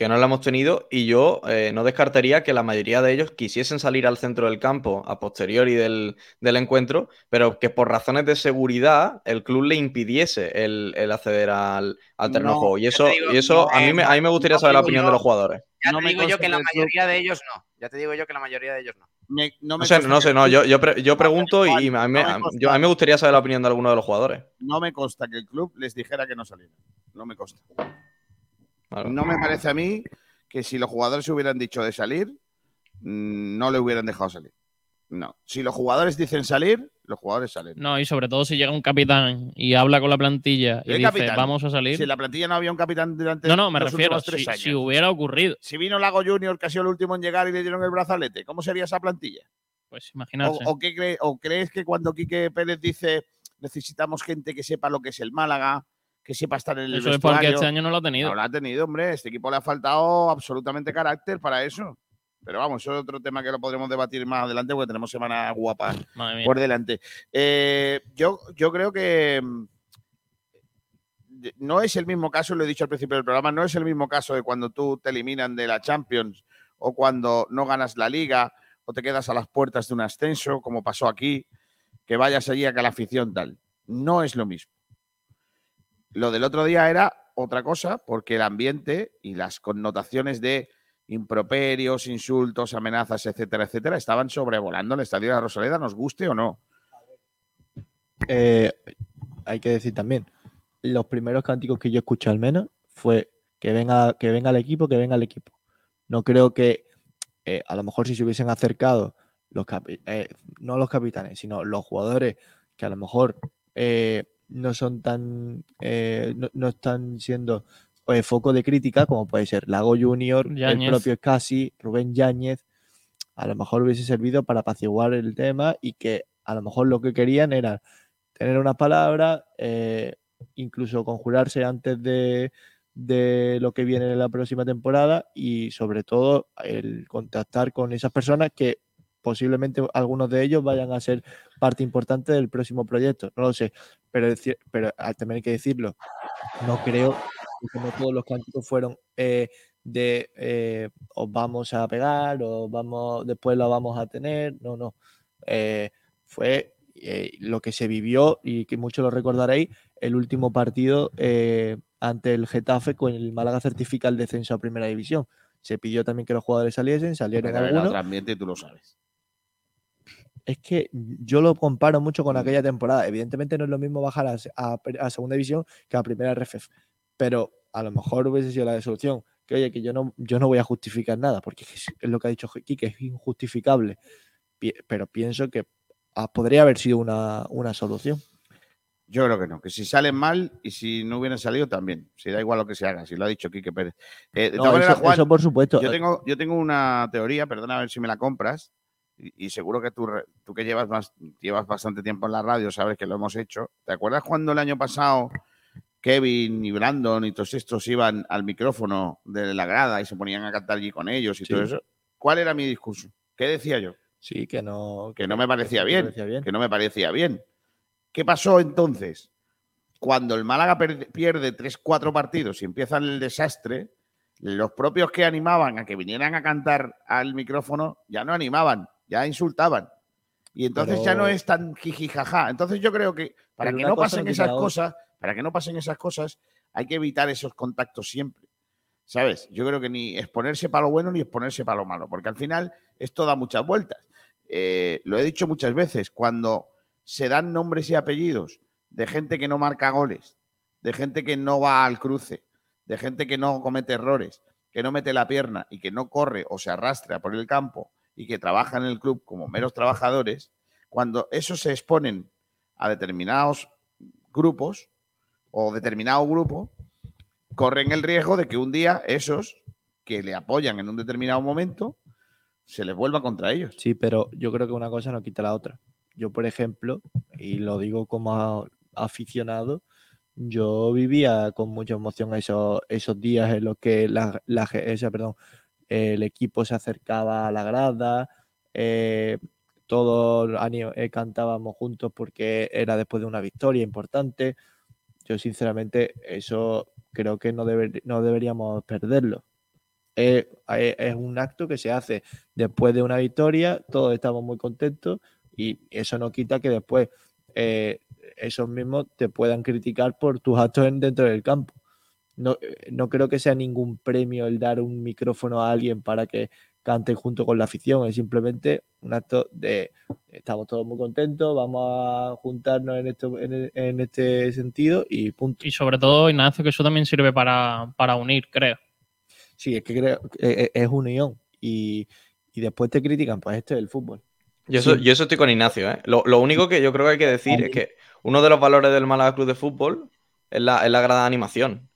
que no la hemos tenido, y yo eh, no descartaría que la mayoría de ellos quisiesen salir al centro del campo a posteriori del, del encuentro, pero que por razones de seguridad el club le impidiese el, el acceder al, al terreno de No, juego. Y eso, digo, y eso no, a, mí me, a mí me gustaría no saber la opinión yo- de los jugadores. Ya No te me digo yo que la mayoría de ellos no. Ya te digo yo que la mayoría de ellos no. Me- no, me No sé, no sé, no, yo, yo, pre- yo pregunto y a mí, no me a- consta. yo- a mí me gustaría saber la opinión de alguno de los jugadores. no me consta que el club les dijera que no salieran. No me consta. Claro. No me parece a mí que si los jugadores hubieran dicho de salir, mm, no le hubieran dejado salir. No. Si los jugadores dicen salir, los jugadores salen. No, y sobre todo si llega un capitán y habla con la plantilla y ¿Qué dice, capitán? vamos a salir. Si en la plantilla no había un capitán durante No, no, me los refiero, tres si, años. si hubiera ocurrido, Si vino Lago Junior, que ha sido el último en llegar y le dieron el brazalete, ¿cómo sería esa plantilla? pues O, imaginarse. o qué cree- o crees que cuando Quique Pérez dice necesitamos gente que sepa lo que es el Málaga, que sepa estar en el Eso es porque vestuario. este año no lo ha tenido. No lo ha tenido, hombre. Este equipo le ha faltado absolutamente carácter para eso. Pero vamos, eso es otro tema que lo podremos debatir más adelante porque tenemos semana guapa por delante. Eh, yo, yo creo que mm, no es el mismo caso, lo he dicho al principio del programa, no es el mismo caso de cuando tú te eliminan de la Champions o cuando no ganas la liga o te quedas a las puertas de un ascenso, como pasó aquí, que vayas allí a que la afición tal. No es lo mismo. Lo del otro día era otra cosa, porque el ambiente y las connotaciones de improperios, insultos, amenazas, etcétera, etcétera, estaban sobrevolando el estadio de la Rosaleda, nos guste o no. Eh, hay que decir también, los primeros cánticos que yo escuché al menos fue que venga, que venga el equipo, que venga el equipo. No creo que eh, a lo mejor si se hubiesen acercado los eh, no los capitanes, sino los jugadores que a lo mejor eh, no son tan eh, no, no están siendo eh, foco de crítica, como puede ser Lago Junior, el propio Scassi, Rubén Yáñez, a lo mejor hubiese servido para apaciguar el tema y que a lo mejor lo que querían era tener unas palabras, eh, incluso conjurarse antes de, de lo que viene en la próxima temporada y sobre todo el contactar con esas personas que posiblemente algunos de ellos vayan a ser parte importante del próximo proyecto, no lo sé, pero, es cier- pero ah, también hay que decirlo, no creo que no todos los cánticos fueron eh, de eh, os vamos a pegar o vamos después lo vamos a tener, no, no, Eh, fue lo que se vivió y que muchos lo recordaréis, el último partido ante el Getafe con el Málaga certifica el descenso a Primera División. Se pidió también que los jugadores saliesen, salieron algunos. otro ambiente y tú lo sabes. Es que yo lo comparo mucho con aquella temporada. Evidentemente no es lo mismo bajar a, segunda división que a primera RFF. Pero a lo mejor hubiese sido la solución. Que oye, que yo no, yo no voy a justificar nada, porque es, lo que ha dicho Quique, es injustificable. Pero pienso que ah, podría haber sido una, una solución. Yo creo que no, que si salen mal y si no hubieran salido también. Si da igual lo que se haga, si lo ha dicho Quique Pérez. Eh, de No, todas maneras, Juan, eso por supuesto. yo tengo, yo tengo una teoría, perdona a ver si me la compras, y, y seguro que tú, que llevas, más, llevas bastante tiempo en la radio, sabes que lo hemos hecho. ¿Te acuerdas cuando el año pasado Kevin y Brandon y todos estos iban al micrófono de la grada y se ponían a cantar allí con ellos y Sí. todo eso? ¿Cuál era mi discurso? ¿Qué decía yo? Sí, que no. Que no me parecía que bien, parecía bien. que no me parecía bien. ¿Qué pasó entonces? Cuando el Málaga pierde 3-4 partidos y empieza el desastre, los propios que animaban a que vinieran a cantar al micrófono ya no animaban, ya insultaban. Y entonces ya no es tan jijijaja. Entonces yo creo que para Pero que no pasen esas la cosas, para que no pasen esas cosas, hay que evitar esos contactos siempre. ¿Sabes? Yo creo que ni exponerse para lo bueno ni exponerse para lo malo, porque al final esto da muchas vueltas. Eh, lo he dicho muchas veces, cuando se dan nombres y apellidos de gente que no marca goles, de gente que no va al cruce, de gente que no comete errores, que no mete la pierna y que no corre o se arrastra por el campo y que trabaja en el club como meros trabajadores, cuando esos se exponen a determinados grupos o determinado grupo, corren el riesgo de que un día esos que le apoyan en un determinado momento se les vuelva contra ellos. Sí, pero yo creo que una cosa no quita la otra. Yo, por ejemplo, y lo digo como aficionado, yo vivía con mucha emoción esos, esos días en los que la, la esa, perdón, el equipo se acercaba a la grada, eh, todos eh, cantábamos juntos porque era después de una victoria importante. Yo, sinceramente, eso creo que no, deber- no deberíamos perderlo. Eh, eh, es un acto que se hace después de una victoria, todos estamos muy contentos y eso no quita que después eh, esos mismos te puedan criticar por tus actos en- dentro del campo. No, eh, no creo que sea ningún premio el dar un micrófono a alguien para que cante junto con la afición, es simplemente un acto de estamos todos muy contentos, vamos a juntarnos en, esto, en, en este sentido y punto. Y sobre todo, Ignacio, que eso también sirve para, para unir, creo. Sí, es que creo que eh, es unión y, y después te critican, pues esto es el fútbol. Yo eso, Sí. yo eso estoy con Ignacio, ¿eh? Lo, lo único que yo creo que hay que decir es que uno de los valores del Málaga Club de Fútbol es la, es la grada de animación.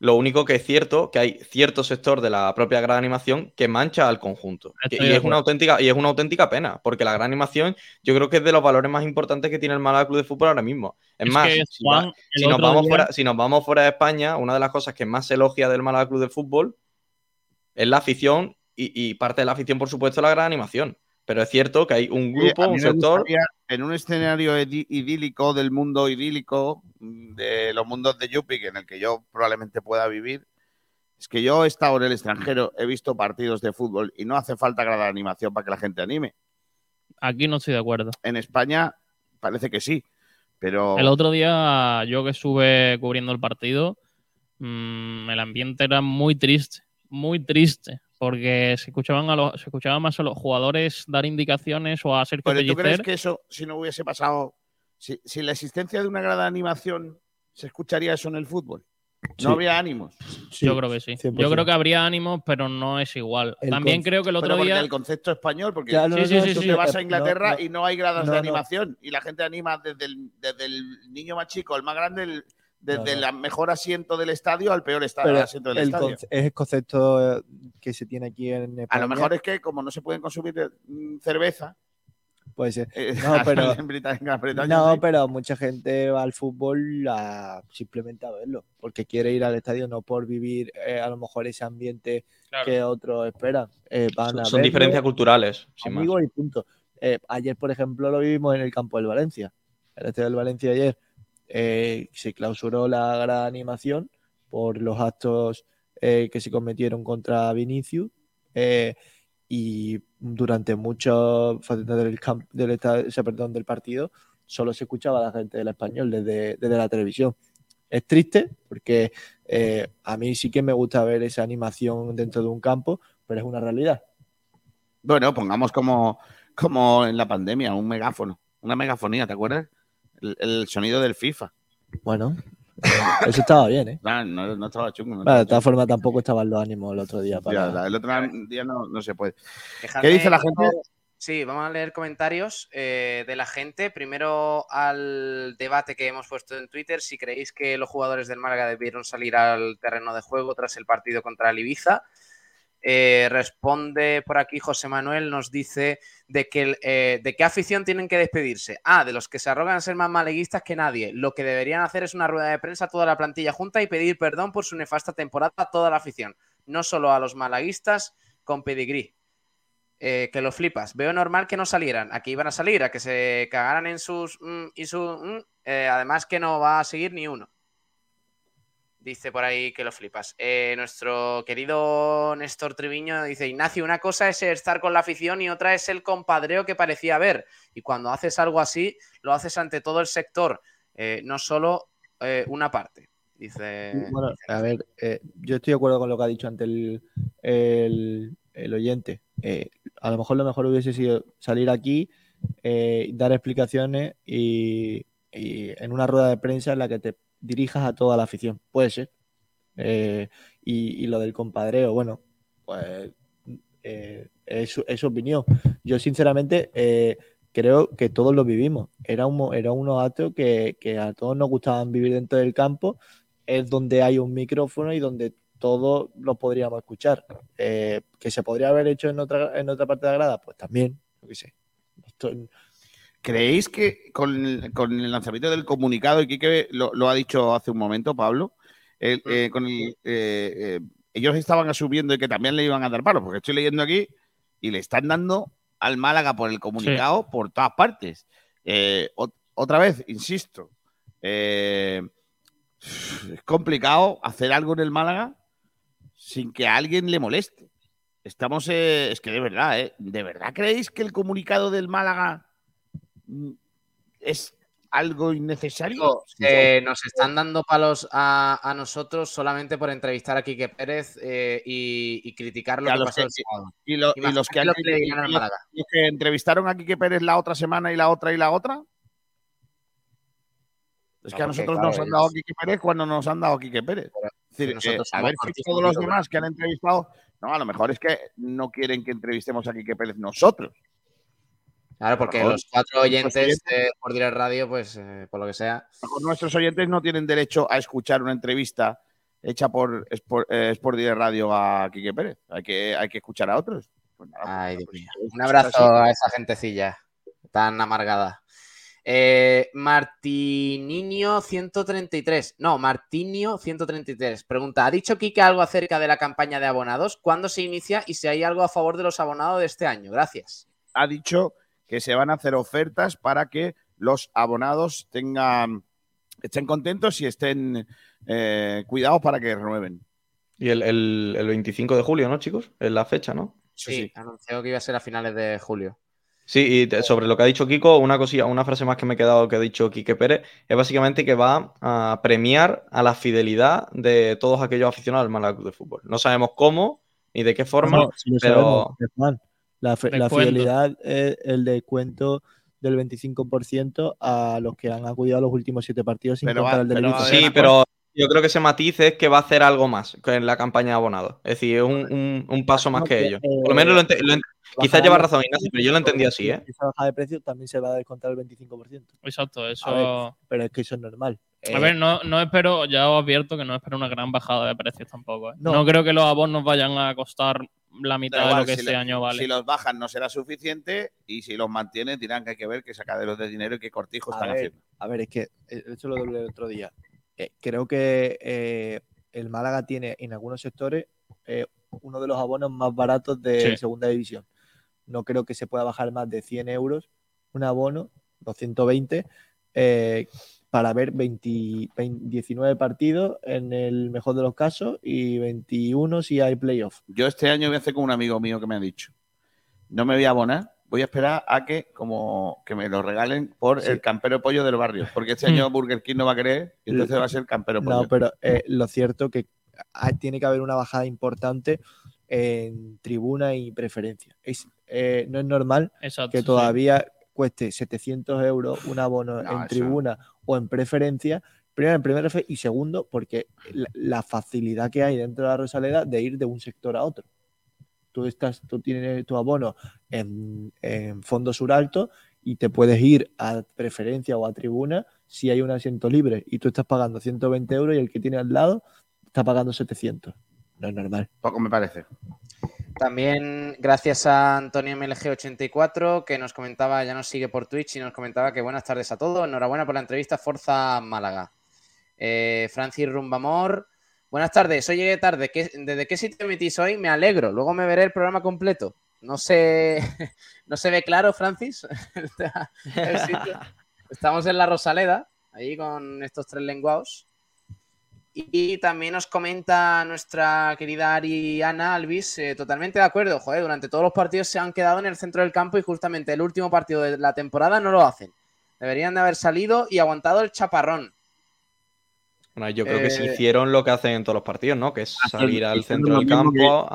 Lo único que es cierto que hay cierto sector de la propia gran animación que mancha al conjunto. Estoy y es una auténtica y es una auténtica pena, porque la gran animación yo creo que es de los valores más importantes que tiene el Málaga Club de Fútbol ahora mismo. Es, Es más, si, Juan, nos vamos día- fuera, si nos vamos fuera de España, una de las cosas que más se elogia del Málaga Club de Fútbol es la afición y, y parte de la afición, por supuesto, la gran animación. Pero es cierto que hay un grupo, un sector. gustaría, en un escenario idílico del mundo idílico, mm, de los mundos de Yuppie, en el que yo probablemente pueda vivir, es que yo he estado en el extranjero, he visto partidos de fútbol y no hace falta gran animación para que la gente anime. Aquí no estoy de acuerdo. En España parece que sí, pero El otro día, yo que estuve cubriendo el partido, mm, el ambiente era muy triste, muy triste, porque se escuchaban, a los, se escuchaban más a los jugadores dar indicaciones o a Sergio Pero ¿tú crees Pellicer. que eso, si no hubiese pasado, si, si la existencia de una gran animación, se escucharía eso en el fútbol? Sí. No habría ánimos. Sí, Yo creo que sí. 100%. Yo creo que habría ánimos, pero no es igual. El También creo que el Pero otro porque día. el concepto español, porque Ya, no, Sí, no, sí, sí, tú sí. te vas a Inglaterra no, no. y no hay gradas no, de no. animación y la gente anima desde el, desde el niño más chico al más grande, el- desde el mejor asiento del estadio al peor esta- Pero asiento del el estadio. es el concepto eh, que se tiene aquí en España. A lo mejor es que como no se pueden consumir mm, cerveza, Puede ser. eh, No, pero- No, sí. pero mucha gente va al fútbol a, simplemente a verlo, porque quiere ir al estadio no por vivir eh, a lo mejor ese ambiente Claro. que otros esperan. Eh, van Son, a son verlo, diferencias culturales, sin más. amigos y punto. Eh, ayer, por ejemplo, lo vivimos en el campo del Valencia. En el estadio del Valencia ayer eh, se clausuró la gran animación por los actos eh, que se cometieron contra Vinicius. eh, y durante muchas facetas del, camp- del, perdón, del partido solo se escuchaba a la gente del español desde, desde la televisión. Es triste porque eh, a mí sí que me gusta ver esa animación dentro de un campo, pero es una realidad. Bueno, pongamos como, como en la pandemia, un megáfono, una megafonía, ¿te acuerdas? El, el sonido del FIFA. Bueno, eso estaba bien, ¿eh? Ah, no, no estaba chungo. no Bueno, de todas formas, tampoco estaban los ánimos el otro día para. Ya, el otro día no, no se puede. Dejadme- ¿Qué dice la gente? Sí, vamos a leer comentarios eh, de la gente. Primero al debate que hemos puesto en Twitter. Si creéis que los jugadores del Málaga debieron salir al terreno de juego tras el partido contra el Ibiza. Eh, responde por aquí José Manuel, nos dice de que eh, de qué afición tienen que despedirse. Ah, de los que se arrogan ser más maleguistas que nadie. Lo que deberían hacer es una rueda de prensa toda la plantilla junta y pedir perdón por su nefasta temporada a toda la afición, no solo a los malaguistas con pedigrí. Eh, que lo flipas. Veo normal que no salieran. Aquí iban a salir, a que se cagaran en sus mm, y su. mm. Eh, además que no va a seguir ni uno. Dice por ahí que lo flipas. Eh, nuestro querido Néstor Triviño dice: Ignacio, una cosa es estar con la afición y otra es el compadreo que parecía haber. Y cuando haces algo así, lo haces ante todo el sector, eh, no solo eh, una parte. Dice. Bueno, a ver, yo estoy de acuerdo con lo que ha dicho antes el, el- el oyente. A lo mejor lo mejor hubiese sido salir aquí, dar explicaciones y, y en una rueda de prensa en la que te dirijas a toda la afición. Puede ser. Eh, y, y lo del compadreo, bueno, pues eh, es, es opinión. Yo, sinceramente, eh, creo que todos lo vivimos. Era, un, era unos actos que, que a todos nos gustaban vivir dentro del campo es donde hay un micrófono y donde todos lo podríamos escuchar. Eh, que se podría haber hecho en otra, en otra parte de la grada, pues también, qué sé. ¿Creéis que con el, con el lanzamiento del comunicado, y Quique lo, lo ha dicho hace un momento, Pablo, el- eh, con el, eh, eh, ellos estaban asumiendo que también le iban a dar palos? Porque estoy leyendo aquí y le están dando al Málaga por el comunicado por todas partes. Eh, ot- otra vez, insisto, eh, es complicado hacer algo en el Málaga sin que a alguien le moleste. Estamos, eh, es que de verdad, ¿eh? ¿De verdad creéis que el comunicado del Málaga es algo innecesario? Eh, nos están dando palos a, a nosotros solamente por entrevistar a Quique Pérez eh, y, y criticar lo Y que los pasó que- el sábado. y, lo- y los que, han- lo los que entrevistaron a Quique Pérez la otra semana y la otra y la otra. Es No, que a nosotros claro, nos han dado a Quique Pérez cuando nos han dado a Quique Pérez. Es decir, que nosotros eh, a ver si todos los de lo demás que han entrevistado, no, a lo mejor es que no quieren que entrevistemos a Quique Pérez nosotros. Claro, porque los cuatro oyentes oyentes- eh, por Direct Radio, pues eh, por lo que sea. Nuestros oyentes no tienen derecho a escuchar una entrevista hecha por Sport, eh, Sport Direct Radio a Quique Pérez. Hay que, hay que escuchar a otros. Pues nada, pues Ay, pues, pues, Un abrazo a esa gentecilla tan amargada. Eh, Martininio 133. No, Martinio 133. Pregunta: ¿Ha dicho Kike algo acerca de la campaña de abonados? ¿Cuándo se inicia y si hay algo a favor de los abonados de este año? Gracias. Ha dicho que se van a hacer ofertas para que los abonados tengan estén contentos y estén eh, cuidados para que renueven. Y el, el- el 25 de julio, ¿no, chicos? Es la fecha, ¿no? Sí, anunció que iba a ser a finales de julio. Sí, y sobre lo que ha dicho Kiko, una cosilla, una frase más que me he quedado que ha dicho Quique Pérez, es básicamente que va a premiar a la fidelidad de todos aquellos aficionados al Málaga Club de Fútbol. No sabemos cómo ni de qué forma, No, sí pero sabemos. La, fe- la Descuento. fidelidad es el descuento del 25% a los que han acudido a los últimos siete partidos sin Pero contar el del pero va a Ibiza. haber- sí, pero yo creo que ese matiz es que va a hacer algo más que en la campaña de abonados. Es decir, es un, un- un paso más que que, ellos. eh, Por lo menos lo ente- lo ent- quizás lleva razón Ignacio, pero yo lo entendí así, ¿eh? Esa baja de precio también se va a descontar el 25%. Exacto, eso. A Pero es que eso es normal. A Eh, ver, no, no espero, ya os advierto que no espero una gran bajada de precios tampoco. ¿eh? No. No. creo que los abonos vayan a costar la mitad de lo que si este año vale. Si los bajan no será suficiente y si los mantienen dirán que hay que ver qué sacaderos de dinero y qué cortijos A están ver, haciendo. A ver, es que eh, eso lo doble el otro día. Eh, creo que eh, el Málaga tiene en algunos sectores eh, uno de los abonos más baratos de Sí. segunda división. No creo que se pueda bajar más de 100 euros un abono, 220, eh, para ver 20 20 19 partidos en el mejor de los casos y 21 si hay playoff. Yo este año voy a hacer como un amigo mío que me ha dicho, no me voy a abonar, voy a esperar a que como que me lo regalen por Sí. el campero pollo del barrio, porque este Mm. año Burger King no va a querer y entonces va a ser campero pollo. No, pero eh, lo cierto que hay- tiene que haber una bajada importante en tribuna y preferencia. Es, eh, no es normal Exacto. que sí. Cueste 700 euros un abono No, en eso- tribuna o en preferencia. Primero, en primera y segundo, porque la, la facilidad que hay dentro de la Rosaleda de ir de un sector a otro. Tú, estás, tú tienes tu abono en, en fondo sur alto y te puedes ir a preferencia o a tribuna si hay un asiento libre y tú estás pagando 120 euros y el que tiene al lado está pagando 700. No es normal. Poco me parece. También gracias a Antonio MLG84 que nos comentaba, ya nos sigue por Twitch y nos comentaba que buenas tardes a todos. Enhorabuena por la entrevista, Forza Málaga. Eh, Francis Rumbamor, buenas tardes. Hoy llegué tarde. ¿Qué- ¿Desde qué sitio emitís hoy? Me alegro. Luego me veré el programa completo. No se, no se ve claro, Francis. el sitio. Estamos en la Rosaleda, ahí con estos tres lenguados. Y también nos comenta nuestra querida Ariana Alvis, eh, totalmente de acuerdo, joder, durante todos los partidos se han quedado en el centro del campo y justamente el último partido de la temporada no lo hacen. Deberían de haber salido y aguantado el chaparrón. Bueno, yo creo que sí Eh, hicieron lo que hacen en todos los partidos, ¿no? Que es salir al centro del que- campo.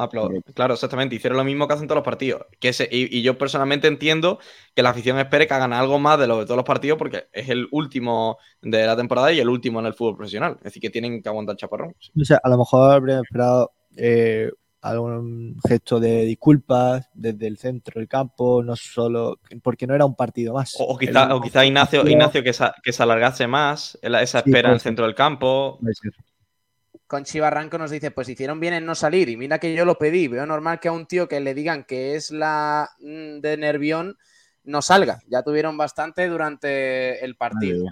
Claro, exactamente, hicieron lo mismo que hacen todos los partidos. Que se- y, y yo personalmente entiendo que la afición espere que hagan algo más de lo de todos los partidos porque es el último de la temporada y el último en el fútbol profesional. Es decir, que tienen que aguantar chaparrón. O sea, a lo mejor habría esperado eh, algún gesto de disculpas desde el centro del campo, no solo porque no era un partido más. O, o quizá, El- o quizá Ignacio, partido- Ignacio que, se, que se alargase más esa Sí, espera en el centro del campo. Conchi Barranco nos dice, pues hicieron bien en no salir y mira que yo lo pedí, veo normal que a un tío que le digan que es la mm, de Nervión no salga, ya tuvieron bastante durante el partido,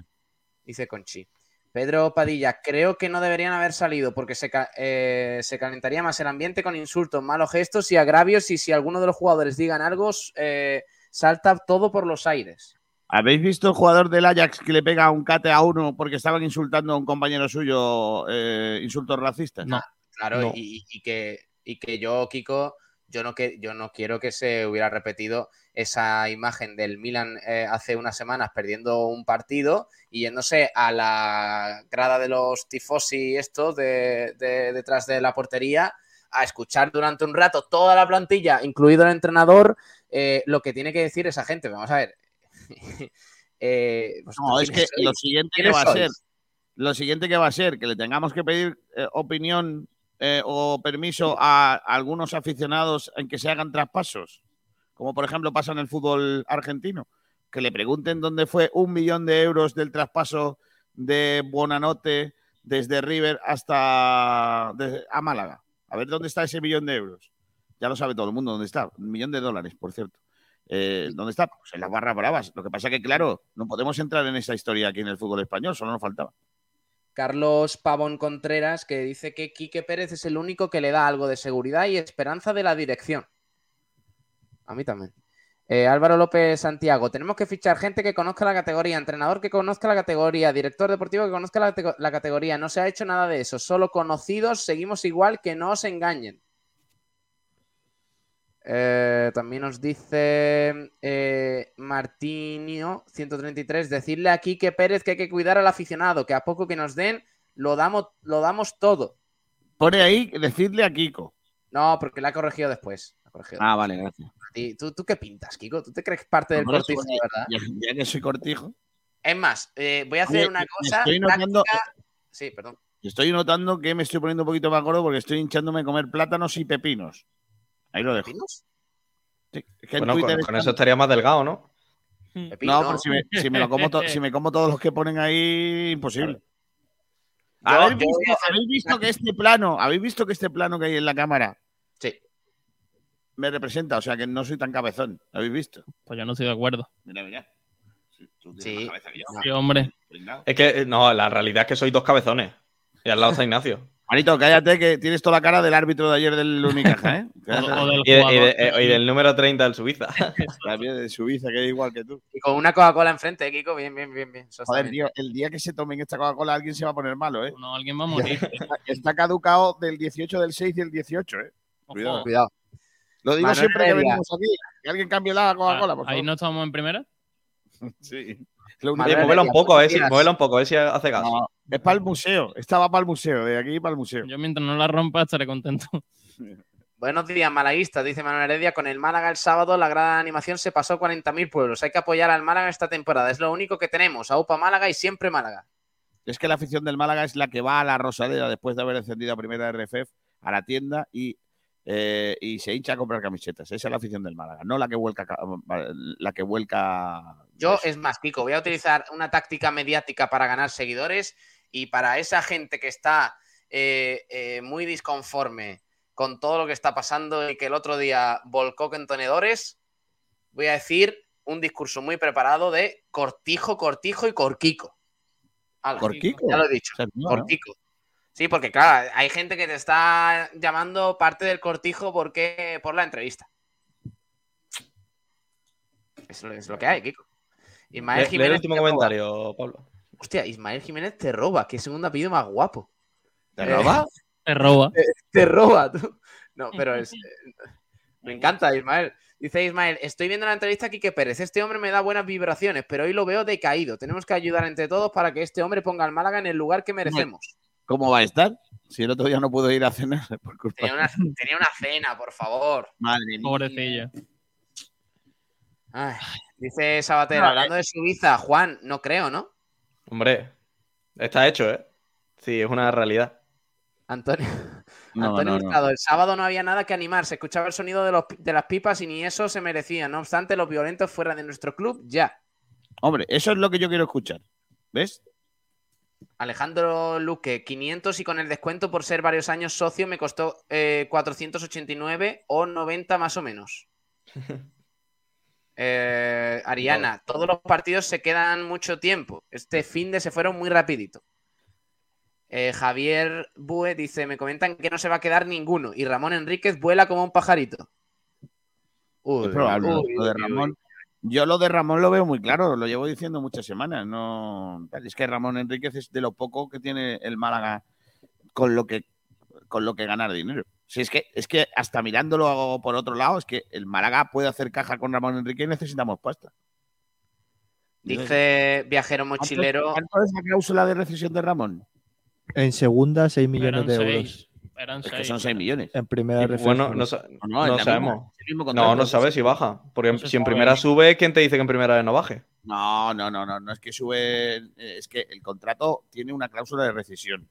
dice Conchi. Pedro Padilla, creo que no deberían haber salido porque se, eh, se calentaría más el ambiente con insultos, malos gestos y agravios y si alguno de los jugadores digan algo, eh, salta todo por los aires. ¿Habéis visto el jugador del Ajax que le pega un cate a uno porque estaban insultando a un compañero suyo eh, insultos racistas? No. Claro, No. y, y que, y que yo, Kiko, yo no, que, yo no quiero que se hubiera repetido esa imagen del Milan eh, hace unas semanas perdiendo un partido y yéndose a la grada de los tifosi estos de, de- detrás de la portería a escuchar durante un rato toda la plantilla, incluido el entrenador, eh, lo que tiene que decir esa gente. Vamos a ver. Eh, ¿vosotros No, es que sois? lo siguiente que ¿Quiénes va a ser, lo siguiente que va a ser que le tengamos que pedir opinión eh, o permiso a, algunos aficionados en que se hagan traspasos, como por ejemplo pasa en el fútbol argentino, que le pregunten dónde fue un millón de euros del traspaso de Buonanote desde River hasta a Málaga. A ver dónde está ese millón de euros. Ya lo sabe todo el mundo dónde está. Un millón de dólares, por cierto. Eh, ¿Dónde está? Pues en las barras bravas. Lo que pasa que, claro, no podemos entrar en esa historia aquí en el fútbol español, solo nos faltaba. Carlos Pavón Contreras, que dice que Quique Pérez es el único que le da algo de seguridad y esperanza de la dirección. A mí también. Eh, Álvaro López Santiago, tenemos que fichar gente que conozca la categoría, entrenador que conozca la categoría, director deportivo que conozca la, la categoría. No se ha hecho nada de eso, solo conocidos, seguimos igual, que no os engañen. Eh, también nos dice eh, Martinio 133, decirle a Quique Pérez que hay que cuidar al aficionado, que a poco que nos den, lo damos, lo damos todo. Pone ahí, decirle a Kiko. No, porque la ha corregido después. la ha corregido Ah, vale, gracias. ¿Tú, ¿Tú qué pintas, Kiko? ¿Tú te crees parte del cortijo, de verdad? Ya, ya que soy cortijo. Es más, eh, voy a hacer Oye, una cosa. estoy notando- Sí, perdón. Estoy notando que me estoy poniendo un poquito más gordo porque estoy hinchándome a comer plátanos y pepinos. Ahí lo dejo. ¿Pepinos? Sí, es que en Bueno, con, Twitter con están- eso estaría más delgado, ¿no? Pepino. No, pero si me, si me lo como to- si me como todos los que ponen ahí, imposible. ¿Habéis, visto, habéis que este plano, habéis visto que este plano que hay en la cámara Sí. me representa? O sea que no soy tan cabezón. ¿Habéis visto? Pues yo no estoy de acuerdo. Mira, mira. Sí, tú tienes Sí. cabeza que yo. Sí, hombre. Es que, eh, no, la realidad es que sois dos cabezones. Y al lado está Ignacio. Manito, cállate que tienes toda la cara del árbitro de ayer del Unicaja, ¿eh? O, o del Y, de- eh, y del número 30 del Suiza. También de Suiza, que es igual que tú. Y con una Coca-Cola enfrente, eh, Kiko. Bien, bien, bien. bien. Joder, tío, el día que se tomen esta Coca-Cola alguien se va a poner malo, ¿eh? No, alguien va a morir. Está, está caducado del 18 del 6 y el 18, ¿eh? Cuidado. Ojo. Cuidado. Lo digo Manuel siempre que venimos aquí. Que alguien cambie la Coca-Cola, por Ah, Ahí no estamos en primera. Sí. Móvela un poco, a ver si, buenos días. móvela un poco, a ver si hace caso. No, es para el museo. Estaba para el museo, de aquí para el museo. Yo mientras no la rompa estaré contento. Buenos días, malaguistas, dice Manuel Heredia. Con el Málaga el sábado, la gran animación se pasó 40.000 pueblos. Hay que apoyar al Málaga esta temporada. Es lo único que tenemos. AUPA Málaga y siempre Málaga. Es que la afición del Málaga es la que va a la Rosaleda después de haber encendido a primera RFF a la tienda y, eh, y se hincha a comprar camisetas. Esa es la afición del Málaga, no la que vuelca ca- la que vuelca. Yo, es más, Kiko, voy a utilizar una táctica mediática para ganar seguidores y para esa gente que está eh, eh, muy disconforme con todo lo que está pasando y que el otro día volcó con tenedores, voy a decir un discurso muy preparado de cortijo, cortijo y corquico. Ala, Corquico. Ya lo he dicho. ¿no? Cortico. Sí, porque claro, hay gente que te está llamando parte del cortijo porque por la entrevista. Es lo, es lo que hay, Kiko. Ismael lee el Jiménez. último comentario, Pablo. Hostia, Ismael Jiménez te roba. Qué segundo apellido más guapo. ¿Te roba? Te roba. Te roba, tú. No, pero es. eh, Me encanta, Ismael. Dice Ismael, estoy viendo la entrevista a Quique Pérez. Este hombre me da buenas vibraciones, pero hoy lo veo decaído. Tenemos que ayudar entre todos para que este hombre ponga al Málaga en el lugar que merecemos. ¿Cómo va a estar? Si el otro día no pudo ir a cenar por culpa Tenía una, tenía una cena, por favor. Madre mía. Pobrecillo. Ay, dice Sabater, No, hablando de Suiza, Juan, no creo, ¿no? Hombre, está hecho, ¿eh? Sí, es una realidad. Antonio, No, Antonio no, no. Hurtado, el sábado no había nada que animar, se escuchaba el sonido de, los- de las pipas y ni eso se merecía. No obstante, los violentos fuera de nuestro club, ya. Hombre, eso es lo que yo quiero escuchar. ¿Ves? Alejandro Luque, 500 y con el descuento por ser varios años socio me costó eh, 489 o 90 más o menos. Eh, Ariana, todos los partidos se quedan mucho tiempo. Este fin de se fueron muy rapidito. Eh, Javier Bue dice, me comentan que no se va a quedar ninguno y Ramón Enríquez vuela como un pajarito. Uy, Es probable. uy, lo de. Ramón. Yo lo de Ramón lo veo muy claro, lo llevo diciendo muchas semanas. No, es que Ramón Enríquez es de lo poco que tiene el Málaga con lo que con lo que ganar dinero. Si es que es que hasta mirándolo por otro lado, es que el Málaga puede hacer caja con Ramón Enrique y necesitamos pasta. Dice Viajero ¿Cuánto- Mochilero. ¿Cuánto es la cláusula de rescisión de Ramón? En segunda, 6 millones de euros. Seis. Eran Es que seis. son 6 millones. En primera RFF, bueno, no, No, es sabemos. misma, es. No, no sabes si baja. Porque si en primera sube, ¿quién te dice que en primera no baje? No, no, no, no, no es que sube, eh, es que el contrato tiene una cláusula de rescisión.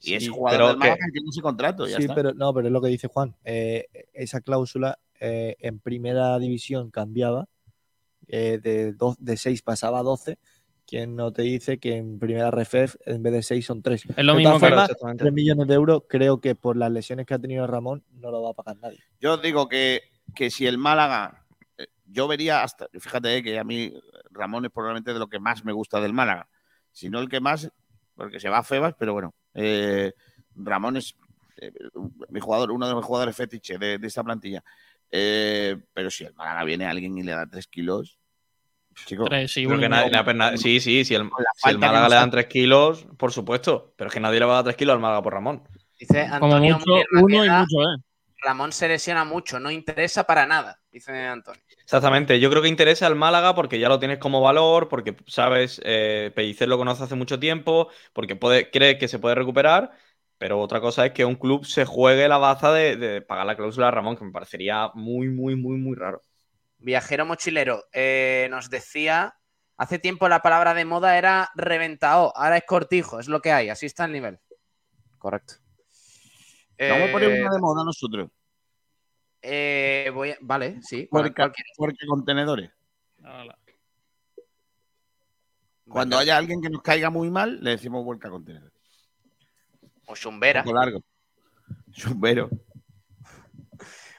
Y es Sí, jugador pero del Málaga que- tiene ese contrato, ya Sí, está. pero no, pero es lo que dice Juan. Eh, esa cláusula eh, en primera división cambiaba, eh, de, do- de 6 pasaba a 12 ¿Quién no te dice que en primera RFF en vez de 6 son 3? Es lo De mismo que. 3 millones de euros creo que por las lesiones que ha tenido Ramón no lo va a pagar nadie. Yo os digo que, que si el Málaga, eh, yo vería hasta, fíjate eh, que a mí Ramón es probablemente de lo que más me gusta del Málaga. Si no el que más, porque se va a Febas, pero bueno, eh, Ramón es eh, mi jugador, uno de mis jugadores fetiche de, de esta plantilla. Eh, pero si el Málaga viene alguien y le da tres kilos, chico, Tres, sí, uno que nadie- sí, sí, si el, si Málaga le dan hace. 3 kilos, por supuesto. Pero es que nadie le va a dar 3 kilos al Málaga por Ramón. Dice Como Antonio mucho, Muñoz uno y mucho, ¿eh? Ramón se lesiona mucho, no interesa para nada, dice Antonio. Exactamente, yo creo que interesa al Málaga porque ya lo tienes como valor, porque sabes, eh, Pellicer lo conoce hace mucho tiempo, porque puede, cree que se puede recuperar, pero otra cosa es que un club se juegue la baza de, de pagar la cláusula a Ramón, que me parecería muy, muy, muy, muy raro. Viajero mochilero eh, nos decía, hace tiempo la palabra de moda era reventao, ahora es cortijo, es lo que hay, así está el nivel. Correcto. vamos a poner Eh, una de moda nosotros, eh, voy a- Vale, sí. ¿cuál- porque, porque contenedores. Cuando haya alguien que nos caiga muy mal, le decimos vuelca contenedores. O Chumbera. Un poco largo. Chumbero.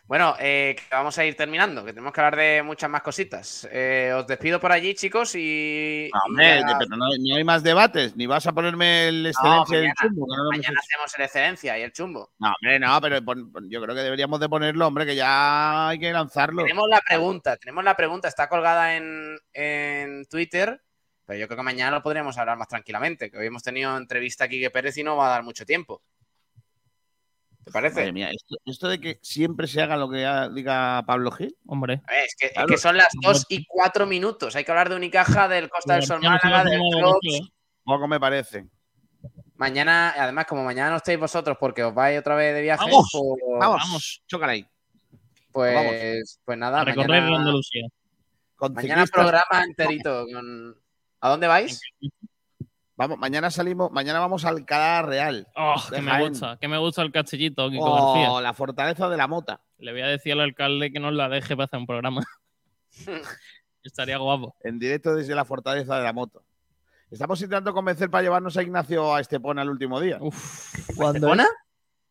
Bueno, eh, vamos a ir terminando, que tenemos que hablar de muchas más cositas. Eh, os despido por allí, chicos, y. No, y hombre, ya- pero no, no hay más debates, ni vas a ponerme el No, excelencia del mañana- chumbo. no mañana hacemos el excelencia y el chumbo. No, hombre, no, pero yo creo que deberíamos de ponerlo, hombre, que ya hay que lanzarlo. Tenemos la pregunta, tenemos la pregunta, está colgada en, en Twitter, pero yo creo que mañana lo podríamos hablar más tranquilamente, que hoy hemos tenido entrevista a Quique Pérez y no va a dar mucho tiempo. ¿Te parece? Madre mía, esto, esto de que siempre se haga lo que diga Pablo Gil. Hombre. Ver, Es que, es Claro. que son las 2 y 4 minutos. Hay que hablar de Unicaja, del Costa del Sol Málaga, del Club. ¿eh? Poco me parece. Mañana, además, como mañana no estáis vosotros porque os vais otra vez de viaje, Vamos, pues, Vamos, vamos. chócala ahí. pues, pues nada, A recorrer mañana, Andalucía. Con mañana programa enterito. con- ¿A dónde vais? Vamos, mañana salimos, mañana vamos al Alcalá Real. Oh, que me gusta, que me gusta el castillito, Kiko García. Oh, la fortaleza de la mota. Le voy a decir al alcalde que nos la deje para hacer un programa. Estaría guapo. En directo desde la fortaleza de la moto. Estamos intentando convencer para llevarnos a Ignacio a Estepona el último día. Uf, ¿Cuándo ¿Estepona? es?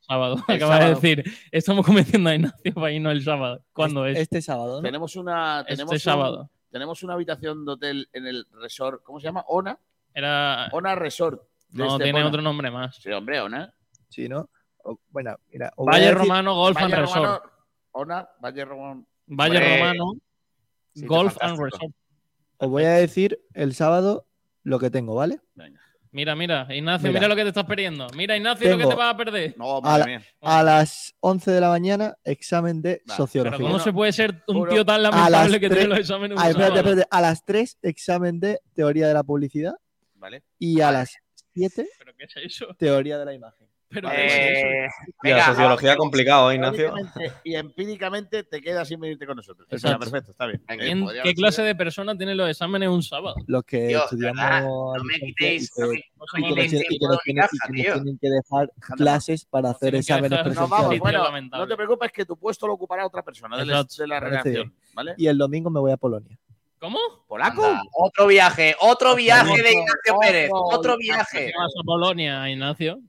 sábado. El Acaba de decir, estamos convenciendo a Ignacio para irnos el sábado. ¿Cuándo es? Este sábado, ¿no? Tenemos una, tenemos Este un- sábado. tenemos una habitación de hotel en el resort. ¿Cómo se llama? Ona. Era. Ona Resort. No, tiene Estepona. otro nombre más. Sí, hombre, Ona. Sí, ¿no? O- bueno, mira. a Valle decir- Romano Golf and Resort. Ona, Valle Romano. Valle Hombre, Romano Golf and. Resort. Os voy a decir el sábado lo que tengo, ¿vale? Mira, mira, Ignacio, Mira. mira, lo que te estás perdiendo. Mira, Ignacio, lo que Tengo- te vas a perder. No, A madre la- mía. A las 11 de la mañana, examen de Vale, Pero sociología. ¿cómo Uno- se puede ser un tío tan a lamentable las que tiene tres- los exámenes un Ah, espérate, espérate. A las 3, examen de teoría de la publicidad. Vale. Y a las 7, ¿Pero qué es eso? teoría de la imagen. ¿Pero Vale, qué es eso? Eh, Y la venga, sociología vamos. complicado, ¿eh, Ignacio. Y empíricamente te quedas sin venirte con nosotros. Exacto. perfecto, está bien. Eh, ¿Quién- podría ¿Qué clase de persona tiene los exámenes un sábado? Los que Tío, estudiamos. ¿verdad? No me quitéis, y que- no me- y que y que nos tienen- y que nos tío. tienen que dejar clases para hacer exámenes presenciales. vamos, bueno, no te preocupes que tu puesto lo ocupará otra persona de, la- de redacción, ¿vale? Y el domingo me voy a Polonia. ¿Cómo? ¿Polaco? Anda, otro viaje, otro viaje de Otro, Ignacio Pérez, otro otro viaje. viaje. ¿Qué vas a Polonia, Ignacio?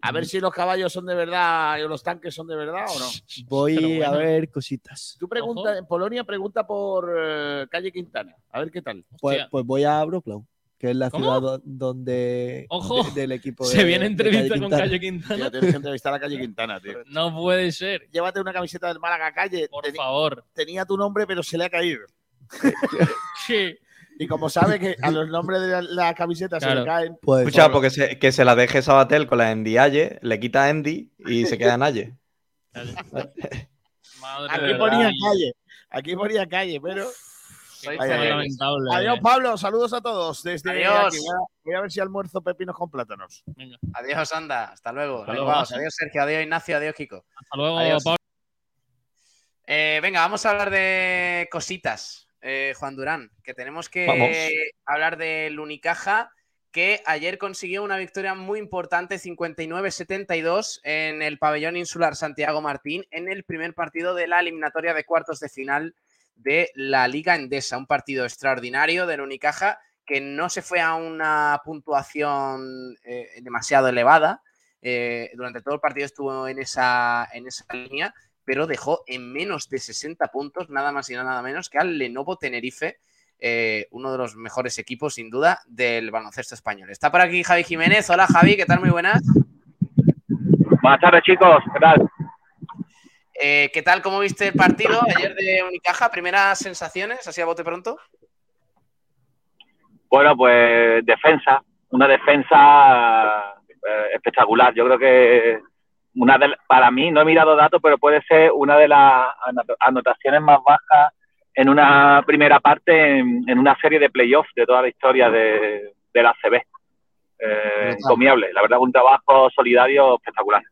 A ver si los caballos son de verdad o los tanques son de verdad o no. Voy bueno. a ver cositas. Tú pregunta, Ojo. en Polonia pregunta por eh, calle Quintana. A ver qué tal. Pues, pues voy a Wrocław, que es la ¿Cómo? ciudad do- donde Ojo. de- del equipo Se de- viene de entrevista Calle con Quintana. Calle Tío, Quintana. tienes que entrevistar a calle Quintana, tío. No puede ser. Llévate una camiseta del Málaga calle. Por Teni- favor. tenía tu nombre, pero se le ha caído. Sí. Y como sabe que a los nombres de la, la camiseta se le caen, Pues, Escucha, porque se, que se la deje Sabatel con la Endiaye, le quita Endy y se queda en Aye. Madre aquí ponía calle. Aquí ponía calle, pero. Adiós, Pablo. Saludos a todos. Desde Adiós. aquí. Voy a, voy a ver si almuerzo pepinos con plátanos. Venga. Adiós, anda. Hasta luego. Hasta luego. vamos. Adiós, Sergio. Adiós, Ignacio. Adiós, Kiko. Hasta luego, Adiós. Pablo. Eh, venga, vamos a hablar de cositas, eh, Juan Durán, que tenemos que Vamos. hablar del Unicaja, que ayer consiguió una victoria muy importante, 59-72, en el pabellón insular Santiago Martín, en el primer partido de la eliminatoria de cuartos de final de la Liga Endesa. Un partido extraordinario del Unicaja que no se fue a una puntuación eh, demasiado elevada. eh, durante todo el partido estuvo en esa, en esa línea, pero dejó en menos de 60 puntos, nada más y nada menos que al Lenovo Tenerife, eh, uno de los mejores equipos, sin duda, del baloncesto español. Está por aquí Javi Jiménez. Hola Javi, ¿qué tal? Muy buenas. Buenas tardes, chicos. ¿Qué tal? Eh, ¿Qué tal? ¿Cómo viste el partido ayer de Unicaja? ¿Primeras sensaciones, así a bote pronto? Bueno, pues defensa, una defensa eh, espectacular. Yo creo que una de, para mí, no he mirado datos, pero puede ser una de las anot- anotaciones más bajas en una primera parte en, en una serie de playoffs de toda la historia de, de la CB. Eh, encomiable, la verdad, un trabajo solidario espectacular.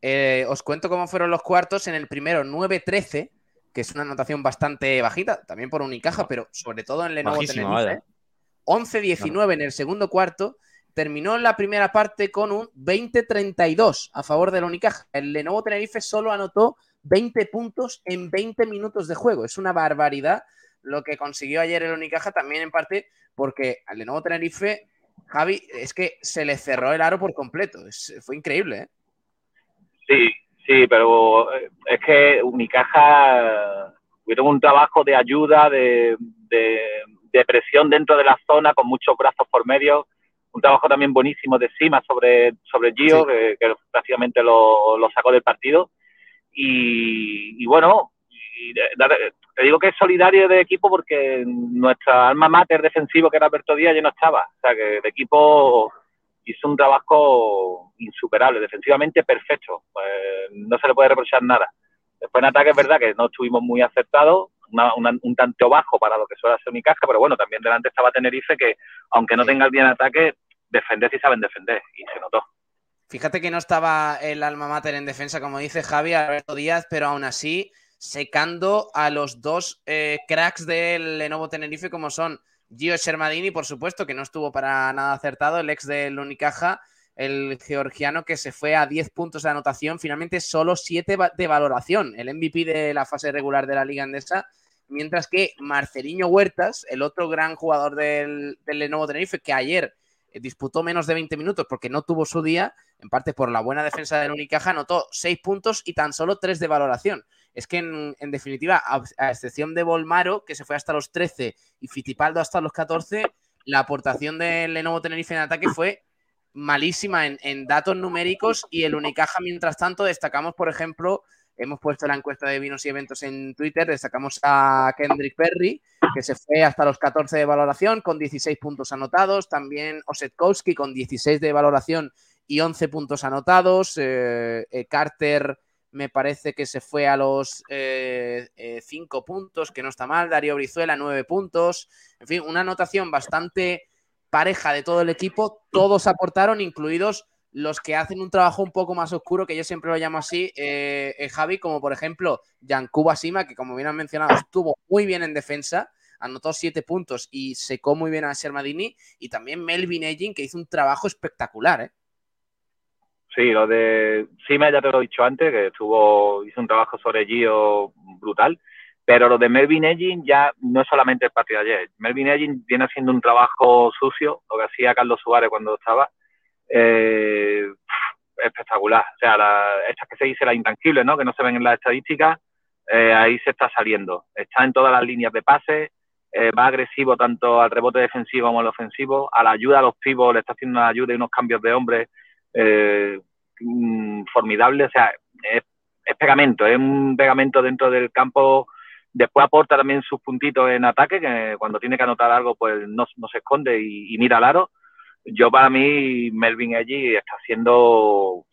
Eh, os cuento cómo fueron los cuartos. En el primero, 9-13, que es una anotación bastante bajita, también por Unicaja, pero sobre todo en Lenovo Bajísima, Tenerife. vaya. 11-19 en el segundo cuarto. Terminó la primera parte con un 20-32 a favor del Unicaja. El Lenovo Tenerife solo anotó 20 puntos en 20 minutos de juego. Es una barbaridad lo que consiguió ayer el Unicaja, también en parte porque al Lenovo Tenerife, Javi, es que se le cerró el aro por completo. Fue increíble, ¿eh? Sí, sí, pero eh, es que Unicaja tuvieron un trabajo de ayuda, de presión dentro de la zona, con muchos brazos por medio. Un trabajo también buenísimo de Sima sobre, sobre Gio, que, que prácticamente lo, lo sacó del partido. Y, y bueno, y te digo que es solidario de equipo porque nuestra alma mater defensivo, que era Alberto Díaz, ya no estaba. O sea, que el equipo hizo un trabajo insuperable, defensivamente perfecto. Pues, no se le puede reprochar nada. Después en ataque es verdad que no estuvimos muy acertados, una- una- un tanto bajo para lo que suele ser Unicaja, pero bueno, también delante estaba Tenerife que, aunque no tenga el bien ataque, defender sí saben defender, y se notó. Fíjate que no estaba el alma mater en defensa, como dice Javi Alberto Díaz, pero aún así secando a los dos eh, cracks del Lenovo Tenerife, como son Gio Shermadini, por supuesto, que no estuvo para nada acertado, el ex del Unicaja, el georgiano que se fue a 10 puntos de anotación, finalmente solo 7 de valoración, el MVP de la fase regular de la Liga Andesa, mientras que Marceliño Huertas, el otro gran jugador del, Lenovo Tenerife, que ayer disputó menos de 20 minutos porque no tuvo su día, en parte por la buena defensa del Unicaja, anotó 6 puntos y tan solo 3 de valoración. Es que, en, en definitiva, a, excepción de Volmaro, que se fue hasta los 13, y Fitipaldo hasta los 14, la aportación del Lenovo Tenerife en ataque fue malísima en, en datos numéricos y el Unicaja, mientras tanto, destacamos, por ejemplo, hemos puesto la encuesta de vinos y eventos en Twitter, destacamos a Kendrick Perry, que se fue hasta los 14 de valoración con 16 puntos anotados, también Osetkowski con 16 de valoración y 11 puntos anotados, eh, eh, Carter me parece que se fue a los 5 eh, puntos, que no está mal, Darío Brizuela 9 puntos, en fin, una anotación bastante pareja de todo el equipo, todos aportaron, incluidos los que hacen un trabajo un poco más oscuro, que yo siempre lo llamo así, eh, eh, Javi, como por ejemplo Yankuba Sima, que como bien han mencionado, estuvo muy bien en defensa, anotó siete puntos y secó muy bien a Shermadini, y también Melvin Egin, que hizo un trabajo espectacular, ¿eh? Sí, lo de Sima ya te lo he dicho antes, que estuvo, hizo un trabajo sobre Gio brutal, pero lo de Melvin Egin ya no es solamente el partido ayer. Melvin Egin viene haciendo un trabajo sucio, lo que hacía Carlos Suárez cuando estaba, eh, espectacular. O sea, la, estas que se dice las intangibles, ¿no? Que no se ven en las estadísticas, eh, ahí se está saliendo. Está en todas las líneas de pase, eh, va agresivo tanto al rebote defensivo como al ofensivo, a la ayuda a los pibos, le está haciendo una ayuda y unos cambios de hombre eh, mm, formidable. O sea, es, pegamento, es un pegamento dentro del campo. Después aporta también sus puntitos en ataque, que cuando tiene que anotar algo, pues no, no se esconde y, y mira al aro yo para mí Melvin allí está siendo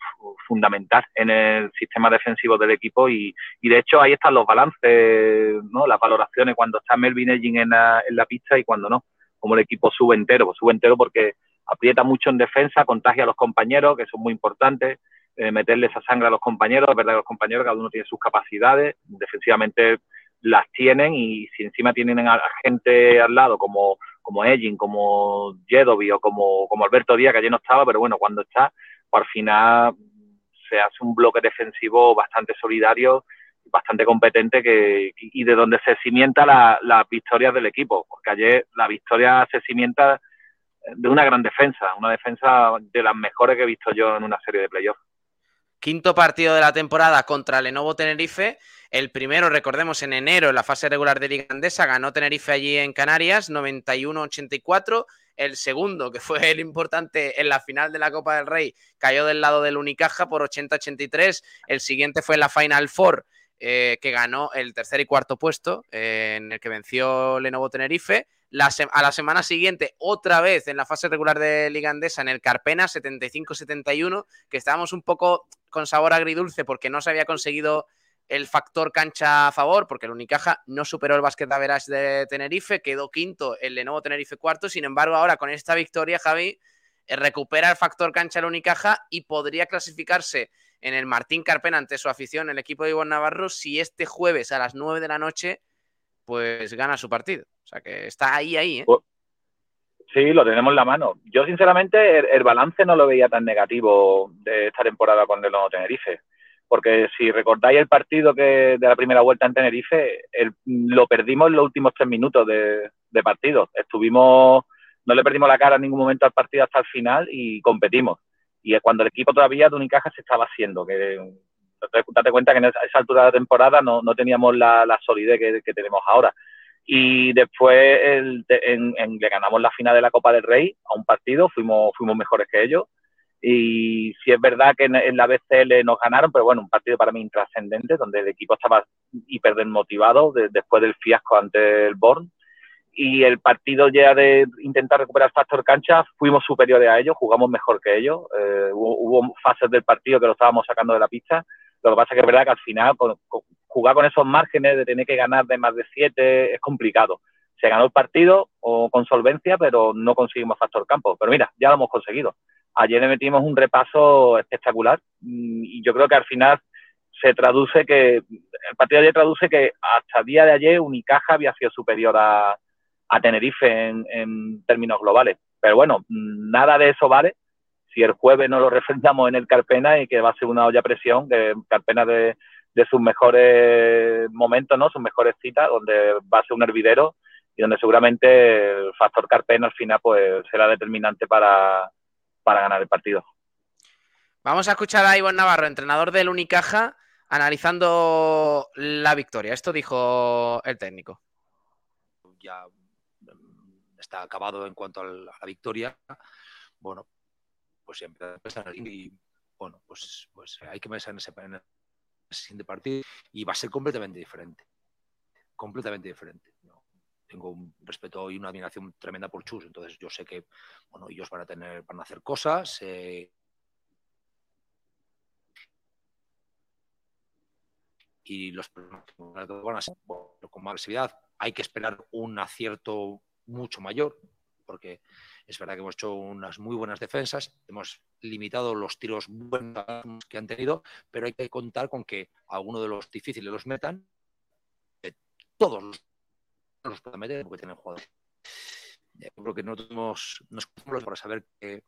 fundamental en el sistema defensivo del equipo y, y de hecho ahí están los balances, ¿no? las valoraciones cuando está Melvin Edging en la, en la pista y cuando no, como el equipo sube entero, pues sube entero porque aprieta mucho en defensa, contagia a los compañeros, que eso es muy importante, eh, meterle esa sangre a los compañeros, es verdad que los compañeros cada uno tiene sus capacidades, defensivamente las tienen y si encima tienen a gente al lado como como Egin, como Jedovi o como, como Alberto Díaz, que ayer no estaba, pero bueno, cuando está, pues al final se hace un bloque defensivo bastante solidario bastante competente que, y de donde se cimienta la- las victorias del equipo, porque ayer la victoria se cimienta de una gran defensa, una defensa de las mejores que he visto yo en una serie de playoffs. Quinto partido de la temporada contra Lenovo Tenerife. El primero, recordemos, en enero, en la fase regular de Liga Andesa, ganó Tenerife allí en Canarias, 91-84. El segundo, que fue el importante en la final de la Copa del Rey, cayó del lado del Unicaja por 80-83. El siguiente fue en la Final Four, eh, que ganó el tercer y cuarto puesto, eh, en el que venció Lenovo Tenerife. La a la semana siguiente, otra vez en la fase regular de Liga Andesa, en el Carpena, 75-71, que estábamos un poco con sabor agridulce porque no se había conseguido el factor cancha a favor, porque el Unicaja no superó el Basket Average de Tenerife, quedó quinto, el Lenovo Tenerife cuarto. Sin embargo, ahora con esta victoria, Javi eh, recupera el factor cancha el Unicaja y podría clasificarse en el Martín Carpena ante su afición, el equipo de Ivonne Navarro, si este jueves a las 9 de la noche, pues gana su partido. O sea que está ahí, ahí, ¿eh? Sí, lo tenemos en la mano. Yo, sinceramente, el, balance no lo veía tan negativo de esta temporada con el Lenovo Tenerife. Porque si recordáis el partido que de la primera vuelta en Tenerife, el- lo perdimos en los últimos tres minutos de, de partido. Estuvimos, no le perdimos la cara en ningún momento al partido hasta el final y competimos. Y es cuando el equipo todavía de Unicaja se estaba haciendo, que date, date cuenta que en esa altura de la temporada no, no teníamos la, la solidez que, que tenemos ahora y después el- en- en- le ganamos la final de la Copa del Rey a un partido, fuimos, fuimos mejores que ellos. Y sí es verdad que en, en la BCL nos ganaron, pero bueno, un partido para mí intrascendente, donde el equipo estaba hiper desmotivado de- después del fiasco ante el Born. Y el partido ya de intentar recuperar factor cancha, fuimos superiores a ellos, jugamos mejor que ellos. Eh, hubo, hubo fases del partido que lo estábamos sacando de la pista. Lo que pasa es que es verdad que al final jugar con esos márgenes de tener que ganar de más de siete es complicado. Se ganó el partido o con solvencia, pero no conseguimos factor campo. Pero mira, ya lo hemos conseguido. Ayer le metimos un repaso espectacular mm, y yo creo que al final se traduce que el partido de ayer traduce que hasta el día de ayer Unicaja había sido superior a, a Tenerife en, en términos globales. Pero bueno, mm, nada de eso vale si el jueves no lo refrendamos en el Carpena y que va a ser una olla a presión, que Carpena de, de sus mejores momentos, ¿no? Sus mejores citas, donde va a ser un hervidero y donde seguramente el factor Carpena al final pues será determinante para, para ganar el partido. Vamos a escuchar a Ivonne Navarro, entrenador del Unicaja, analizando la victoria. Esto dijo el técnico. ya está acabado en cuanto al- a la victoria, bueno, pues siempre hay que pensar y bueno, pues, pues hay que pensar en ese, en partido y va a ser completamente diferente, completamente diferente. ¿no? Tengo un respeto y una admiración tremenda por Chus, entonces yo sé que bueno, ellos van a tener, van a hacer cosas. eh, y los van a ser con más agresividad. Hay que esperar un acierto mucho mayor, porque es verdad que hemos hecho unas muy buenas defensas, hemos limitado los tiros buenos que han tenido, pero hay que contar con que alguno de los difíciles los metan, todos los, los puedan meter porque tienen jugadores. Yo creo que no tenemos, nos para saber que,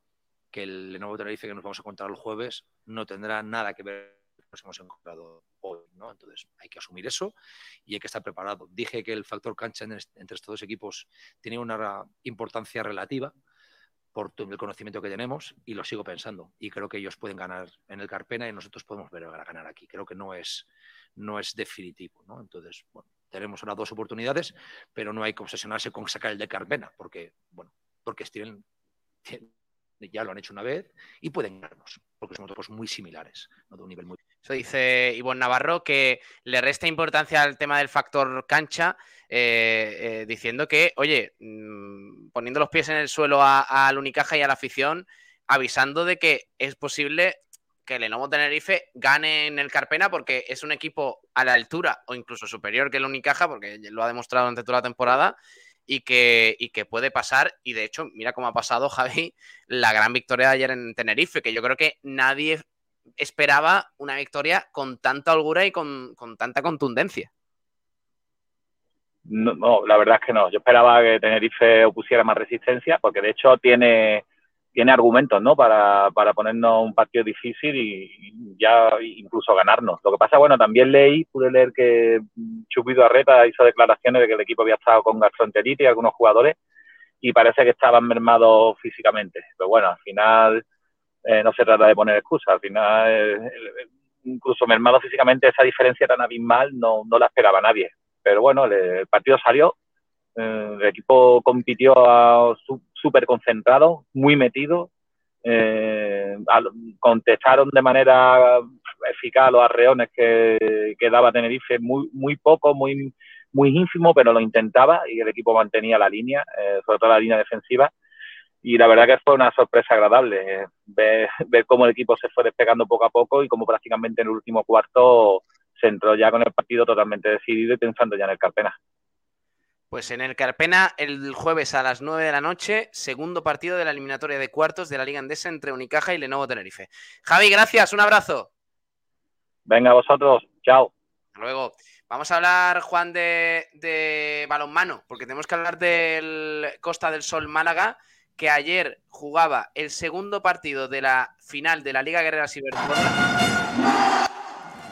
el Lenovo Tenerife que nos vamos a encontrar el jueves no tendrá nada que ver nos hemos encontrado hoy, ¿no? Entonces hay que asumir eso y hay que estar preparado. Dije que el factor cancha en est- entre estos dos equipos tiene una importancia relativa por el conocimiento que tenemos y lo sigo pensando. Y creo que ellos pueden ganar en el Carpena y nosotros podemos ver a ganar aquí. Creo que no es, no es definitivo, ¿no? Entonces, bueno, tenemos ahora dos oportunidades, pero no hay que obsesionarse con sacar el de Carpena, porque, bueno, porque tienen, tienen- ya lo han hecho una vez y pueden ganarnos, porque son equipos muy similares, ¿no? de un nivel muy Eso dice Ivonne Navarro, que le resta importancia al tema del factor cancha, eh, eh, diciendo que, oye, mm, poniendo los pies en el suelo al Unicaja y a la afición, avisando de que es posible que el Lenovo Tenerife gane en el Carpena porque es un equipo a la altura o incluso superior que el Unicaja, porque lo ha demostrado durante toda la temporada, y que, y que puede pasar. Y de hecho, mira cómo ha pasado, Javi, la gran victoria de ayer en Tenerife, que yo creo que nadie esperaba una victoria con tanta holgura y con, con tanta contundencia. No, no, la verdad es que no. Yo esperaba que Tenerife opusiera más resistencia, porque de hecho tiene tiene argumentos, ¿no? Para, para ponernos un partido difícil y, ya incluso ganarnos. Lo que pasa, bueno, también leí, pude leer que Chupido Arreta hizo declaraciones de que el equipo había estado con gastroenteritis y algunos jugadores y parece que estaban mermados físicamente. Pero bueno, al final eh, no se trata de poner excusas, al final eh, incluso mermado físicamente esa diferencia tan abismal no, no la esperaba nadie. Pero bueno, el, partido salió, eh, el equipo compitió súper concentrado, muy metido, eh, contestaron de manera eficaz los arreones que, que, daba Tenerife, muy, muy poco, muy, muy ínfimo, pero lo intentaba y el equipo mantenía la línea, sobre todo la línea defensiva. Y la verdad que fue una sorpresa agradable eh, ver, ver cómo el equipo se fue despegando poco a poco y cómo prácticamente en el último cuarto se entró ya con el partido totalmente decidido y pensando ya en el Carpena. Pues en el Carpena, el jueves a las 9 de la noche, segundo partido de la eliminatoria de cuartos de la Liga Andesa entre Unicaja y Lenovo Tenerife. Javi, gracias, un abrazo. Venga, vosotros, chao. Hasta luego. Vamos a hablar, Juan, de, de, balonmano, porque tenemos que hablar del Costa del Sol Málaga, que ayer jugaba el segundo partido de la final de la Liga Guerrera Ciberdrola.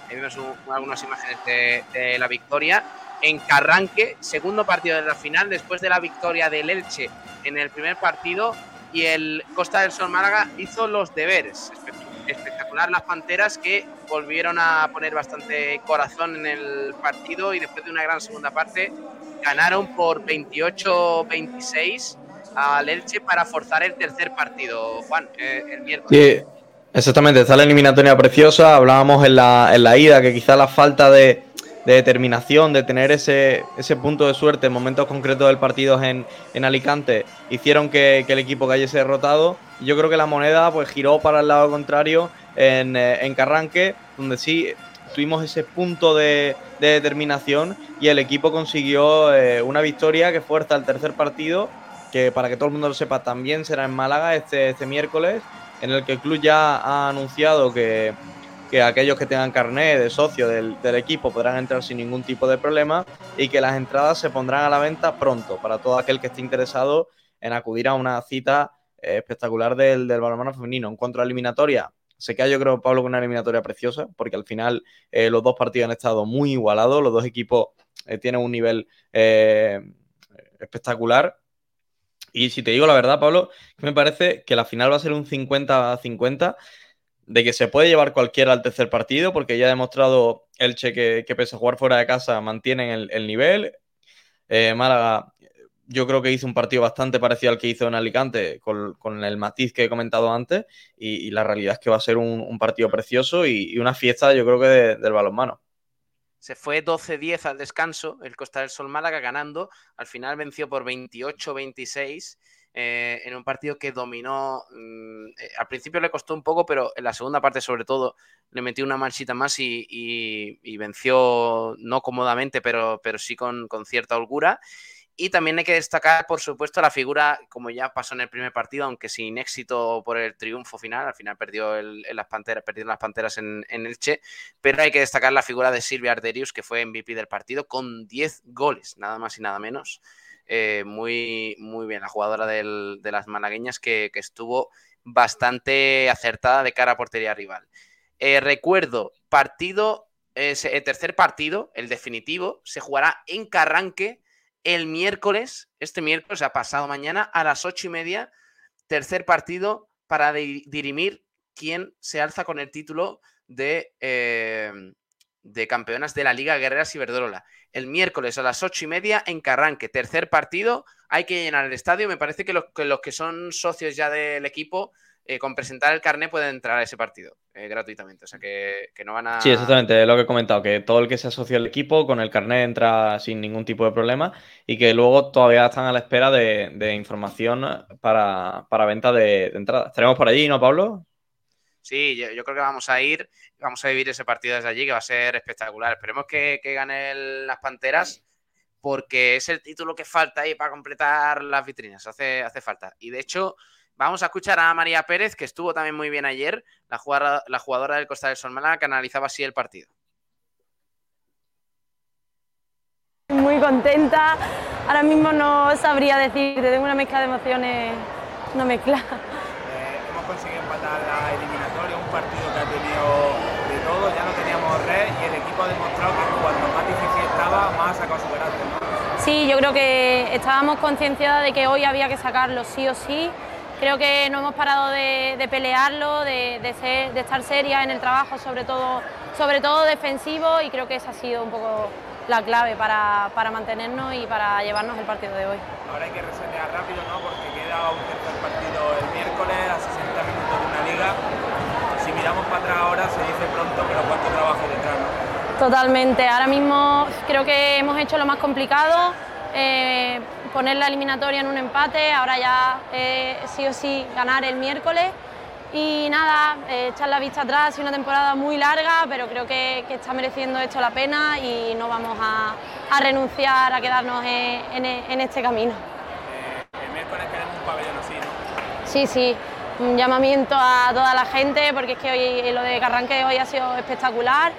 Ahí vemos algunas imágenes de, de la victoria en Carranque, segundo partido de la final, después de la victoria del Elche en el primer partido y el Costa del Sol Málaga hizo los deberes. Espectacular las Panteras que volvieron a poner bastante corazón en el partido y después de una gran segunda parte ganaron por 28-26 al Elche para forzar el tercer partido, Juan, eh, el miércoles. Sí, exactamente, está la eliminatoria preciosa, hablábamos en la, en la ida que quizá la falta de de determinación, de tener ese, ese punto de suerte en momentos concretos del partido en, en Alicante, hicieron que, el equipo cayese derrotado. Yo creo que la moneda pues giró para el lado contrario en, eh, en Carranque, donde sí tuvimos ese punto de, determinación y el equipo consiguió eh, una victoria que fue hasta el tercer partido, para que todo el mundo lo sepa también será en Málaga este, este miércoles, en el que el club ya ha anunciado que, que aquellos que tengan carnet de socio del, equipo podrán entrar sin ningún tipo de problema y que las entradas se pondrán a la venta pronto para todo aquel que esté interesado en acudir a una cita eh, espectacular del, del balonmano femenino. En cuanto a eliminatoria, se queda yo creo, Pablo, con una eliminatoria preciosa, porque al final eh, los dos partidos han estado muy igualados, los dos equipos eh, tienen un nivel espectacular. Y si te digo la verdad, Pablo, me parece que la final va a ser un 50-50 de que se puede llevar cualquiera al tercer partido, porque ya ha demostrado Elche que, que pese a jugar fuera de casa mantienen el, nivel. Eh, Málaga, yo creo que hizo un partido bastante parecido al que hizo en Alicante, con, el matiz que he comentado antes, y, la realidad es que va a ser un, partido precioso y, una fiesta, yo creo que del balonmano. Se fue 12-10 al descanso el Costa del Sol Málaga ganando, al final venció por 28-26 eh, en un partido que dominó. Mm, eh, al principio le costó un poco, pero en la segunda parte, sobre todo, le metió una marchita más y, venció no cómodamente, pero, pero sí con, cierta holgura. Y también hay que destacar, por supuesto, la figura, como ya pasó en el primer partido, aunque sin éxito por el triunfo final, al final perdió en las panteras, perdieron las panteras en, en, Elche, pero hay que destacar la figura de Silvia Arderius, que fue MVP del partido, con 10 goles, nada más y nada menos. Eh, muy, muy bien, la jugadora de las malagueñas que, estuvo bastante acertada de cara a portería rival. Eh, recuerdo, partido, el tercer partido, el definitivo, se jugará en Carranque el miércoles, este miércoles, ha pasado mañana, a las ocho y media, tercer partido para dirimir quién se alza con el título de, eh, de campeonas de la Liga Guerrera Ciberdrola el miércoles a las ocho y media en Carranque. Tercer partido, hay que llenar el estadio. Me parece que los que, son socios ya del equipo, eh, con presentar el carnet pueden entrar a ese partido eh, gratuitamente. O sea que, no van a. Sí, exactamente, lo que he comentado, que todo el que se asocia al equipo con el carnet entra sin ningún tipo de problema y que luego todavía están a la espera de, información para, venta de, de entrada. ¿Estaremos por allí, no, Pablo? Sí, yo, creo que vamos a ir, vamos a vivir ese partido desde allí, que va a ser espectacular. Esperemos que, que ganen las Panteras, porque es el título que falta ahí para completar las vitrinas, hace, hace falta. Y de hecho, vamos a escuchar a María Pérez, que estuvo también muy bien ayer, la jugadora, la jugadora del Costa del Sol Málaga, que analizaba así el partido. Muy contenta, ahora mismo no sabría decir, tengo una mezcla de emociones, una mezcla hemos conseguido empatar la eliminatoria, un partido que ha tenido de todo, ya no teníamos red y el equipo ha demostrado que cuando más difícil estaba, más ha sacado su. Sí, yo creo que estábamos concienciados de que hoy había que sacarlo sí o sí. Creo que no hemos parado de, de pelearlo, de, de ser- de estar serias en el trabajo, sobre todo, sobre todo defensivo, y creo que esa ha sido un poco la clave para, para mantenernos y para llevarnos el partido de hoy. Ahora hay que resetear rápido, ¿no? Porque queda un tercer partido el miércoles a 60 minutos de una liga. Si miramos para atrás ahora se dice pronto, pero cuánto trabajo detrás, ¿no? Totalmente. Ahora mismo creo que hemos hecho lo más complicado, eh, poner la eliminatoria en un empate, ahora ya eh, sí o sí ganar el miércoles. Y nada, eh, echar la vista atrás, ha sido una temporada muy larga, pero creo que, que está mereciendo esto la pena y no vamos a, a renunciar a quedarnos en, en- en este camino. El miércoles queremos un pabellón así, ¿no? Sí, sí, un llamamiento a toda la gente porque es que hoy lo de Carranque hoy ha sido espectacular.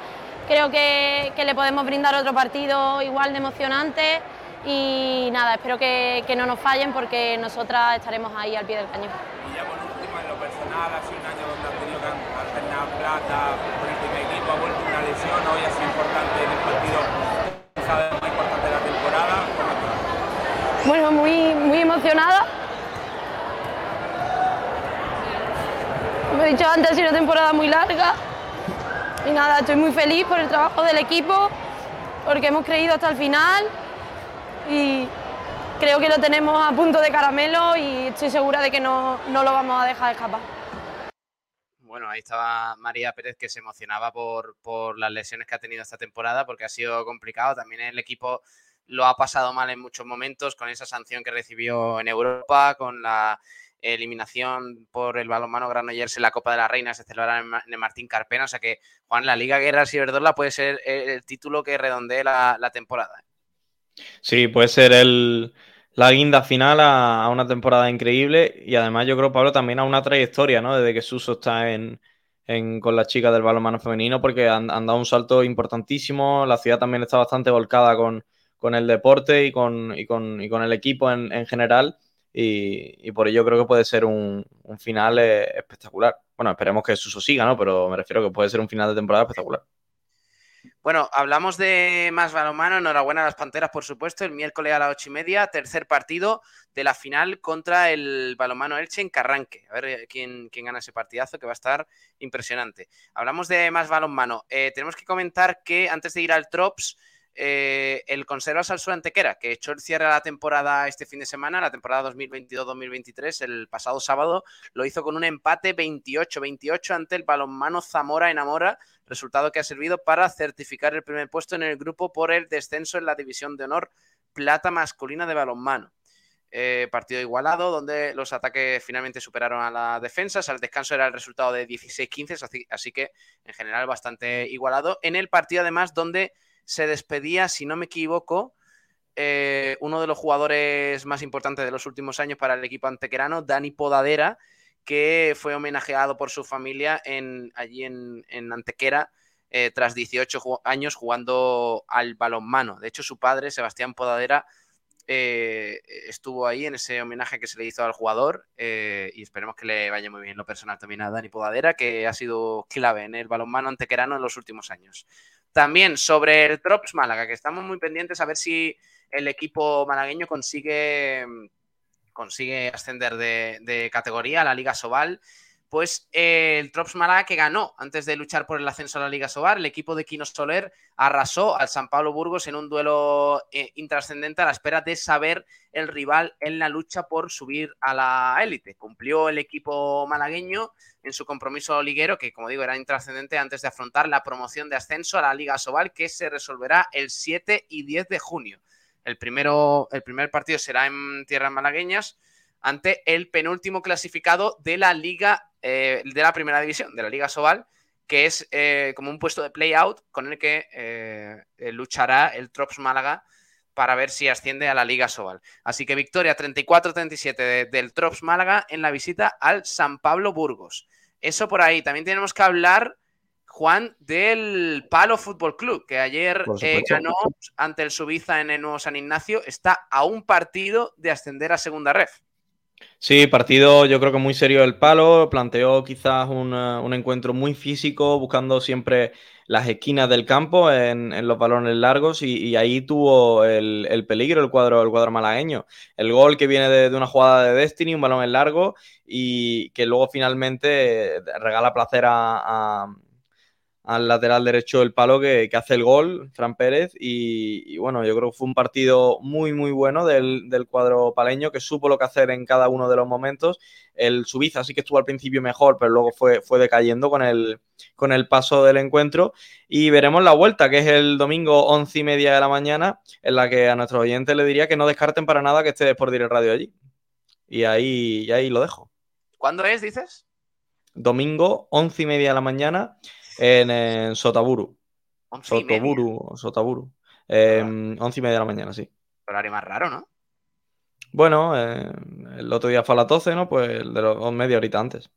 Creo que, que le podemos brindar otro partido igual de emocionante y nada, espero que, que no nos fallen porque nosotras estaremos ahí al pie del cañón. Y ya por último, en lo personal, ha sido un año donde has tenido que alternar plata con el primer equipo, ha vuelto una lesión, hoy ha sido importante en el partido, lo más importante de la temporada. Bueno, muy, muy emocionada. Como he dicho antes, ha sido una temporada muy larga. Y nada, estoy muy feliz por el trabajo del equipo, porque hemos creído hasta el final. Y creo que lo tenemos a punto de caramelo y estoy segura de que no, no lo vamos a dejar escapar. Bueno, ahí estaba María Pérez que se emocionaba por, por las lesiones que ha tenido esta temporada porque ha sido complicado. También el equipo lo ha pasado mal en muchos momentos con esa sanción que recibió en Europa, con la eliminación por el balonmano Granollers en la Copa de la Reina se celebrará en Martín Carpena. O sea que, Juan, la Liga Guerra Ciberdorla puede ser el, título que redondee la, la temporada. Sí, puede ser el, la guinda final a, una temporada increíble y además yo creo, Pablo, también a una trayectoria, ¿no? Desde que Suso está en, en- con las chicas del balonmano femenino porque han, dado un salto importantísimo, la ciudad también está bastante volcada con, con el deporte y con, y con, y con el equipo en, en general y, y por ello creo que puede ser un, un final eh, espectacular. Bueno, esperemos que Suso siga, ¿no? Pero me refiero que puede ser un final de temporada espectacular. Bueno, hablamos de más balonmano. Enhorabuena a las Panteras, por supuesto. El miércoles a las ocho y media, tercer partido de la final contra el balonmano Elche en Carranque. A ver eh, quién, quién gana ese partidazo, que va a estar impresionante. Hablamos de más balonmano. Eh, tenemos que comentar que antes de ir al Trops, eh, el Conserva Salsura Antequera, que echó el cierre a la temporada este fin de semana, la temporada 2022-2023, el pasado sábado, lo hizo con un empate 28-28 ante el balonmano Zamora Enamora, resultado que ha servido para certificar el primer puesto en el grupo por el descenso en la división de honor plata masculina de balonmano. Eh, partido igualado, donde los ataques finalmente superaron a las defensas. Al descanso era el resultado de 16-15, así, así que en general bastante igualado. En el partido, además, donde se despedía, si no me equivoco, eh, uno de los jugadores más importantes de los últimos años para el equipo antequerano, Dani Podadera, que fue homenajeado por su familia en, allí en, en Antequera eh, tras 18 ju- años jugando al balonmano. De hecho, su padre, Sebastián Podadera, eh, estuvo ahí en ese homenaje que se le hizo al jugador y esperemos que le vaya muy bien en lo personal también a Dani Podadera, que ha sido clave en el balonmano antequerano en los últimos años. También sobre el Drops Málaga, que estamos muy pendientes a ver si el equipo malagueño consigue, consigue ascender de, de categoría a la Liga Sobal. Pues eh, el Trops Málaga que ganó antes de luchar por el ascenso a la Liga Sobal, el equipo de Quino Soler arrasó al San Pablo Burgos en un duelo eh, intrascendente a la espera de saber el rival en la lucha por subir a la élite. Cumplió el equipo malagueño en su compromiso liguero, que como digo era intrascendente antes de afrontar la promoción de ascenso a la Liga Sobal, que se resolverá el 7 y 10 de junio. El, primero, el primer partido será en tierras malagueñas ante el penúltimo clasificado de la Liga, eh, de la primera división, de la Liga Sobal, que es eh, como un puesto de play-out con el que eh, luchará el Trops Málaga para ver si asciende a la Liga Sobal. Así que victoria 34-37 de- del Trops Málaga en la visita al San Pablo Burgos. Eso por ahí. También tenemos que hablar, Juan, del Palo Fútbol Club, que ayer eh, ganó ante el Subiza en el nuevo San Ignacio. Está a un partido de ascender a Segunda Ref. Sí, partido yo creo que muy serio el palo, planteó quizás un, eh, un encuentro muy físico, buscando siempre las esquinas del campo en, en los balones largos y, ahí tuvo el, el peligro el cuadro, el cuadro malagueño. El gol que viene de, de una jugada de Destiny, un balón en largo y que luego finalmente regala placer a- al lateral derecho del palo que, que hace el gol, Fran Pérez. Y, y bueno, yo creo que fue un partido muy, muy bueno del, del cuadro paleño que supo lo que hacer en cada uno de los momentos. El Subiza sí que estuvo al principio mejor, pero luego fue, fue decayendo con el, con el paso del encuentro. Y veremos la vuelta, que es el domingo once y media de la mañana, en la que a nuestros oyentes le diría que no descarten para nada que esté por Direct Radio allí. Y ahí, y ahí lo dejo. ¿Cuándo es, dices? Domingo, once y media de la mañana, en, en Sotaburu. Sotoburu, Sotaburu. Eh, once y media de la mañana, sí. Horario más raro, ¿no? Bueno, eh, el otro día fue a las 12, ¿no? Pues el de los media horita antes.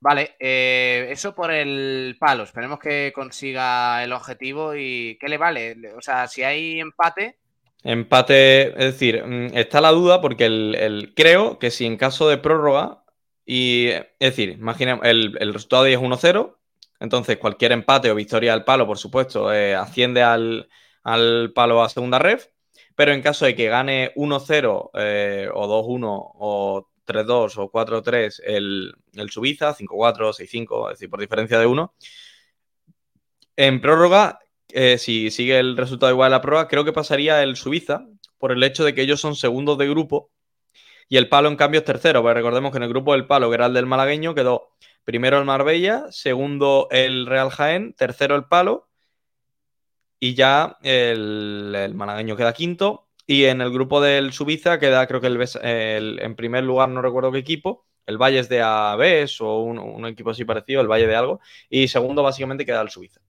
Vale, eh, eso por el palo. Esperemos que consiga el objetivo y ¿qué le vale? O sea, si hay empate, Empate, es decir, mm, está la duda porque el, el- creo que si en caso de prórroga, y es decir, imaginemos, el, el resultado de 10 es 1-0, entonces cualquier empate o victoria al palo, por supuesto, eh, asciende al, al palo a segunda ref, pero en caso de que gane 1-0 eh, o 2-1 o 3-2 o 4-3 el, el Subiza, 5-4, 6-5, es decir, por diferencia de 1, en prórroga, eh, si sigue el resultado igual a la prórroga, creo que pasaría el Suiza por el hecho de que ellos son segundos de grupo y el Palo en cambio es tercero. Recordemos que en el grupo del Palo, que era el del malagueño, quedó primero el Marbella, segundo el Real Jaén, tercero el Palo y ya el, malagueño queda quinto. Y en el grupo del Subiza queda, creo que el, el- en primer lugar, no recuerdo qué equipo, el Valles de Aves o un, un equipo así parecido, el Valle de algo. Y segundo, básicamente, queda el Suiza.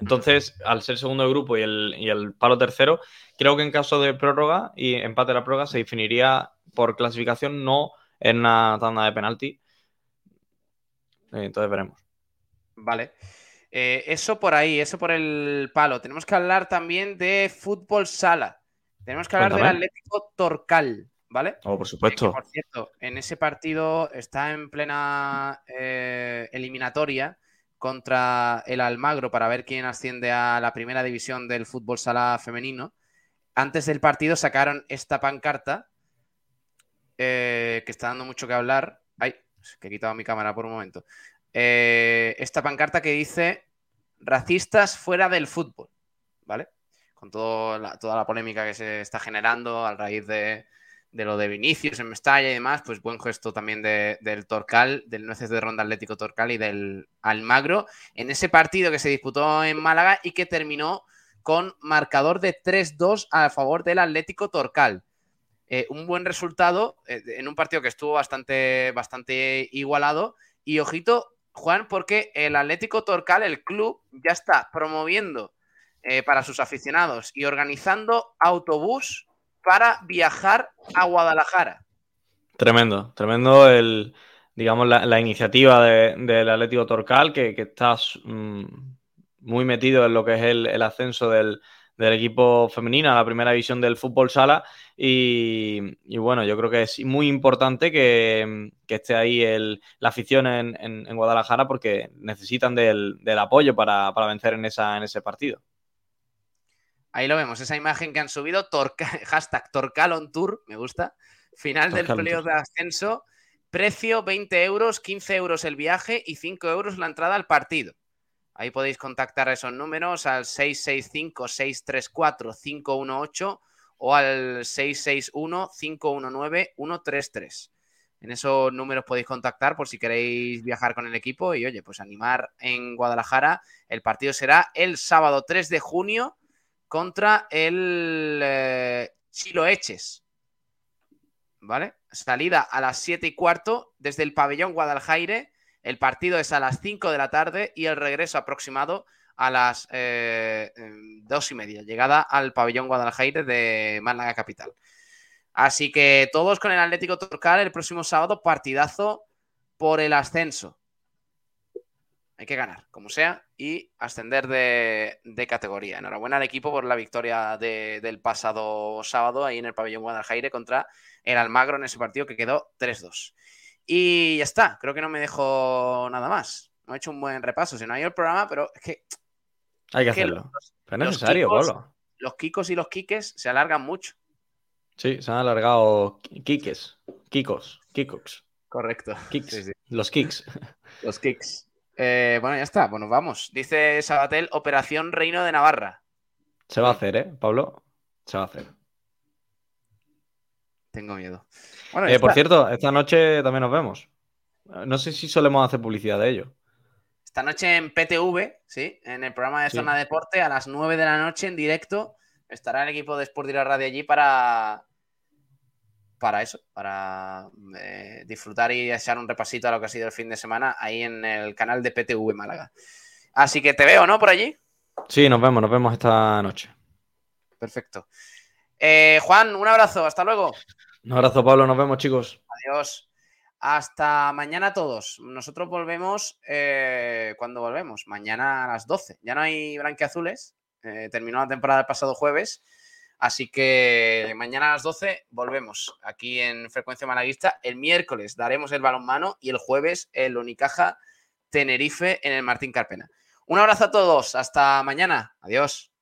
Entonces, al ser segundo de grupo y el, y el palo tercero, creo que en caso de prórroga y empate a la prórroga se definiría por clasificación, no en una tanda de penalti. Entonces veremos. Vale. Eh, eso por ahí, eso por el palo. Tenemos que hablar también de fútbol sala. Tenemos que hablar del. Atlético Torcal, ¿vale? Oh, por Eh, supuesto. que, por cierto, en ese partido está en plena eh, eliminatoria contra el Almagro para ver quién asciende a la primera división del fútbol sala femenino. Antes del partido sacaron esta pancarta eh, que está dando mucho que hablar. Ay, que he quitado mi cámara por un momento. Eh, esta pancarta que dice racistas fuera del fútbol, ¿vale? Con todo toda la polémica que se está generando a raíz de, de lo de Vinicius en Mestalla y demás, pues buen gesto también de- del Torcal, del Nueces de Ronda Atlético Torcal y del Almagro, en ese partido que se disputó en Málaga y que terminó con marcador de 3-2 a favor del Atlético Torcal. Eh, un buen resultado eh, en un partido que estuvo bastante, bastante igualado. Y ojito, Juan, porque el Atlético Torcal, el club, ya está promoviendo eh, para sus aficionados y organizando autobús para viajar a Guadalajara. Tremendo, tremendo el, digamos, la, iniciativa de- del Atlético Torcal, que, que está mm, muy metido en lo que es el, ascenso del, equipo femenino a la primera división del fútbol sala. Y, bueno, yo creo que es muy importante que, esté ahí el- la afición en, Guadalajara porque necesitan del, del apoyo para, para vencer en, esa, en ese partido. Ahí lo vemos, esa imagen que han subido, Torca- hashtag Torcal on Tour, me gusta. Final del Torcal on playoff de ascenso, precio 20 euros, 15 euros el viaje y 5 euros la entrada al partido. Ahí podéis contactar a esos números al 665-634-518 o al 661-519-133. En esos números podéis contactar por si queréis viajar con el equipo y oye, pues animar en Guadalajara. El partido será el sábado 3 de junio contra el eh, Chilo Eches. ¿Vale? Salida a las 7 y cuarto desde el pabellón Guadalajara. El partido es a las 5 de la tarde y el regreso aproximado a las eh, em, dos y media. Llegada al pabellón Guadalajara de Málaga Capital. Así que todos con el Atlético Torcal el próximo sábado, partidazo por el ascenso. Hay que ganar, como sea, y ascender de, de categoría. Enhorabuena al equipo por la victoria de- del pasado sábado ahí en el pabellón Guadalajara contra el Almagro en ese partido que quedó 3-2. Y ya está, creo que no me dejo nada más. No he hecho un buen repaso, si no hay el programa, pero es que Hay que es que hacerlo. los- Es los necesario, kikos- Pablo. los kikos y los kikes se alargan mucho. Sí, se han alargado kikes, kikos, kikoks. Correcto. Kicks. Sí, sí. Los kicks. Los kicks. Eh, bueno, ya está. Bueno, vamos. Dice Sabatel, Operación Reino de Navarra. Se va a hacer, ¿eh, Pablo? Se va a hacer. Tengo miedo. Bueno, Eh, por cierto, esta noche también nos vemos. No sé si solemos hacer publicidad de ello. Esta noche en PTV, ¿sí? En el programa de Sí. Zona Deporte, a las 9 de la noche en directo, estará el equipo de Sport Direct Radio allí para. Para eso, para eh, disfrutar y echar un repasito a lo que ha sido el fin de semana ahí en el canal de PTV Málaga. Así que te veo, ¿no? Por allí. Sí, nos vemos, nos vemos esta noche. Perfecto. Eh, Juan, un abrazo, hasta luego. Un abrazo, Pablo, nos vemos, chicos. Adiós. Hasta mañana a todos. Nosotros volvemos eh, cuando volvemos. Mañana a las 12. Ya no hay blanqueazules. Eh, terminó la temporada el pasado jueves. Así que mañana a las 12 volvemos aquí en Frecuencia Malaguista. El miércoles daremos el balonmano y el jueves el Unicaja Tenerife en el Martín Carpena. Un abrazo a todos. Hasta mañana. Adiós.